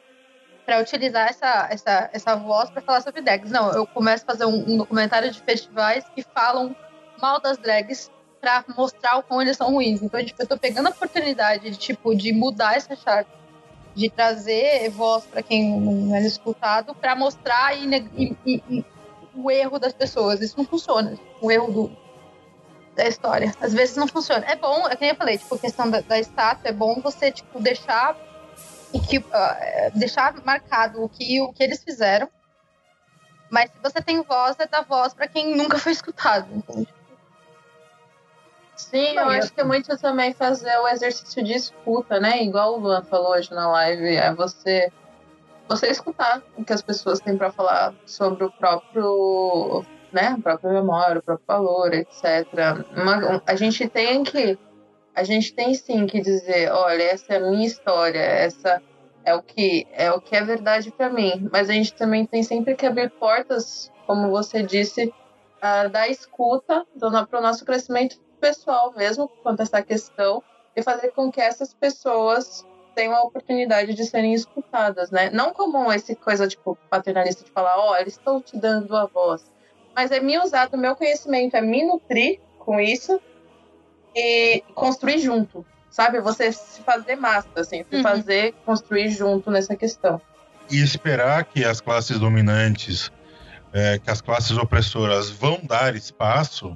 para utilizar essa essa essa voz para falar sobre drags. Não eu começo a fazer um, um, documentário de festivais que falam mal das drags para mostrar o quão eles são ruins. Então tipo, eu tô pegando a oportunidade de tipo de mudar essa chave de trazer voz para quem não é escutado para mostrar e, e, e o erro das pessoas. Isso não funciona. O erro do, da história. Às vezes não funciona. É bom, é como eu falei, tipo, questão da, da estátua, é bom você, tipo, deixar o que uh, deixar marcado o que, o que eles fizeram Mas se você tem voz, é dar voz para quem nunca foi escutado. Sim, eu acho que é muito também fazer o exercício de escuta, né? Igual o Luan falou hoje na live, é você você escutar o que as pessoas têm para falar sobre o próprio, né, a própria memória, o próprio valor, etc. Uma, a gente tem que a gente tem sim que dizer, olha, essa é a minha história, essa é o que é o que é verdade para mim, mas a gente também tem sempre que abrir portas, como você disse, uh, da escuta para o nosso crescimento pessoal mesmo quanto a essa questão e fazer com que essas pessoas tenham a oportunidade de serem escutadas, né? Não como esse coisa tipo paternalista de falar, olha, oh, estou te dando a voz, mas é me usar do meu conhecimento, é me nutrir com isso e construir junto, sabe? Você se fazer massa, assim, se uhum. fazer construir junto nessa questão. E esperar que as classes dominantes, é, que as classes opressoras vão dar espaço,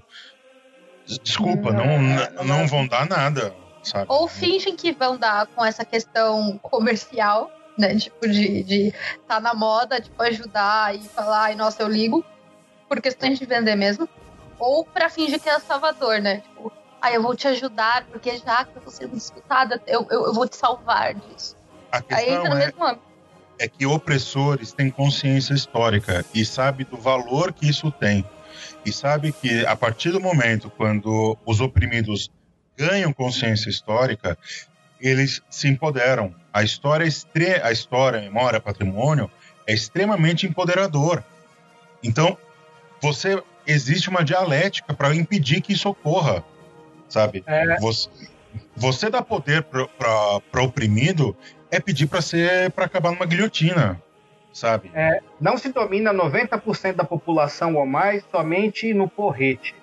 desculpa, não, não, não vão dar nada, sabe? Ou fingem que vão dar com essa questão comercial, né? Tipo, de, de tá na moda, tipo, ajudar e falar, ai, nossa, eu ligo, por questões de vender mesmo. Ou pra fingir que é salvador, né? Tipo, ah, eu vou te ajudar, porque já que eu vou ser escutada, eu, eu, eu, vou te salvar disso. Aí entra no é, mesmo âmbito. É que opressores têm consciência histórica e sabe do valor que isso tem. E sabe que a partir do momento quando os oprimidos ganham consciência histórica, eles se empoderam. A história, é a história, a memória, patrimônio é extremamente empoderador. Então, você existe uma dialética para impedir que isso ocorra sabe? É. Você, você dá poder para oprimido é pedir para ser para acabar numa guilhotina, sabe? É, não se domina 90% da população ou mais somente no porrete.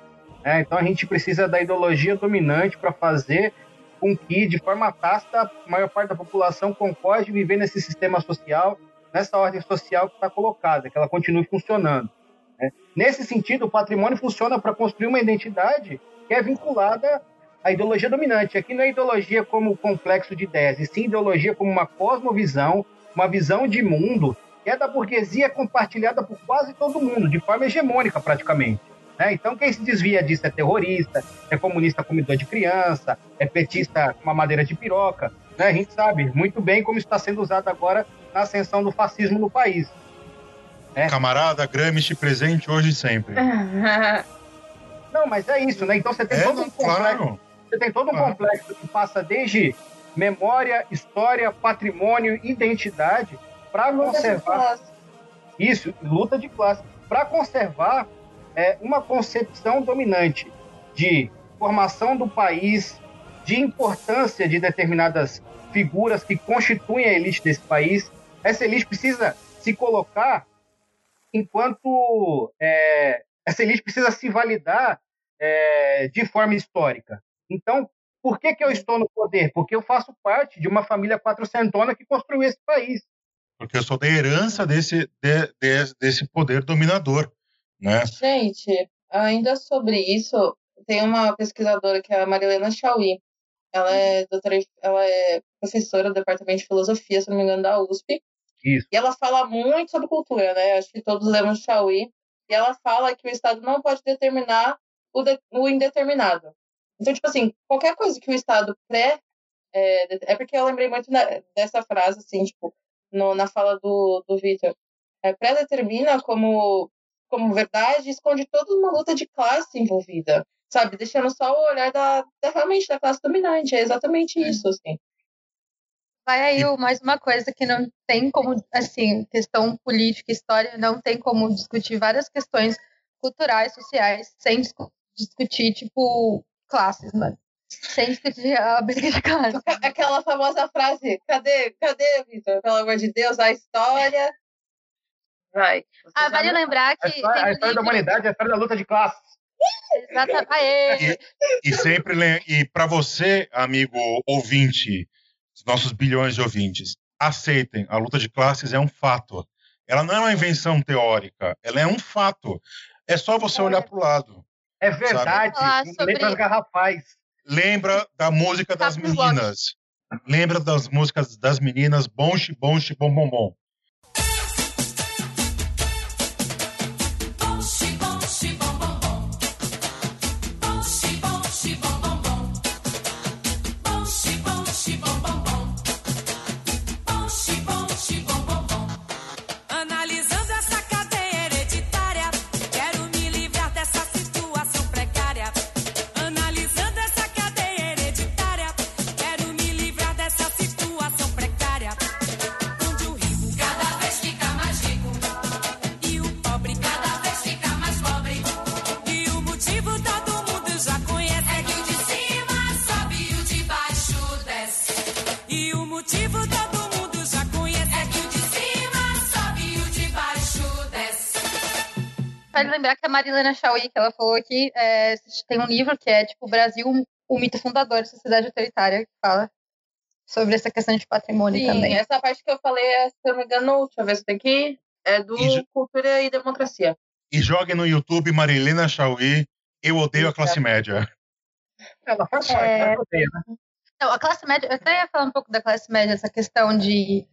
É, então a gente precisa da ideologia dominante para fazer com que, de forma tácita, a maior parte da população concorde viver nesse sistema social, nessa ordem social que está colocada, que ela continue funcionando. Né? Nesse sentido, o patrimônio funciona para construir uma identidade que é vinculada à ideologia dominante. Aqui não é ideologia como complexo de ideias, e sim ideologia como uma cosmovisão, uma visão de mundo que é da burguesia compartilhada por quase todo mundo, de forma hegemônica praticamente. Né? Então, quem se desvia disso é terrorista, é comunista comedor de criança, é petista com uma madeira de piroca. Né? A gente sabe muito bem como está sendo usado agora na ascensão do fascismo no país. Né? Camarada Gramsci presente hoje e sempre. Não, mas é isso, né? Então você tem é, todo um complexo. Claro. Você tem todo um claro. complexo que passa desde memória, história, patrimônio, identidade, para conservar. Isso, luta de classe. Para conservar é, uma concepção dominante de formação do país, de importância de determinadas figuras que constituem a elite desse país. Essa elite precisa se colocar enquanto é, essa elite precisa se validar é, de forma histórica. Então, por que, que eu estou no poder? Porque eu faço parte de uma família quatrocentona que construiu esse país. Porque eu sou da herança desse, de, de, desse poder dominador. Né? Gente, ainda sobre isso, tem uma pesquisadora que é a Marilena Chauí. Ela é doutora, ela é professora do departamento de filosofia, se não me engano, da USP. Isso. E ela fala muito sobre cultura, né? Acho que todos lemos Chauí. E ela fala que o Estado não pode determinar o, de, o indeterminado. Então, tipo assim, qualquer coisa que o Estado pré. É, é porque eu lembrei muito dessa frase, assim, tipo, no, na fala do, do Victor. É, pré-determina como, como verdade esconde toda uma luta de classe envolvida, sabe? Deixando só o olhar da, da realmente da classe dominante. É exatamente isso, assim. Vai aí mais uma coisa que não tem como, assim, questão política, história, não tem como discutir várias questões culturais, sociais, sem discutir, tipo, classes, mano. Sem discutir a briga de classe. Aquela famosa frase, cadê, cadê, Vitor? Pelo amor de Deus, a história. Vai. Ah, vale lembrar que. A história, a história da humanidade é a história da luta de classes. Exatamente. E, e sempre, e para você, amigo ouvinte, nossos bilhões de ouvintes, aceitem, a luta de classes é um fato. Ela não é uma invenção teórica, ela é um fato. É só você olhar para o lado. É verdade. Sobre... Letras garrafais. Lembra da música das meninas. Lembra das músicas das meninas Bom, Bom, Bom, Bom, Bom. Marilena Chauí, que ela falou aqui, é, tem um livro que é tipo Brasil, o mito fundador da sociedade autoritária, que fala sobre essa questão de patrimônio Sim, também. essa parte que eu falei, é, se eu não me engano, deixa eu ver se tem aqui, é do Isso. Cultura e Democracia. E joguem no YouTube Marilena Chauí, Eu Odeio a Classe Média. Ela faz É. ela odeia, né? Não, a classe média, eu até ia falar um pouco da classe média, essa questão de,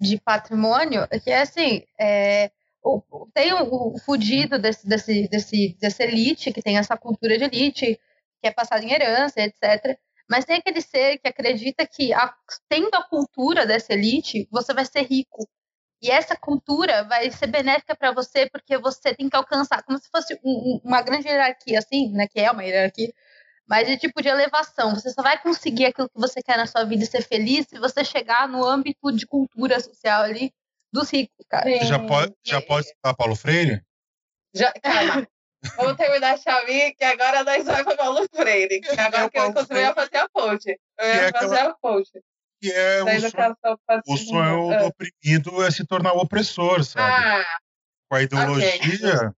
de patrimônio, que é assim, é, o, tem o, o fudido desse, desse, desse, dessa elite, que tem essa cultura de elite, que é passada em herança, etc. Mas tem aquele ser que acredita que, a, tendo a cultura dessa elite, você vai ser rico. E essa cultura vai ser benéfica para você, porque você tem que alcançar, como se fosse um- uma grande hierarquia, assim, né? Que é uma hierarquia mas de tipo de elevação. Você só vai conseguir aquilo que você quer na sua vida e ser feliz se você chegar no âmbito de cultura social ali dos ricos, cara. Você já pode, já pode citar Paulo Freire? Já, calma. Vamos terminar a Xavi, que agora nós vamos para Paulo Freire. Que agora que eu consegui ia fazer a ponte. Eu ia é fazer a ponte. Que é Da o sonho, o sonho do oprimido é se tornar o opressor, sabe? Ah, Com a ideologia.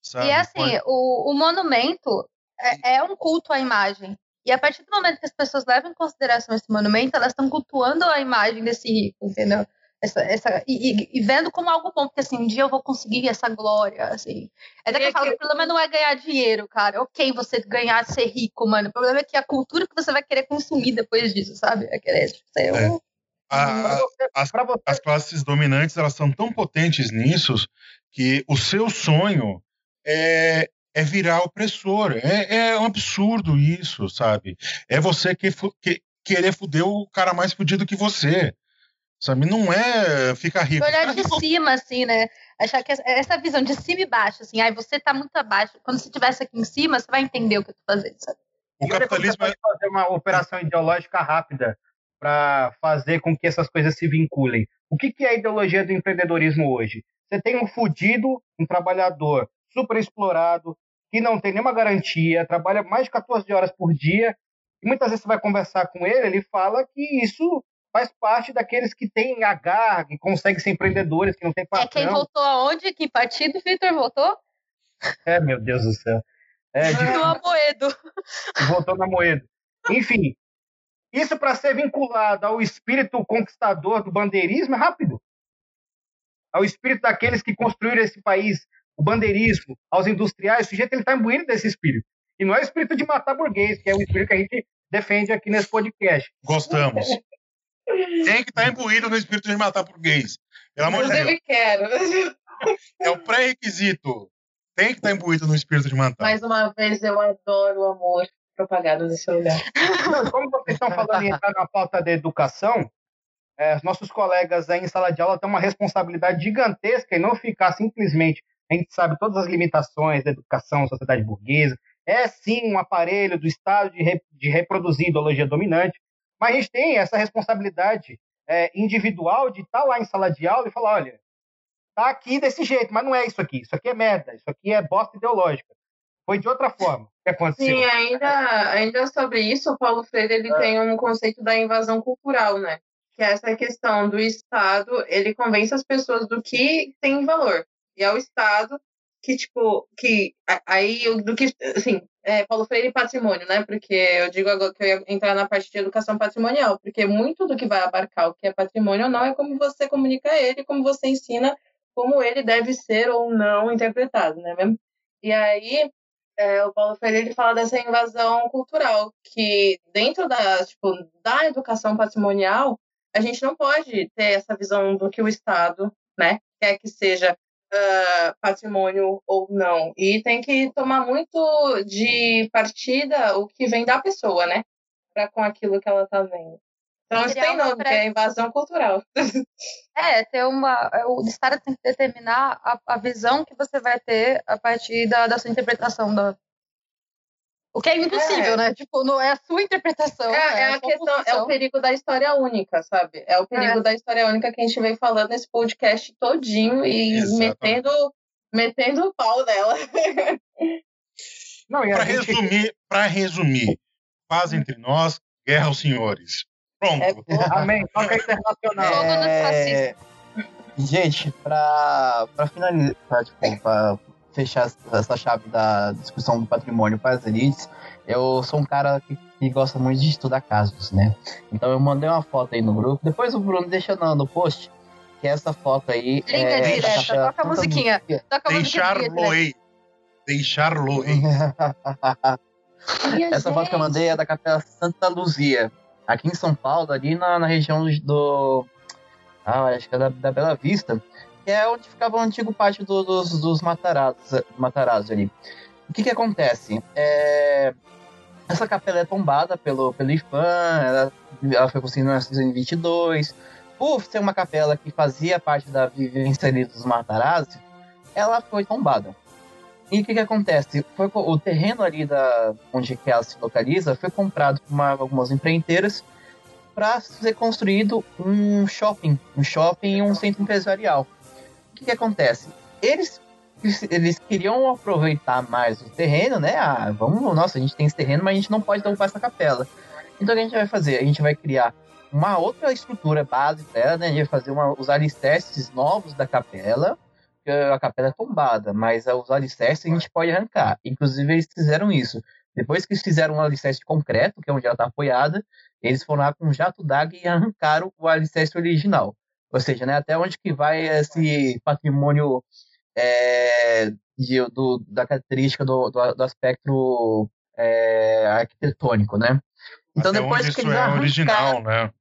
Sabe? E assim, o, o monumento é, é um culto à imagem. E a partir do momento que as pessoas levam em consideração esse monumento, elas estão cultuando a imagem desse rico, entendeu? Essa, essa, e, e- e vendo como algo bom, porque assim, um dia eu vou conseguir essa glória, assim. É até que eu falo, aqui- o problema não é ganhar dinheiro, cara. Ok, você ganhar, ser rico, mano. O problema é que a cultura que você vai querer consumir depois disso, sabe? É querer, tipo, ser É. um... A- a- as, as classes dominantes elas são tão potentes nisso que o seu sonho é, é virar opressor. É, é um absurdo isso, sabe? É você que, que- querer fuder o cara mais fudido que você. Sabe? Não é ficar rico. olhar de cima, assim, né? Achar que essa- visão de cima e baixo, assim, ai, você tá muito abaixo. Quando você estivesse aqui em cima, você vai entender o que eu tô fazendo, sabe? O E capitalismo você é, pode fazer uma operação ideológica rápida para fazer com que essas coisas se vinculem. O que, que é a ideologia do empreendedorismo hoje? Você tem um fudido, um trabalhador super explorado, que não tem nenhuma garantia, trabalha mais de 14 horas por dia, e muitas vezes você vai conversar com ele, ele fala que isso faz parte daqueles que têm agar, que conseguem ser empreendedores, que não tem É quem patrão. votou aonde? Que partido, Vitor, votou? É, meu Deus do céu. É, de No Amoedo. voltou na moeda. Enfim, isso para ser vinculado ao espírito conquistador do bandeirismo é rápido. Ao espírito daqueles que construíram esse país, o bandeirismo, aos industriais, o sujeito ele está imbuído desse espírito. E não é o espírito de matar burguês, que é o espírito que a gente defende aqui nesse podcast. gostamos. Tem que estar imbuído no espírito de matar burguês. Pelo amor de Deus. inclusive quero. É o pré-requisito. Tem que estar imbuído no espírito de matar. Mais uma vez, eu adoro o amor propagado nesse lugar. Como vocês estão falando em entrar na pauta da educação, é, os nossos colegas aí em sala de aula têm uma responsabilidade gigantesca em não ficar simplesmente. A gente sabe todas as limitações da educação, sociedade burguesa. É sim um aparelho do Estado de, re- de reproduzir ideologia dominante, mas a gente tem essa responsabilidade é, individual de estar lá em sala de aula e falar: olha, tá aqui desse jeito, mas não é isso aqui. Isso aqui é merda, isso aqui é bosta ideológica. Foi de outra forma que aconteceu. Sim, ainda, ainda sobre isso, o Paulo Freire ele tem um conceito da invasão cultural, né? Que é essa questão do Estado, ele convence as pessoas do que tem valor. E é o Estado que, tipo, que aí eu- do que, assim, é, Paulo Freire e patrimônio, né? Porque eu digo agora que eu ia entrar na parte de educação patrimonial, porque muito do que vai abarcar o que é patrimônio ou não é como você comunica ele, como você ensina como ele deve ser ou não interpretado, né? E aí, é, o Paulo Freire ele fala dessa invasão cultural, que dentro da, tipo, da educação patrimonial, a gente não pode ter essa visão do que o Estado né, quer que seja ah, patrimônio ou não. E tem que tomar muito de partida o que vem da pessoa, né? Para com aquilo que ela está vendo. Então, isso tem nome, que é invasão cultural. É, ter uma. O Estado tem que determinar a, a visão que você vai ter a partir da, da sua interpretação da. O que é impossível, É. né? Tipo, não é a sua interpretação. É, é a sua questão, é o perigo da história única, sabe? É o perigo É. da história única que a gente vem falando nesse podcast todinho e Exatamente. metendo, metendo o pau nela. A Para gente- resumir, para resumir, paz entre nós, guerra aos senhores. Pronto. É, Amém. Toca internacional. Fogo nos É, Gente, pra, pra finalizar, tipo, pra fechar essa chave da discussão do patrimônio para as elites, eu sou um cara que, que, gosta muito de estudar casos, né? Então eu mandei uma foto aí no grupo. Depois o Bruno deixa no, no post, que essa foto aí. É, direta, toca a musiquinha. Toca a Deixar-lo aí. Deixar-lo aí. essa foto que eu mandei é da Capela Santa Luzia, aqui em São Paulo, ali na, na região do. Ah, acho que é da, da Bela Vista que é onde ficava o antigo pátio do, dos, dos Matarazos, Matarazzo ali. O que que acontece? É, essa capela é tombada pelo, pelo IFAM, ela, ela foi construída em 1922. Por ser uma capela que fazia parte da vivência ali dos Matarazzi, ela foi tombada. E o que, que acontece? Foi, o terreno ali da, onde ela se localiza foi comprado por uma, algumas empreiteiras para ser construído um shopping, um shopping e um centro empresarial que, que acontece? Eles eles queriam aproveitar mais o terreno, né? Ah, vamos, nossa, a gente tem esse terreno, mas a gente não pode derrubar essa capela. Então o que a gente vai fazer? A gente vai criar uma outra estrutura base dela, né? A gente vai fazer uma, os alicerces novos da capela, a capela é tombada, mas os alicerces a gente pode arrancar. Inclusive eles fizeram isso. Depois que eles fizeram um alicerce de concreto, que é onde ela está apoiada, eles foram lá com um jato d'água e arrancaram o alicerce original. Ou seja, né, até onde que vai esse patrimônio é, de, do, da característica do, do, do aspecto é, arquitetônico, né? Então até depois que eles é original, né?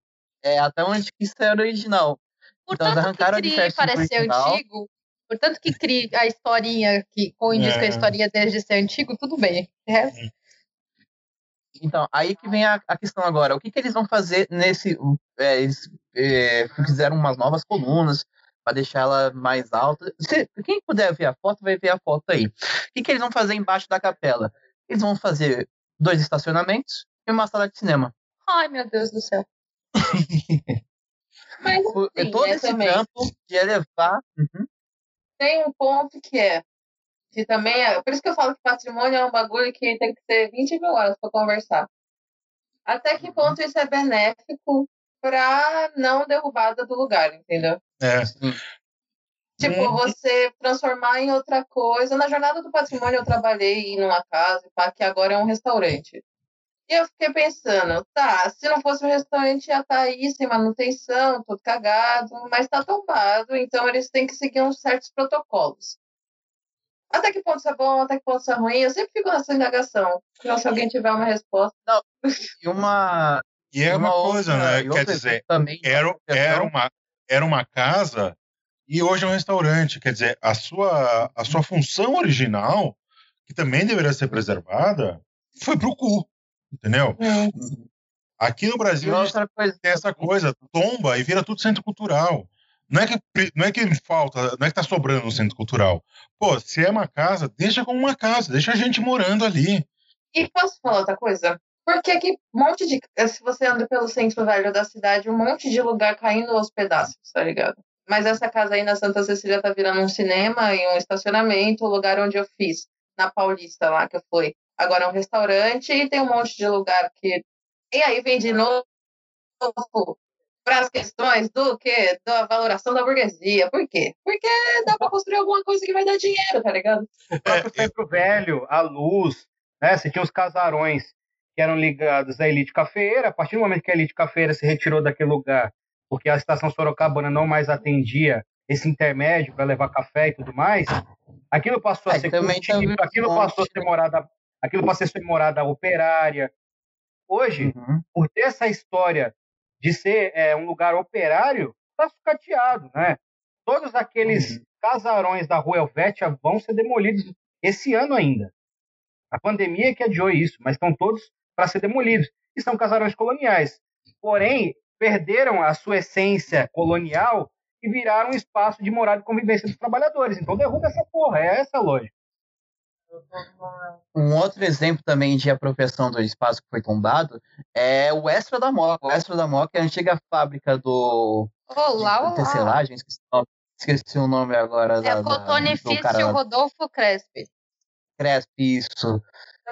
É, até onde que isso é original. Portanto, então, arrancaram que CRI parecer antigo, portanto que crie a historinha que condiz é. com a historinha desde ser antigo, tudo bem. É. Então, aí que vem a, a, questão agora. O que, que eles vão fazer nesse. É, eles é, fizeram umas novas colunas para deixar ela mais alta. Se, quem puder ver a foto, vai ver a foto aí. O que, que eles vão fazer embaixo da capela? Eles vão fazer dois estacionamentos e uma sala de cinema. Ai, meu Deus do céu. Mas, assim, todo esse também. campo de elevar. Uhum. Tem um ponto que é que também é. Por isso que eu falo que patrimônio é um bagulho que tem que ter 20 mil horas para conversar. Até que ponto isso é benéfico para não derrubada do lugar, entendeu? É. Tipo, uhum. você transformar em outra coisa. Na jornada do patrimônio eu trabalhei numa casa, que agora é um restaurante. E eu fiquei pensando, tá, se não fosse um restaurante ia estar tá aí sem manutenção, todo cagado, mas está tombado, então eles têm que seguir uns certos protocolos. Até que ponto isso é bom, até que ponto isso é ruim? Eu sempre fico nessa indagação. Então, se alguém tiver uma resposta. Não, e uma. E é uma, uma coisa, outra, né? Quer dizer, também era, era, uma, era uma casa e hoje é um restaurante. Quer dizer, a sua, a sua função original, que também deveria ser preservada, foi pro cu. Entendeu? É. Aqui no Brasil, a gente coisa... tem essa coisa, tomba e vira tudo centro cultural. Não é que não é que falta, não é que tá sobrando no centro cultural. Pô, se é uma casa, deixa como uma casa, deixa a gente morando ali. E posso falar outra coisa? Porque aqui, um monte de. Se você anda pelo centro velho da cidade, um monte de lugar caindo aos pedaços, tá ligado? Mas essa casa aí na Santa Cecília tá virando um cinema e um estacionamento, o lugar onde eu fiz, na Paulista lá que eu fui. Agora é um restaurante e tem um monte de lugar que. E aí vem de novo para as questões do que da valoração da burguesia. Por quê? Porque dá para construir alguma coisa que vai dar dinheiro, tá ligado? O próprio é, centro velho, a luz, né? Você tinha os casarões que eram ligados à elite cafeira. A partir do momento que a elite cafeira se retirou daquele lugar, porque a estação Sorocabana não mais atendia esse intermédio para levar café e tudo mais, aquilo passou a ser cultivo, aquilo passou a ser morada, aquilo passou a ser morada operária. Hoje, uhum. por ter essa história de ser é, um lugar operário, está sucateado, né? Todos aqueles uhum. casarões da Rua Helvétia vão ser demolidos esse ano ainda. A pandemia que adiou isso, mas estão todos para ser demolidos. E são casarões coloniais. Porém, perderam a sua essência colonial e viraram um espaço de morada e convivência dos trabalhadores. Então derruba essa porra, é essa a lógica. Um outro exemplo também de apropriação do espaço que foi tombado é o Extra da Moca. O Extra da Moca é a antiga fábrica do. Olá, olá. Tecelagem, esqueci, esqueci o nome agora. É da, Cotonifício cara... Rodolfo Crespi. Crespi, isso.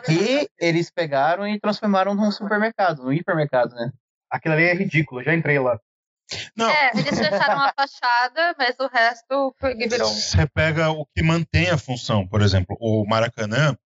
E eles pegaram e transformaram num supermercado, num hipermercado, né? Aquilo ali é ridículo, já entrei lá. Não, É, eles fecharam a fachada, mas o resto foi, virou. você pega o que mantém a função, por exemplo, o Maracanã,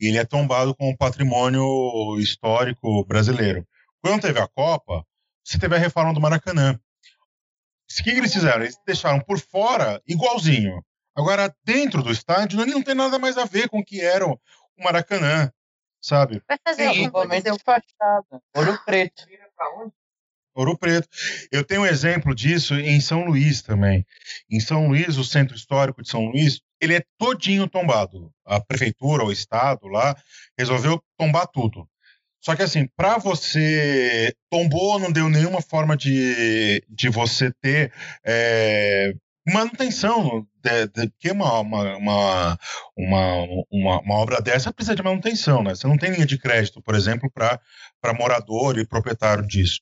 ele é tombado como patrimônio histórico brasileiro. Quando teve a Copa, você teve a reforma do Maracanã. O que, que eles fizeram? Eles deixaram por fora igualzinho. Agora, dentro do estádio, ele não tem nada mais a ver com o que era o Maracanã, sabe? Vai fazer Sim, algum de fachada. Ouro preto. Ouro Preto. Eu tenho um exemplo disso em São Luís também. Em São Luís, o centro histórico de São Luís, ele é todinho tombado. A prefeitura, o estado lá, resolveu tombar tudo. Só que assim, para você tombou, não deu nenhuma forma de, de você ter é, manutenção. De, de, porque uma, uma, uma, uma, uma, obra dessa precisa de manutenção, né? Você não tem linha de crédito, por exemplo, para morador e proprietário disso.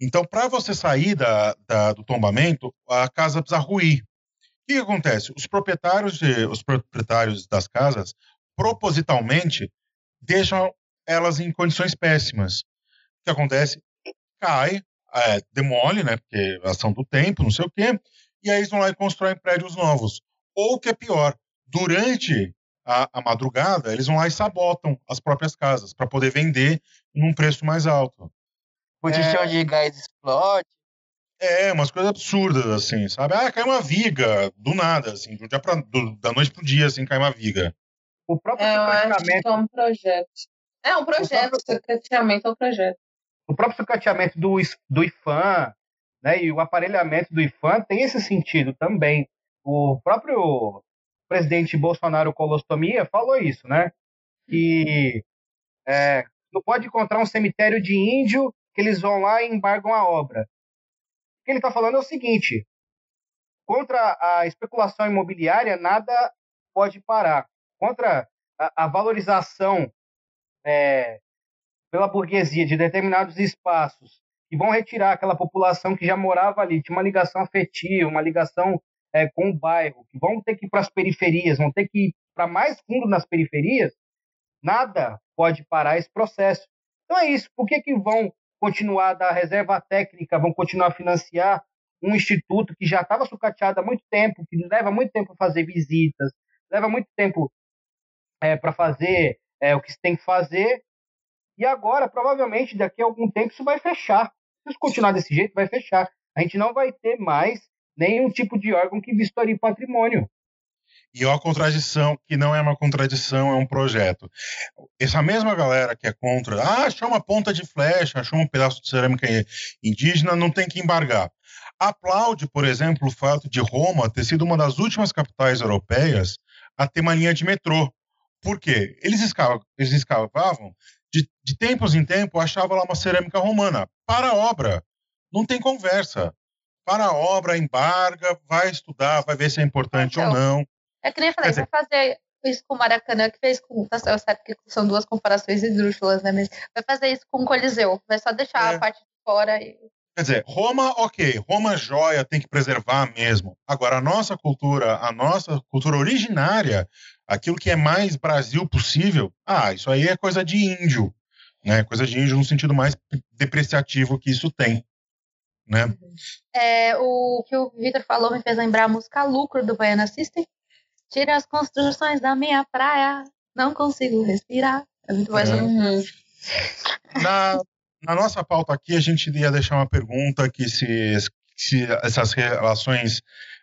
Então, para você sair da, da, do tombamento, a casa precisa ruir. O que, que acontece? Os proprietários, de, os proprietários das casas, propositalmente, deixam elas em condições péssimas. O que acontece? Cai, é, demole, né? Porque ação do tempo, não sei o quê, e aí eles vão lá e constroem prédios novos. Ou o que é pior, durante a, a madrugada, eles vão lá e sabotam as próprias casas para poder vender num preço mais alto. Posição de gás explode. É, umas coisas absurdas, assim, sabe? Ah, cai uma viga, do nada, assim, do dia pra, do, da noite pro dia, assim, cai uma viga. O próprio É, sucateamento, é um projeto. É um projeto, sucateamento é um projeto. o próprio sucateamento do, do IFAM, né, e o aparelhamento do IFAM tem esse sentido também. O próprio presidente Bolsonaro Colostomia falou isso, né? Que é, não pode encontrar um cemitério de índio que eles vão lá e embargam a obra. O que ele está falando é o seguinte: contra a especulação imobiliária, nada pode parar. Contra a, a valorização é, pela burguesia de determinados espaços que vão retirar aquela população que já morava ali, tinha uma ligação afetiva, uma ligação é, com o bairro, que vão ter que ir para as periferias, vão ter que ir para mais fundo nas periferias, nada pode parar esse processo. Então é isso. Por que, que vão continuar a dar reserva técnica, vão continuar a financiar um instituto que já estava sucateado há muito tempo, que leva muito tempo para fazer visitas, leva muito tempo é, para fazer é, o que se tem que fazer, e agora, provavelmente, daqui a algum tempo, isso vai fechar. Se isso continuar desse jeito, vai fechar. A gente não vai ter mais nenhum tipo de órgão que vistorie patrimônio. E ó a contradição, que não é uma contradição, é um projeto. Essa mesma galera que é contra, ah, achou uma ponta de flecha, achou um pedaço de cerâmica indígena, não tem que embargar. Aplaude, por exemplo, o fato de Roma ter sido uma das últimas capitais europeias a ter uma linha de metrô. Por quê? Eles escavavam, eles escavavam de, de tempos em tempos, achava lá uma cerâmica romana. Para a obra. Não tem conversa. Para a obra, embarga, vai estudar, vai ver se é importante Então, ou não. É que nem eu falei, dizer- vai fazer isso com o Maracanã, que fez com. Tá certo que são duas comparações esdrúxulas, né? Mas vai fazer isso com o Coliseu. Vai só deixar É. a parte de fora e. Quer dizer, Roma, ok, Roma joia, tem que preservar mesmo. Agora, a nossa cultura, a nossa cultura originária, aquilo que é mais Brasil possível, ah, isso aí é coisa de índio, né? Coisa de índio no sentido mais depreciativo que isso tem, né? É, o que o Vitor falou me fez lembrar a música Lucro do Baiana System. Tira as construções da minha praia, não consigo respirar. É muito essa É. Uhum. Na, na nossa pauta aqui, a gente ia deixar uma pergunta que se, se essas relações,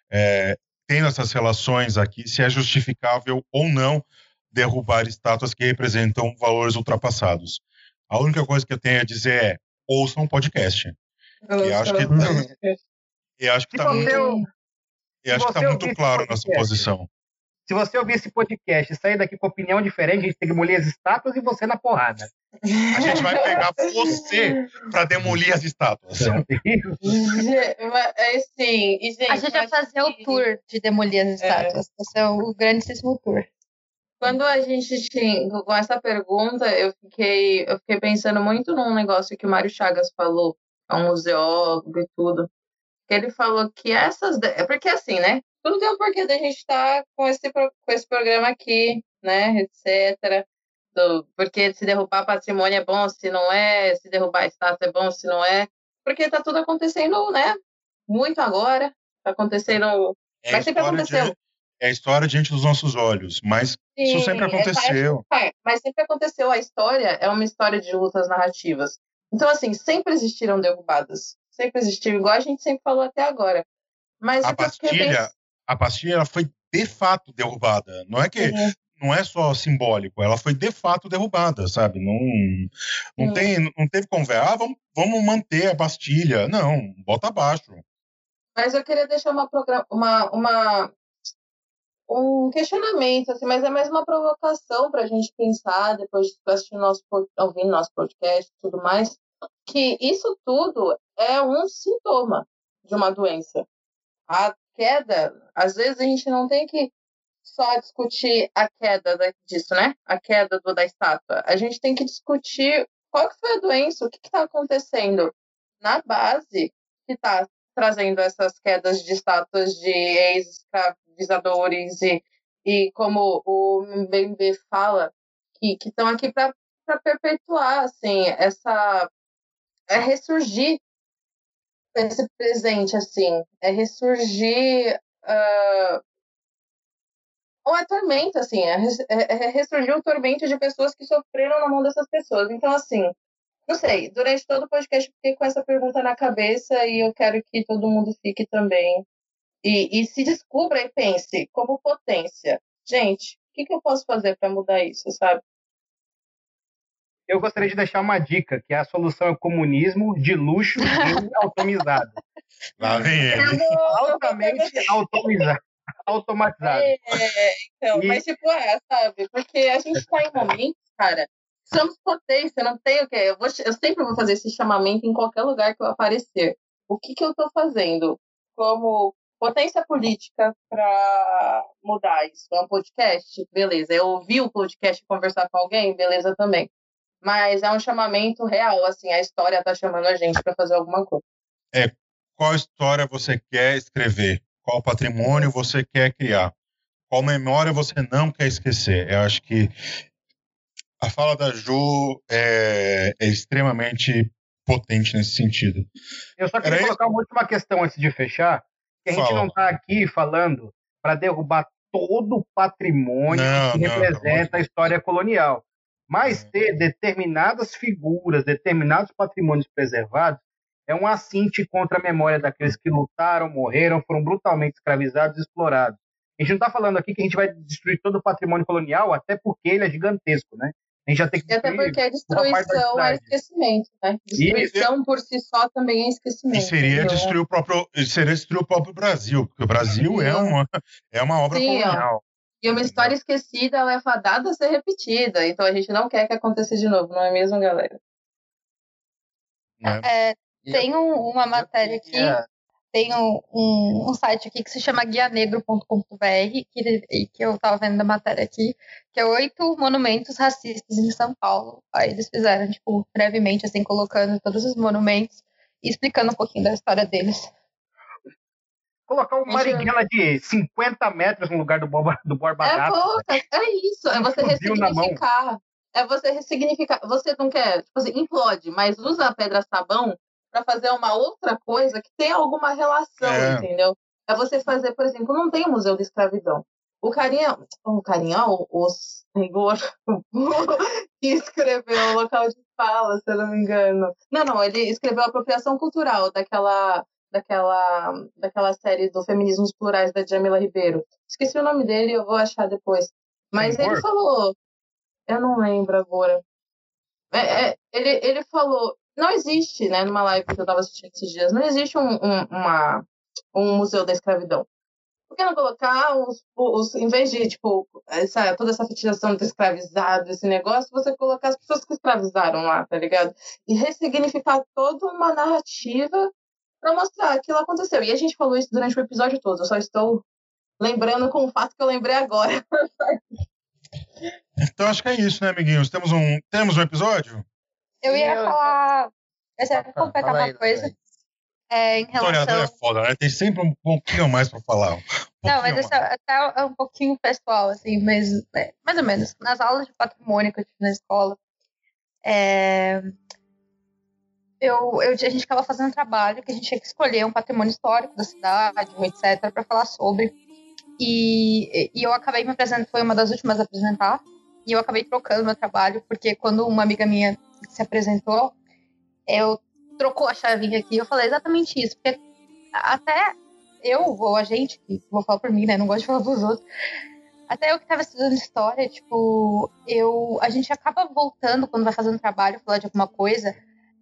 é, tendo essas relações aqui, se é justificável ou não derrubar estátuas que representam valores ultrapassados. A única coisa que eu tenho a dizer é ouçam o podcast. E acho que, e acho que você, muito, e acho que tá muito claro a nossa posição. Se você ouvir esse podcast e sair daqui com opinião diferente, a gente tem que demolir as estátuas e você na porrada. A gente vai pegar você para demolir as estátuas. É assim, e, gente, A gente vai fazer o tour de demolir as estátuas. Esse é o grandíssimo tour. Quando a gente tinha, com essa pergunta, eu fiquei, eu fiquei pensando muito num negócio que o Mário Chagas falou, é um museólogo e tudo. Que ele falou que essas. de- É porque assim, né? Tudo tem um porquê da gente estar com, esse, com esse programa aqui, né? Etc. Do, porque se derrubar patrimônio é bom, se não é, se derrubar estátua é bom, se não é. Porque tá tudo acontecendo, né? muito agora, tá acontecendo. É Mas sempre aconteceu. de- é a história diante dos nossos olhos, mas isso Sim, sempre é, aconteceu. é, mas sempre aconteceu. A história é uma história de lutas narrativas. Então, assim, sempre existiram derrubadas. Sempre existiu, igual a gente sempre falou até agora. Mas A pastilha, a pastilha ela foi de fato derrubada. Não é que Sim. não é só simbólico, ela foi de fato derrubada, sabe? Não, não, Sim. tem, não teve conversa. Ah, vamos, vamos manter a Bastilha. Não, bota abaixo. Mas eu queria deixar uma, uma, uma um questionamento, assim, mas é mais uma provocação para a gente pensar depois de assistir nosso ouvindo nosso podcast e tudo mais, que isso tudo é um sintoma de uma doença. A queda, às vezes a gente não tem que só discutir a queda da- disso, né? A queda do, da estátua. A gente tem que discutir qual que foi a doença, o que está acontecendo na base que está trazendo essas quedas de estátuas de ex-escravizadores e, e como o Mbembe fala, que estão aqui para perpetuar assim, essa é ressurgir esse presente assim, é ressurgir ah, ou é tormento, assim, é, é, é ressurgir o tormento de pessoas que sofreram na mão dessas pessoas. Então, assim, não sei, durante todo o podcast eu fiquei com essa pergunta na cabeça e eu quero que todo mundo fique também. E, e se descubra e pense como potência. Gente, o que, que eu posso fazer para mudar isso, sabe? Eu gostaria de deixar uma dica, que a solução é o comunismo de luxo e automizado. Lá vem ele. Altamente automizado. automatizado. É, então, E- mas tipo, é, sabe? Porque a gente tá em momentos, cara, somos potência, não tem o que. Eu, vou, eu sempre vou fazer esse chamamento em qualquer lugar que eu aparecer. O que, que eu tô fazendo como potência política para mudar isso? É um podcast? Beleza. Eu ouvi o podcast e conversar com alguém? Beleza também. Mas é um chamamento real, assim, a história tá chamando a gente para fazer alguma coisa. Qual história você quer escrever? Qual patrimônio você quer criar? Qual memória você não quer esquecer? Eu acho que a fala da Ju é, é extremamente potente nesse sentido. Eu só queria Era colocar uma última questão antes de fechar, que a gente Fala. não está aqui falando para derrubar todo o patrimônio Não, que não, representa não. a história colonial, mas ter determinadas figuras, determinados patrimônios preservados é um assinte contra a memória daqueles que lutaram, morreram, foram brutalmente escravizados e explorados. A gente não está falando aqui que a gente vai destruir todo o patrimônio colonial, até porque ele é gigantesco, né? A gente já tem que E até porque a destruição é esquecimento, né? Destruição por si só também é esquecimento. E seria entendeu? destruir o próprio, seria destruir o próprio Brasil, porque o Brasil é uma, é uma obra Sim, ó. colonial. E uma história esquecida, ela é fadada a ser repetida. Então a gente não quer que aconteça de novo, não é mesmo, galera? É, E tem um- uma matéria aqui, tem um, um, um site aqui que se chama guianegro.com.br, que, que eu tava vendo da matéria aqui, que é oito monumentos racistas em São Paulo. Aí eles fizeram, tipo, brevemente, assim, colocando todos os monumentos e explicando um pouquinho da história deles. Colocar Gente, Marighella de 50 metros no lugar do, Borba, do Borba É Gato. é isso. É você ressignificar. É você ressignificar. Você não quer, tipo assim, implode, mas usa a pedra sabão para fazer uma outra coisa que tem alguma relação, É. entendeu? É você fazer, por exemplo, não tem o Museu da Escravidão. O carinha, o carinha, o, o senhor que escreveu o local de fala, se eu não me engano. Não, não, ele escreveu a apropriação cultural daquela, daquela, daquela série do Feminismos Plurais da Jamila Ribeiro. Esqueci o nome dele, eu vou achar depois. Mas ele falou, eu não lembro agora. É, é, ele, ele falou, não existe, né, numa live que eu tava assistindo esses dias, não existe um, um, uma, um museu da escravidão. Por que não colocar os, os em vez de, tipo, essa, toda essa fetichização do escravizado, esse negócio, você colocar as pessoas que escravizaram lá, tá ligado? E ressignificar toda uma narrativa pra mostrar que aquilo aconteceu. E a gente falou isso durante o episódio todo, eu só estou lembrando com o fato que eu lembrei agora. Então acho que é isso, né, amiguinhos? Temos um, temos um episódio? Eu ia Eu- falar. Eu ia completar Fala uma aí, coisa é, em Historiador relação. é foda, né? Tem sempre um pouquinho a mais pra falar. Um Não, mas isso é até é um pouquinho pessoal, assim, mas é, mais ou menos. Nas aulas de patrimônio que eu tive na escola, é, eu, eu, a gente ficava fazendo trabalho que a gente tinha que escolher um patrimônio histórico da cidade, etc., para falar sobre. E, e eu acabei me apresentando, foi uma das últimas a apresentar, e eu acabei trocando meu trabalho, porque quando uma amiga minha se apresentou, eu trocou a chavinha aqui, eu falei exatamente isso, porque até eu, ou a gente, vou falar por mim, né, não gosto de falar pros outros, até eu que estava estudando história, tipo, eu, a gente acaba voltando quando vai fazendo trabalho, falar de alguma coisa,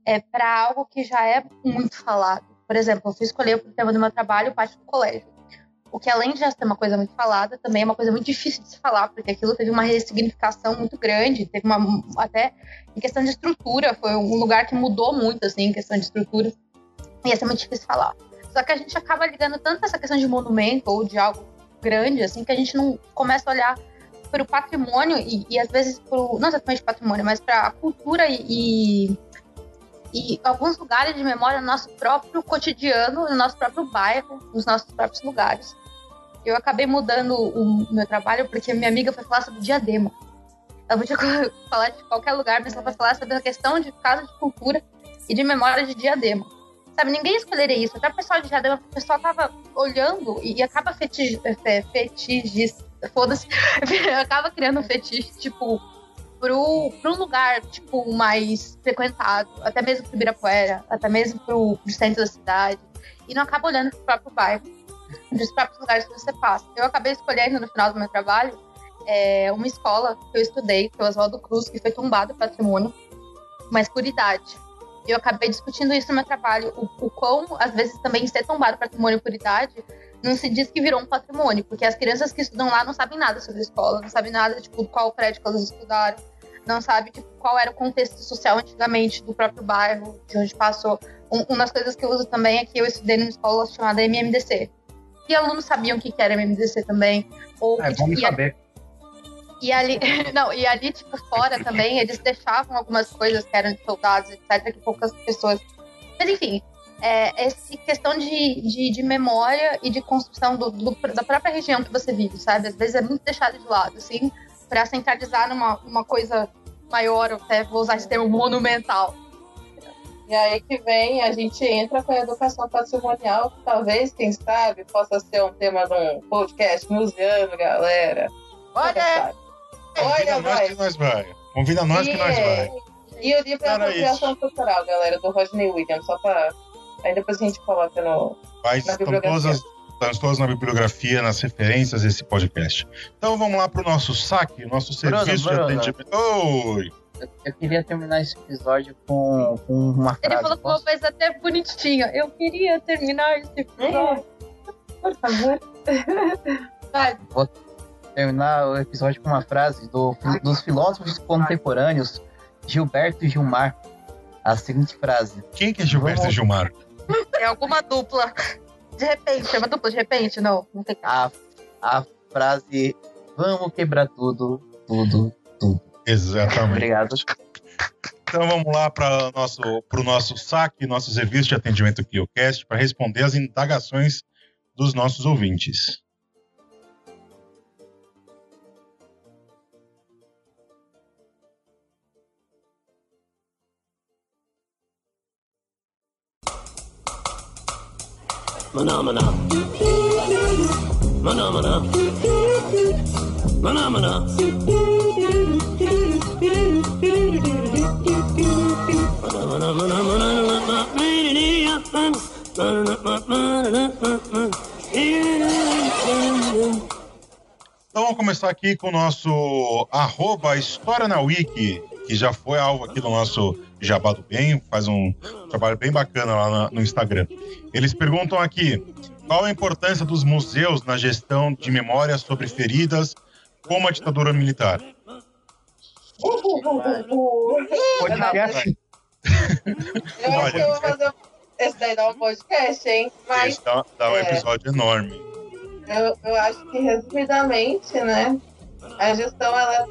é para algo que já é muito falado. Por exemplo, eu fui escolher o tema do meu trabalho parte do colégio. O que além de já ser uma coisa muito falada, também é uma coisa muito difícil de se falar, porque aquilo teve uma ressignificação muito grande, teve uma até em questão de estrutura, foi um lugar que mudou muito assim em questão de estrutura. E ia ser muito difícil falar. Só que a gente acaba ligando tanto essa questão de monumento ou de algo grande assim que a gente não começa a olhar para o patrimônio e, e, às vezes pro, não exatamente patrimônio, mas para a cultura e, e e alguns lugares de memória no nosso próprio cotidiano, no nosso próprio bairro, nos nossos próprios lugares. Eu acabei mudando o meu trabalho porque minha amiga foi falar sobre diadema. Ela podia falar de qualquer lugar, mas ela foi falar sobre a questão de casa de cultura e de memória de diadema. Sabe, ninguém escolheria isso. Até o pessoal de diadema, o pessoal tava olhando e, acaba fetiche, fetiche, foda-se, acaba criando um fetiche, tipo, pro, pro lugar, tipo, mais frequentado, até mesmo pro Ibirapuera, até mesmo pro, pro centro da cidade, e não acaba olhando pro próprio bairro, dos próprios lugares que você passa. Eu acabei escolhendo no final do meu trabalho é, uma escola que eu estudei, que é o Oswaldo Cruz, que foi tombado patrimônio, mas por idade. Eu acabei discutindo isso no meu trabalho, o, o quão, às vezes, também ser tombado patrimônio por idade não se diz que virou um patrimônio, porque as crianças que estudam lá não sabem nada sobre a escola, não sabem nada, tipo, qual prédio que elas estudaram, não sabe tipo, qual era o contexto social antigamente do próprio bairro, de onde passou. Um, uma das coisas que eu uso também é que eu estudei numa escola chamada MMDC. E alunos sabiam o que era MMDC também. Ou é, vamos saber. E ali, não, e ali, tipo, fora também, eles deixavam algumas coisas que eram de soldados, etc., que poucas pessoas. Mas enfim, é, essa questão de, de, de, memória e de construção do, do, da própria região que você vive, sabe? Às vezes é muito deixado de lado, assim, para centralizar numa uma coisa maior, até vou usar esse termo monumental. E aí que vem, a gente entra com a educação patrimonial, que talvez, quem sabe, possa ser um tema de um podcast museano, galera. Olha! Convida nós que nós vai. Convida nós e, que nós vai. E o livro é apropriação cultural, galera, do Rodney Williams, só pra... Aí depois a gente coloca no... Mas na estão todas na bibliografia, nas referências desse podcast. Então vamos lá para o nosso saque, nosso serviço Bruno, de atendimento. Oi! Eu, queria terminar esse episódio com, com uma frase. Ele falou com uma coisa até bonitinha. Eu queria terminar esse episódio. Por favor. Vai. Vou terminar o episódio com uma frase do, dos filósofos contemporâneos Gilberto e Gilmar. A seguinte frase. Quem que é Gilberto Vamos... e Gilmar? É alguma dupla. De repente, é uma dupla de repente? Não, não tem a, a frase vamos quebrar tudo, tudo, tudo. Exatamente. Obrigado. Então vamos lá para o nosso, nosso saque, nosso serviço de atendimento KioCast, para responder as indagações dos nossos ouvintes. Maná, maná. Maná, maná. Maná, maná. Então vamos começar aqui com o nosso arroba História na Wiki, que já foi alvo aqui do nosso Jabá do Bem, faz um trabalho bem bacana lá no Instagram. Eles perguntam aqui qual a importância dos museus na gestão de memórias sobre feridas como a ditadura militar. Podcast. Eu acho que eu vou fazer. Esse daí dá um podcast, hein? Mas, Esse dá, dá um é, episódio enorme. Eu, eu acho que, resumidamente, né? A gestão, ela.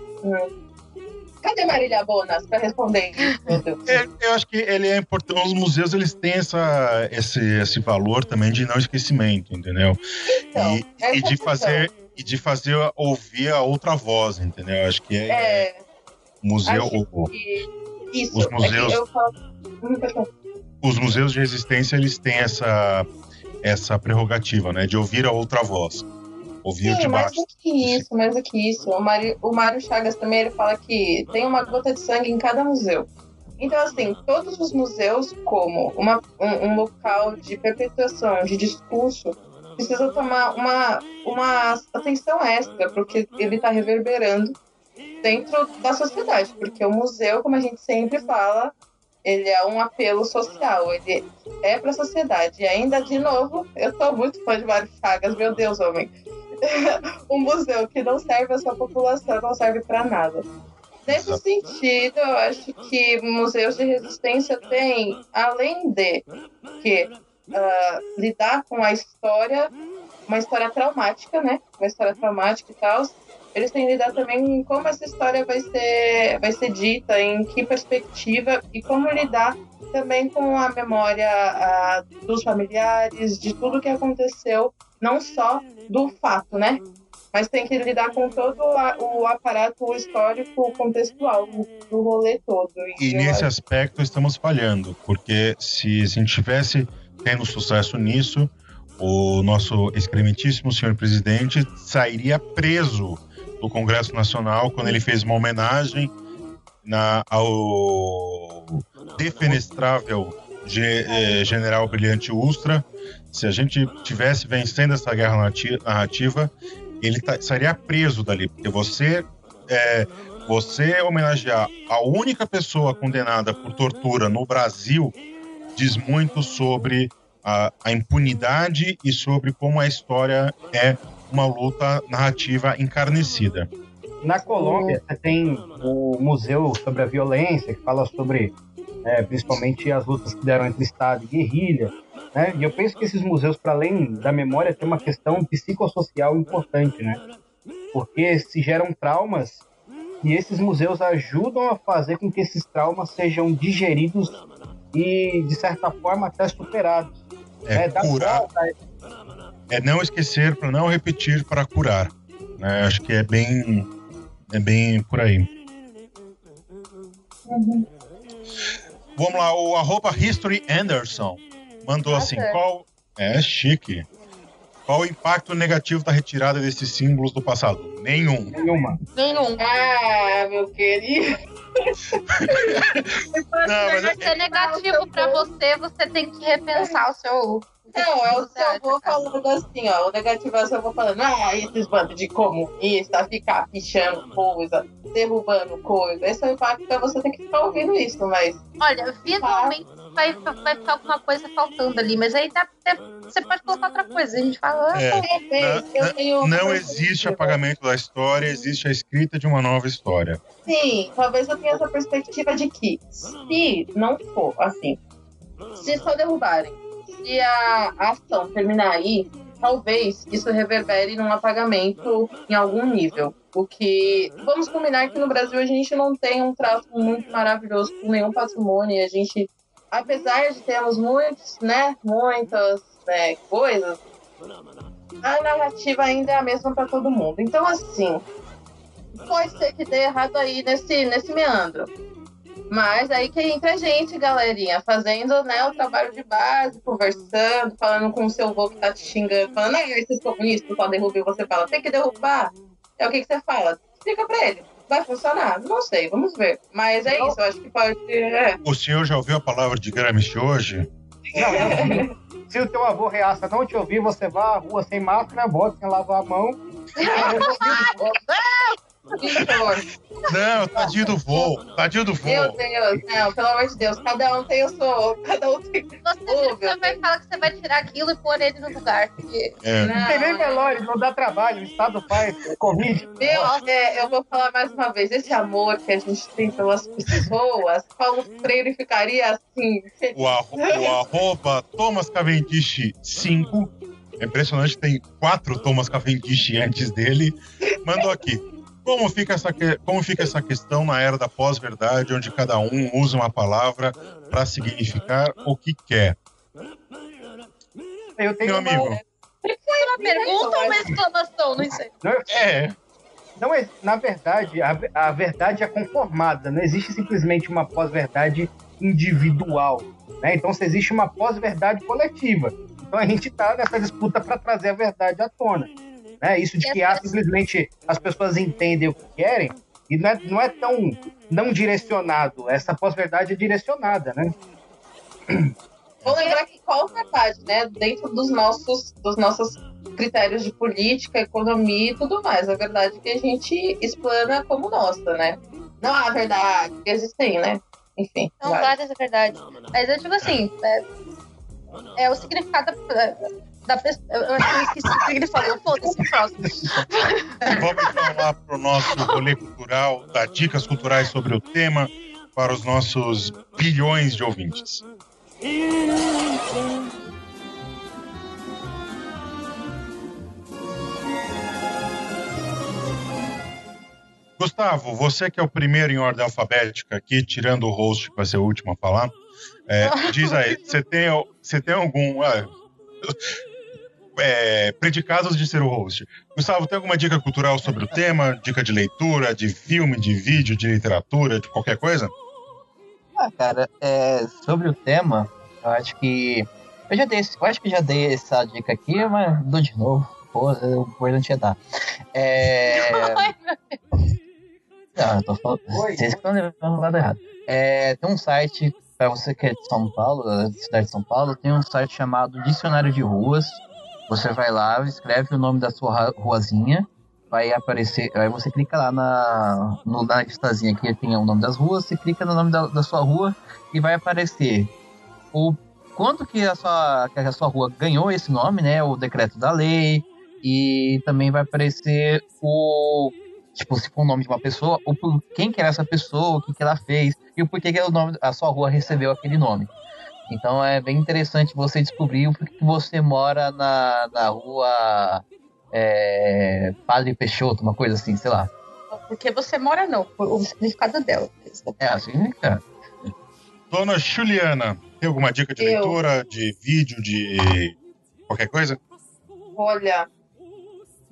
Cadê Marília Bonas para responder isso? Eu, eu acho que ele é importante. Os museus eles têm essa, esse, esse valor também de não esquecimento, entendeu? Então, e, e de fazer e de fazer ouvir a outra voz, entendeu? Acho que é, é museu. o, isso, os é museus. É falo, os museus de resistência eles têm essa essa prerrogativa, né, de ouvir a outra voz, ouvir Sim, de mais baixo. do que isso, mais do que isso. O Mário, o Mário Chagas também ele fala que tem uma gota de sangue em cada museu. Então, assim, todos os museus, como uma, um, um local de perpetuação de discurso, precisam tomar uma, uma atenção extra, porque ele está reverberando dentro da sociedade. Porque o museu, como a gente sempre fala, ele é um apelo social, ele é para a sociedade. E ainda, de novo, eu estou muito fã de Mário Chagas, meu Deus, homem. um museu que não serve a sua população não serve para nada. Nesse sentido, eu acho que museus de resistência têm, além de que ah, lidar com a história, uma história traumática, né? Uma história traumática e tal, eles têm que lidar também com como essa história vai ser, vai ser dita, em que perspectiva e como lidar também com a memória ah, dos familiares, de tudo que aconteceu, não só do fato, né? Mas tem que lidar com todo a- o aparato histórico contextual do, rolê todo. E nesse acho- aspecto estamos falhando, porque se a gente tivesse tendo sucesso nisso, o nosso excrementíssimo senhor presidente sairia preso do Congresso Nacional quando ele fez uma homenagem na, ao defenestrável ge- eh, general brilhante Ustra. Se a gente tivesse vencendo essa guerra narrati- narrativa, ele tá- estaria preso dali, porque você é, você homenagear a única pessoa condenada por tortura no Brasil diz muito sobre a, a impunidade e sobre como a história é uma luta narrativa encarnecida. Na Colômbia, você tem o Museu sobre a Violência, que fala sobre é, principalmente as lutas que deram entre Estado e guerrilha. Né? E eu penso que esses museus, para além da memória, tem uma questão psicossocial importante, né? porque se geram traumas e esses museus ajudam a fazer com que esses traumas sejam digeridos e, de certa forma, até superados. É né? Curar, volta, é não esquecer para não repetir para curar. né? Acho que é bem é bem por aí. Vamos lá, o arroba History Anderson mandou Ah, assim, qual é chique. Qual o impacto negativo da retirada desses símbolos do passado? Nenhum. nenhuma. Nenhum. Ah, meu querido. Não, mas Se ser negativo pra você, você tem que repensar o seu. Não, eu Você só acha, vou cara? falando assim, ó. O negativo eu só vou falando, ah, esses bandos de comunista, ficar pichando coisa, derrubando coisa. Esse é o impacto que você tem que ficar ouvindo isso, mas. Olha, visualmente vai, vai ficar alguma coisa faltando ali, mas aí dá, dá- você pode colocar outra coisa. A gente fala, ah, É, Bem, eu tenho não existe apagamento da história, existe a escrita de uma nova história. Sim, talvez eu tenha essa perspectiva de que se não for assim, se só derrubarem, se a a ação terminar aí, talvez isso reverbere num apagamento em algum nível. O que vamos combinar que no Brasil a gente não tem um trato muito maravilhoso com nenhum patrimônio. e A gente, apesar de termos muitos, né, muitas né, coisas, a narrativa ainda é a mesma para todo mundo. Então assim, pode ser que dê errado aí nesse, nesse meandro. Mas aí que entra a gente, galerinha, fazendo né, o trabalho de base, conversando, falando com o seu avô que tá te xingando, falando, ah, esses comunistas só derrubam você fala, tem que derrubar. É o que, que você fala? Explica pra ele. Vai funcionar? Não sei, vamos ver. Mas é isso, eu acho que pode. É. O senhor já ouviu a palavra de Gramsci hoje? Não, eu- se o teu avô reaça não te ouvir, você vá à rua sem máscara, bota sem lavar a mão. Não, tadinho do voo, tadinho do meu voo. Deus, não, pelo amor de Deus, cada um tem o seu. Cada um tem. você, meu vai falar que você vai tirar aquilo e pôr ele no lugar. Porque É, Não tem nem velório, não dá trabalho, o Estado faz Covid. Meu, é, eu vou falar mais uma vez, esse amor que a gente tem pelas pessoas, Paulo Freire ficaria assim. o, arro- o arroba Thomas Cavendish 5. É impressionante, tem quatro Thomas Cavendish antes dele. Mandou aqui. Como fica, essa, como fica essa questão na era da pós-verdade, onde cada um usa uma palavra para significar o que quer? Eu tenho Meu uma- amigo. uma pergunta ou uma exclamação? Não sei. É, não é, na verdade, a, a verdade é conformada. Não existe simplesmente uma pós-verdade individual. Né? Então, se existe uma pós-verdade coletiva. Então, a gente está nessa disputa para trazer a verdade à tona. Né? Isso de que ah, simplesmente as pessoas entendem o que querem, e não é, não é tão não direcionado. Essa pós-verdade é direcionada, né? Vou lembrar que qual a verdade, né? Dentro dos nossos, dos nossos critérios de política, economia e tudo mais. A verdade é que a gente explana como nossa, né? Não há verdade, existem, né? Enfim. Não, várias é verdade. Mas eu digo assim, é, é o significado da, pessoa. Eu acho que esqueci o que ele falou. Foda-se, próximo. Vamos falar para o nosso rolê cultural, dar dicas culturais sobre o tema para os nossos bilhões de ouvintes. Gustavo, você que é o primeiro em ordem alfabética aqui, tirando o host para ser o último a falar, é, diz aí, você tem, você tem algum. Ah, é, predicados de ser o host. Gustavo, tem alguma dica cultural sobre o tema? Dica de leitura, de filme, de vídeo, de literatura, de qualquer coisa? Ah, cara, é, sobre o tema, eu acho que. Eu já dei, eu acho que já dei essa dica aqui, mas dou de novo. Pô, o importante é dar. É. Não, eu tô falando. Vocês que estão levando o lado errado. É, tem um site, para você que é de São Paulo, da cidade de São Paulo, tem um site chamado Dicionário de Ruas. Você vai lá, escreve o nome da sua ruazinha, vai aparecer. Aí você clica lá na, no, na listazinha que tem o nome das ruas, você clica no nome da, da sua rua e vai aparecer o quanto que a sua, que a sua rua ganhou esse nome, né? O decreto da lei. E também vai aparecer o tipo, se for o nome de uma pessoa, o, quem que era essa pessoa, o que, que ela fez e o porquê que o nome, a sua rua recebeu aquele nome. Então é bem interessante você descobrir o que você mora na, na rua é, Padre Peixoto, uma coisa assim, sei lá. Porque você mora não, o significado dela. É, assim, né, cara? Dona Juliana, tem alguma dica de Eu. leitura, de vídeo, de qualquer coisa? Olha,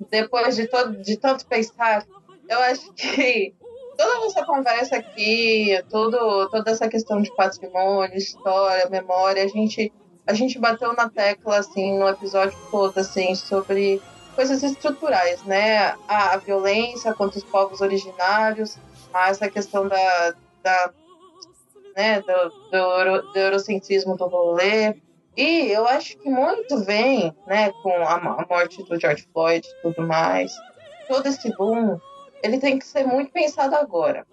depois de, todo, de tanto pensar, eu acho que toda essa conversa aqui, tudo, toda essa questão de patrimônio, história, memória, a gente, a gente bateu na tecla, assim, no episódio todo, assim, sobre coisas estruturais, né? A, a violência contra os povos originários, essa questão da, da né, do, do, do eurocentrismo do rolê. E eu acho que muito vem, né, com a, a morte do George Floyd e tudo mais, todo esse boom ele tem que ser muito pensado agora.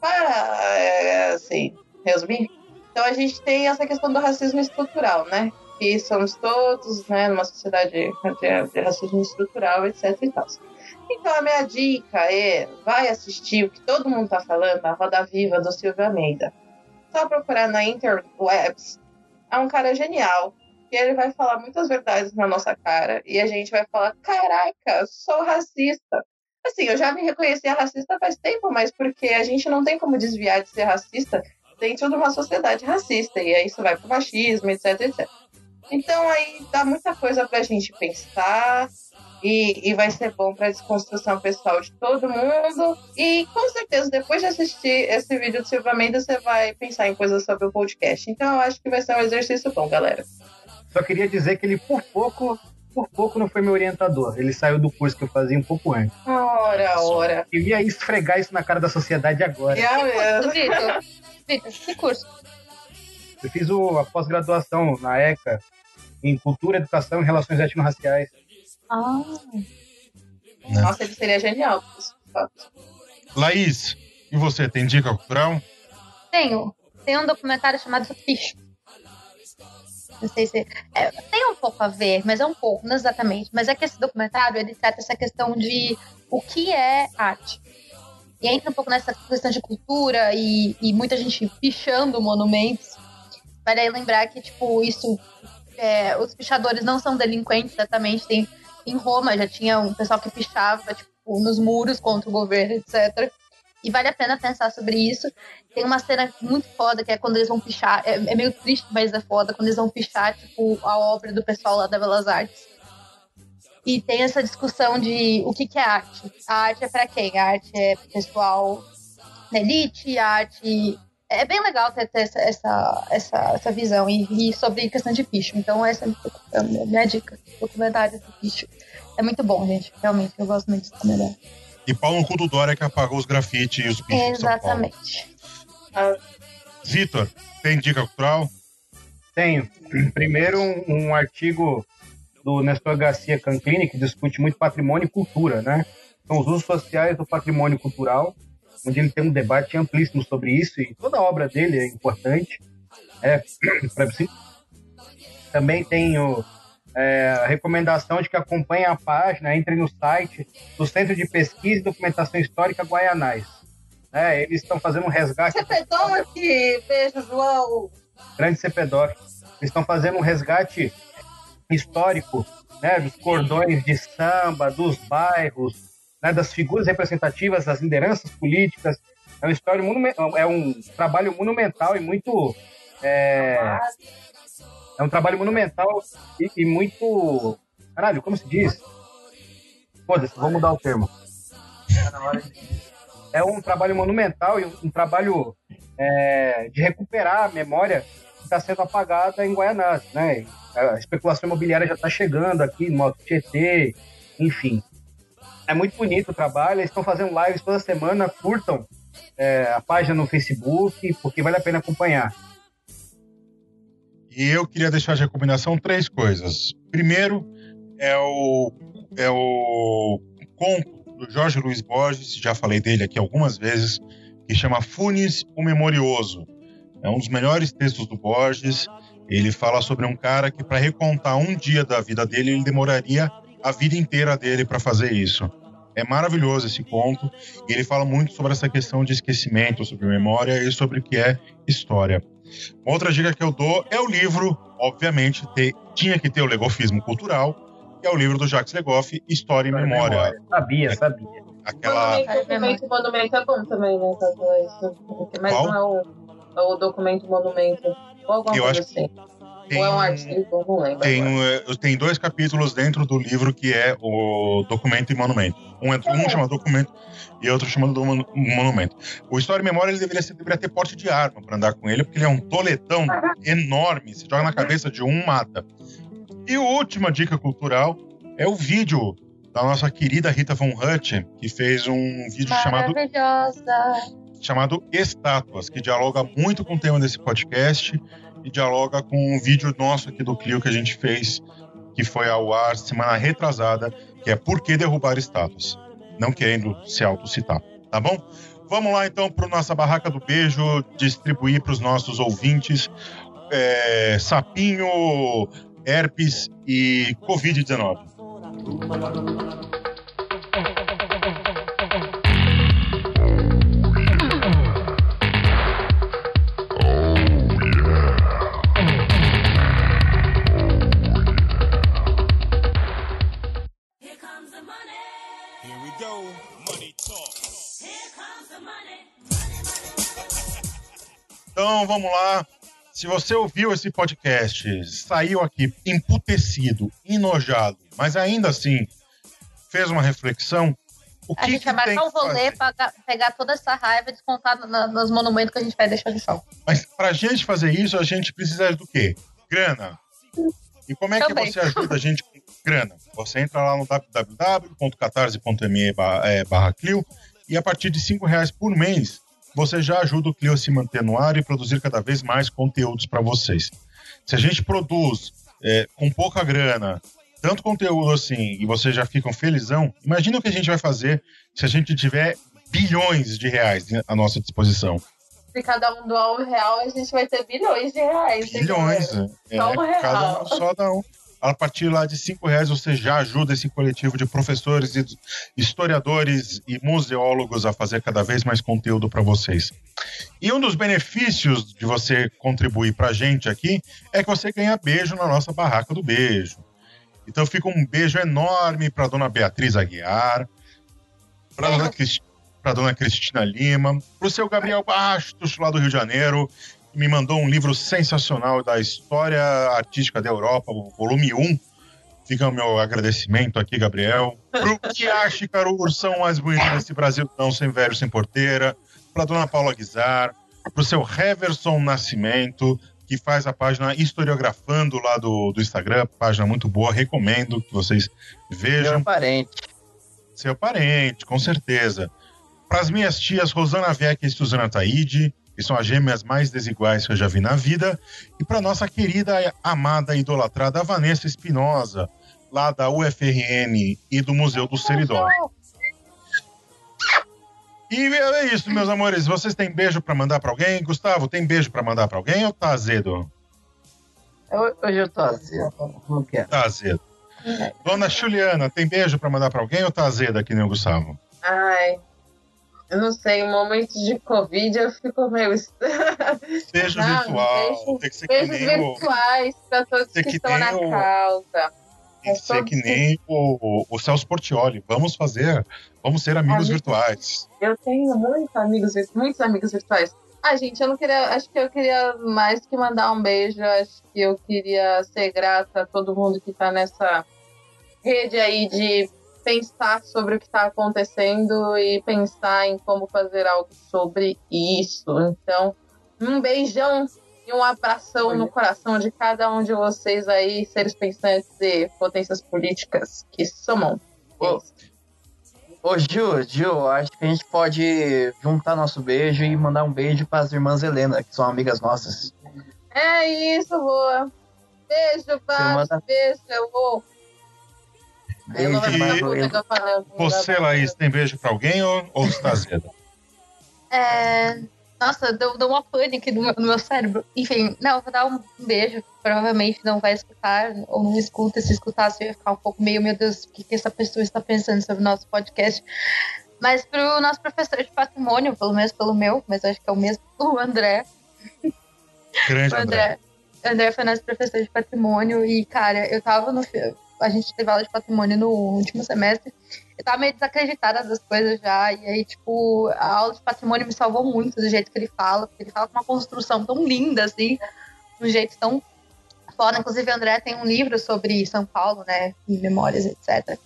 Para, é, assim, resumir, então a gente tem essa questão do racismo estrutural, né? Que somos todos, né, numa sociedade de, de racismo estrutural, etc e tal. Então a minha dica é, vai assistir o que todo mundo tá falando, a Roda Viva do Silvio Almeida. Só procurar na interwebs. É um cara genial, e ele vai falar muitas verdades na nossa cara, e a gente vai falar, caraca, sou racista. Assim, eu já me reconhecia racista faz tempo, mas porque a gente não tem como desviar de ser racista dentro de uma sociedade racista, e aí isso vai pro machismo, etc, etc. Então aí dá muita coisa pra gente pensar, e, e vai ser bom para desconstrução pessoal de todo mundo. E com certeza, depois de assistir esse vídeo do Silva Mendes, você vai pensar em coisas sobre o podcast. Então eu acho que vai ser um exercício bom, galera. Só queria dizer que ele, por pouco, por pouco não foi meu orientador. Ele saiu do curso que eu fazia um pouco antes. Ora, ora. Eu ia esfregar isso na cara da sociedade agora. É Vitor, Vitor, que curso? Eu fiz o, a pós-graduação na ECA em Cultura, Educação e Relações Étnico-Raciais. Ah. Nossa, ele seria genial. Laís, e você, tem dica cultural? Tenho. Tem um documentário chamado Fish não sei se. É, tem um pouco a ver, mas é um pouco, não exatamente. Mas é que esse documentário ele trata essa questão de o que é arte. E entra um pouco nessa questão de cultura e, e muita gente pichando monumentos. Vale lembrar que, tipo, isso. É, os pichadores não são delinquentes exatamente. Tem, em Roma já tinha um pessoal que pichava, tipo, nos muros contra o governo, etc. E vale a pena pensar sobre isso. Tem uma cena muito foda que é quando eles vão pichar. É, é meio triste, mas é foda. Quando eles vão pichar, tipo, a obra do pessoal lá da Belas Artes. E tem essa discussão de o que, que é arte. A arte é para quem? A arte é pro pessoal da elite, a arte é bem legal ter, ter essa, essa, essa, essa visão e, e, sobre questão de bicho. Então, essa é a minha dica. Documentário do bicho. É muito bom, gente. Realmente, eu gosto muito de documentário. E Paulo no cu do Dória que apagou os grafites e os bichos. Exatamente. Vitor, tem dica cultural? Tenho. Primeiro, um, um artigo do Nestor Garcia Canclini, que discute muito patrimônio e cultura, né? São os usos sociais do patrimônio cultural onde ele tem um debate amplíssimo sobre isso e toda a obra dele é importante. É, também tenho é, a recomendação de que acompanhem a página, entre no site do Centro de Pesquisa e Documentação Histórica Guaianais. É, eles estão fazendo um resgate. Cepedoc, beijo, João! Grande Cepedoc. Eles estão fazendo um resgate histórico né, dos cordões de samba, dos bairros, né, das figuras representativas, das lideranças políticas. É uma história é um trabalho monumental e muito é, é um trabalho monumental e, e muito caralho, como se diz? Foda-se, vou mudar o termo. É um trabalho monumental e um, trabalho é, de recuperar a memória que está sendo apagada em Guaianás, né? A especulação imobiliária já está chegando aqui no Alto Tietê, enfim. É muito bonito o trabalho, eles estão fazendo lives toda semana, curtam é, a página no Facebook, porque vale a pena acompanhar. E eu queria deixar de recomendação três coisas. Primeiro é o, é o conto do Jorge Luiz Borges, já falei dele aqui algumas vezes, que chama Funes, o Memorioso. É um dos melhores textos do Borges. Ele fala sobre um cara que, para recontar um dia da vida dele, ele demoraria a vida inteira dele para fazer isso. É maravilhoso esse conto e ele fala muito sobre essa questão de esquecimento, sobre memória e sobre o que é história. Uma outra dica que eu dou é o livro, obviamente, ter, tinha que ter o legofismo cultural, que é o livro do Jacques Legoff, História e Memória. memória. Sabia, sabia. Aquela... Documento, monumento é bom também, né? Mas Qual? não é o, é o documento monumento. Ou alguma eu coisa acho... assim. Tem, Ou é um artigo, não lembro. Tem, tem dois capítulos dentro do livro que é o Documento e Monumento. Um, é, um chama Documento e outro chama do Monumento. O História e Memória ele deveria, ser, deveria ter porte de arma para andar com ele, porque ele é um toletão enorme. Se joga na cabeça de um, mata. E a última dica cultural é o vídeo da nossa querida Rita Von Hutt, que fez um vídeo chamado chamado Estátuas, que dialoga muito com o tema desse podcast e dialoga com um vídeo nosso aqui do Clio que a gente fez, que foi ao ar semana retrasada, que é Por que derrubar estátuas? Não querendo se autocitar, tá bom? Vamos lá então para nossa barraca do beijo, distribuir para os nossos ouvintes é, sapinho, herpes e Covid-19. Então vamos lá. Se você ouviu esse podcast, saiu aqui emputecido, enojado, mas ainda assim fez uma reflexão, o que a gente que vai marcar um rolê para pegar toda essa raiva e descontar nos monumentos que a gente vai deixar de chão. Mas pra gente fazer isso, a gente precisa do quê? Grana. E como é Também. que você ajuda a gente com grana? Você entra lá no www.catarse.me eh, barra Clio e a partir de cinco reais por mês você já ajuda o Clio a se manter no ar e produzir cada vez mais conteúdos para vocês. Se a gente produz é, com pouca grana, tanto conteúdo assim, e vocês já ficam felizão, imagina o que a gente vai fazer se a gente tiver bilhões de reais à nossa disposição. Se cada um doar um real, a gente vai ter bilhões de reais. Bilhões, é. Só um real. Cada um só dá um a partir lá de cinco reais você já ajuda esse coletivo de professores e historiadores e museólogos a fazer cada vez mais conteúdo para vocês. E um dos benefícios de você contribuir para a gente aqui é que você ganha beijo na nossa barraca do beijo. Então fica um beijo enorme para dona Beatriz Aguiar, para dona, Crist... dona Cristina Lima, para o seu Gabriel Bastos, lá do Rio de Janeiro, me mandou um livro sensacional da história artística da Europa, volume 1. Fica o meu agradecimento aqui, Gabriel. Pro que acha, cara, o ursão mais bonito desse Brasil, não sem velho, sem porteira. Pra dona Paula Guizar. pro seu Heverson Nascimento, que faz a página Historiografando lá do, do Instagram, página muito boa, recomendo que vocês vejam. Meu parente. Seu parente, com certeza. Para as minhas tias Rosana Vecchia e Suzana Taide, que são as gêmeas mais desiguais que eu já vi na vida. E para nossa querida, amada, idolatrada Vanessa Espinosa, lá da UFRN e do Museu do Seridó. E é isso, meus amores. Vocês têm beijo para mandar para alguém? Gustavo, tem beijo para mandar para alguém ou tá azedo? Hoje eu tô azedo. Não quero. Tá azedo. Dona Juliana, tem beijo para mandar para alguém ou tá azeda aqui, nem o Gustavo? Ai, eu não sei, em momentos de Covid eu fico meio. Beijo Não, virtual. beijo- tem que ser que Beijos nem o, virtuais para todos que, que estão nem na o- causa. tem que ser que nem o, o Celso Portioli. Vamos fazer, vamos ser amigos Amigo. virtuais. Eu tenho muitos amigos, muitos amigos virtuais. Ah, gente, eu não queria. Acho que eu queria mais que mandar um beijo. Acho que eu queria ser grata a todo mundo que tá nessa rede aí de pensar sobre o que está acontecendo e pensar em como fazer algo sobre isso. Então, um beijão e um abração no coração de cada um de vocês aí, seres pensantes e potências políticas que somam. Ô, Ô, Gil, Gil, acho que a gente pode juntar nosso beijo e mandar um beijo para as irmãs Helena, que são amigas nossas. É isso, boa. Beijo, Bárbara. manda- Beijo, eu vou. Vou Você, Laís, tem beijo pra alguém ou, ou está azeda? É, Nossa, deu, deu uma pânico no meu, no meu cérebro. Enfim, não, eu vou dar um beijo. Provavelmente não vai escutar, ou não escuta. Se escutar, você vai ficar um pouco meio, meu Deus, o que, que essa pessoa está pensando sobre o nosso podcast. Mas pro nosso professor de patrimônio, pelo menos pelo meu, mas acho que é o mesmo, o André. Grande O André. André, André foi nosso professor de patrimônio e, cara, eu tava no. fi- A gente teve aula de patrimônio no último semestre. Eu tava meio desacreditada das coisas já. E aí, tipo, a aula de patrimônio me salvou muito do jeito que ele fala. Porque ele fala com uma construção tão linda, assim, de um jeito tão foda. Inclusive, André tem um livro sobre São Paulo, né? Em memórias, etc.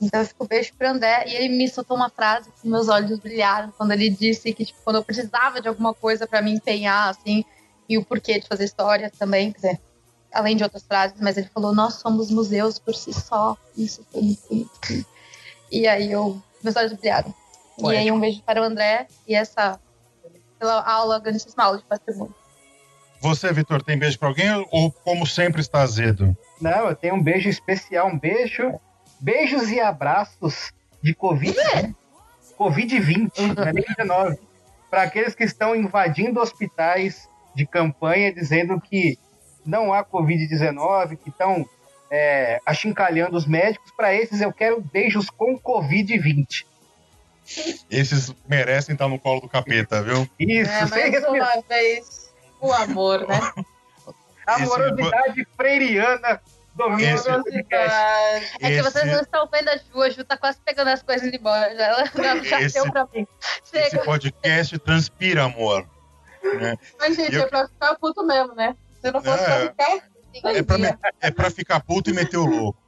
Então eu fico beijo pro André. E ele me soltou uma frase que meus olhos brilharam quando ele disse que, tipo, quando eu precisava de alguma coisa pra me empenhar, assim, e o porquê de fazer história também, quer dizer, além de outras frases, mas ele falou, nós somos museus por si só. Isso foi muito bonito. E aí eu, meus olhos brilharam. E aí um beijo para o André e essa pela aula, grandíssima aula de patrimônio. Você, Vitor, tem beijo pra alguém ou, como sempre, está azedo? Não, eu tenho um beijo especial, um beijo, beijos e abraços de Covid, Covid-20, não é nem 19, para aqueles que estão invadindo hospitais de campanha dizendo que não há Covid-19, que estão é, achincalhando os médicos. Para esses, eu quero beijos com Covid-20. Esses merecem estar no colo do capeta, viu? Isso, É, mais uma vez, o amor, né? amorosidade freiriana domina Esse- o podcast. É que vocês não estão vendo a Ju, a Ju tá quase pegando as coisas e indo embora. Já, ela já, Esse- deu pra mim. Esse Chega. podcast transpira amor. né? Mas, gente, Eu- é pra ficar puto mesmo, né? Se não fosse É. pra ficar. É pra, me- é pra ficar puto e meter o louco.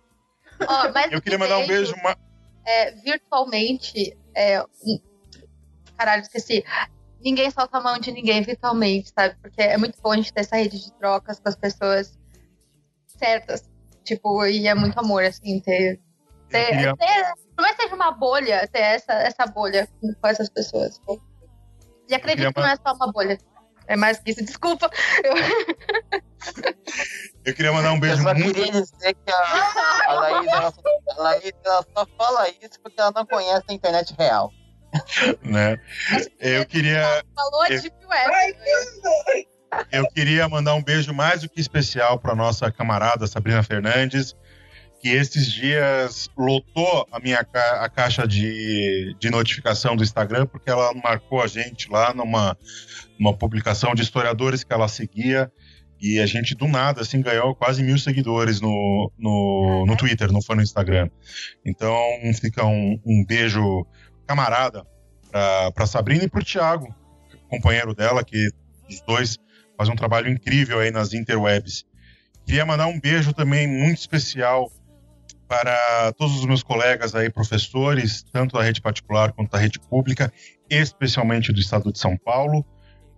Ó, mas Eu queria mandar um beijo. ma- é, virtualmente. É, um- caralho, esqueci. Ninguém solta a mão de ninguém virtualmente, sabe? Porque é muito bom a gente ter essa rede de trocas com as pessoas certas. Tipo, e é muito amor, assim, ter. ter, queria- ter por mais que seja uma bolha, ter essa, essa bolha com, com essas pessoas. E acredito queria que não é só uma bolha. É mais que isso. Desculpa. Eu- Eu queria mandar um Eu beijo só muito. queria dizer que a, a Laís, ela, só- a Laís ela só fala isso porque ela não conhece a internet real. Né? Eu queria, Falou Eu- Deep Web. eu queria mandar um beijo mais do que especial para nossa camarada Sabrina Fernandes, que esses dias lotou a minha ca- a caixa de, de notificação do Instagram, porque ela marcou a gente lá numa, numa publicação de historiadores que ela seguia. E a gente, do nada, assim, ganhou quase mil seguidores no, no, no Twitter, não foi no Instagram. Então, fica um, um beijo camarada para Sabrina e para o Thiago, companheiro dela, que os dois fazem um trabalho incrível aí nas interwebs. Queria mandar um beijo também muito especial para todos os meus colegas aí, professores, tanto da rede particular quanto da rede pública, especialmente do estado de São Paulo,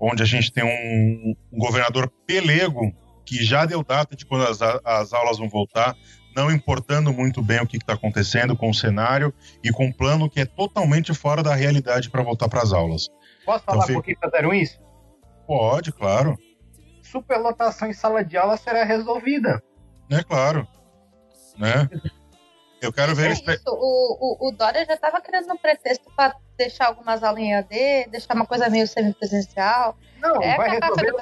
onde a gente tem um, um governador pelego que já deu data de quando as, as aulas vão voltar, não importando muito bem o que está acontecendo com o cenário e com um plano que é totalmente fora da realidade para voltar para as aulas. Posso falar então, por que fizeram isso? Pode, claro. Superlotação em sala de aula será resolvida. É claro. Né? Eu quero ver. É isso. O, o, o Dória já estava querendo um pretexto para deixar algumas aulas em AD, deixar uma coisa meio semipresencial. Não, é vai resolver,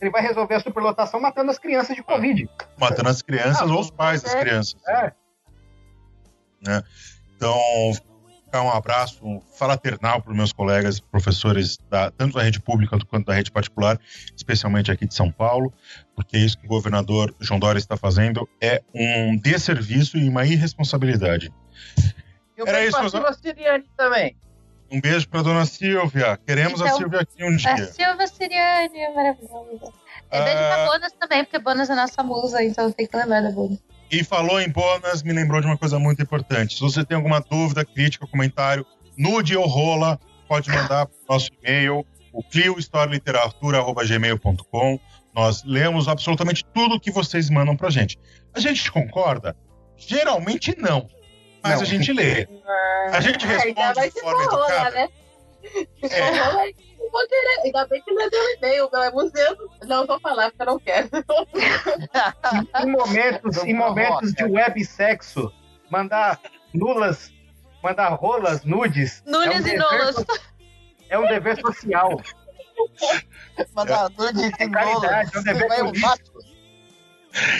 ele vai resolver a superlotação matando as crianças de Covid. Matando as crianças ah, ou os pais das é, crianças. É. Né? Então, um abraço fraternal para os meus colegas professores, da, tanto da rede pública quanto da rede particular, especialmente aqui de São Paulo, porque isso que o governador João Dória está fazendo é um desserviço e uma irresponsabilidade. E um Era isso, meus... Siriane também. Um beijo para dona Silvia. Queremos então, a Silvia aqui um dia. A Silvia Siriane é maravilhosa. E beijo ah... pra Bonas também, porque Bonas é nossa musa, então tem que lembrar da Bonas. E falou em Bonas, me lembrou de uma coisa muito importante. Se você tem alguma dúvida, crítica, comentário, nude ou rola, pode mandar para o nosso e-mail, o cliohistorialiteratura.gmail.com. Nós lemos absolutamente tudo que vocês mandam pra gente. A gente concorda? Geralmente não. Mas não. a gente lê. A gente responde de forma educada. Né? É vou querer. Ainda bem que não é deu e-mail, é museu. Não vou falar porque eu não quero. em momentos, em momentos de web sexo, mandar nulas, mandar rolas, nudes. Nudes é um e nulas. É um dever social. Mandar nudes e nulas. É um dever político.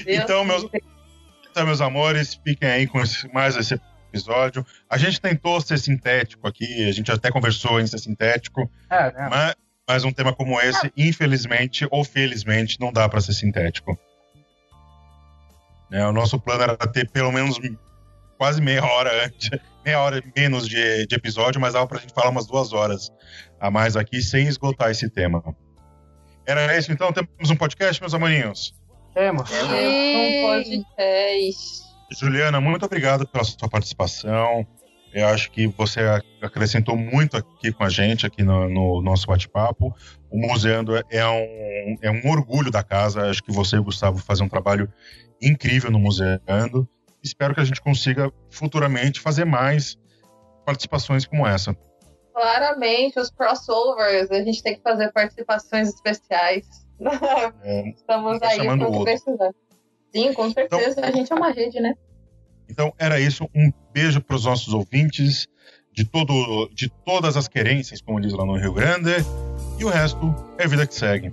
Então, meus, então, meus amores, fiquem aí com mais esse episódio. A gente tentou ser sintético aqui, a gente até conversou em ser sintético, é, né? mas, mas, um tema como esse, infelizmente ou felizmente, não dá para ser sintético. Né, o nosso plano era ter pelo menos quase meia hora antes, meia hora menos de, de episódio, mas dava pra gente falar umas duas horas a mais aqui sem esgotar esse tema. Era isso então? Temos um podcast, meus amorinhos? Temos. Temos um podcast. Juliana, muito obrigado pela sua participação. Eu acho que você acrescentou muito aqui com a gente, aqui no, no nosso bate-papo. O Museando é um, é um orgulho da casa. Acho que você e o Gustavo fazem um trabalho incrível no Museando. Espero que a gente consiga futuramente fazer mais participações como essa. Claramente, os crossovers, a gente tem que fazer participações especiais. É, Estamos aí para precisar. Sim, com certeza. Então, a gente é uma rede, né? Então, era isso. Um beijo para os nossos ouvintes de, todo, de todas as querências, como diz lá no Rio Grande. E o resto é vida que segue.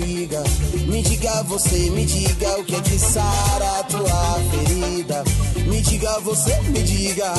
mexiga. Me diga você, me diga o que é que sara a tua ferida. Me diga você, me diga.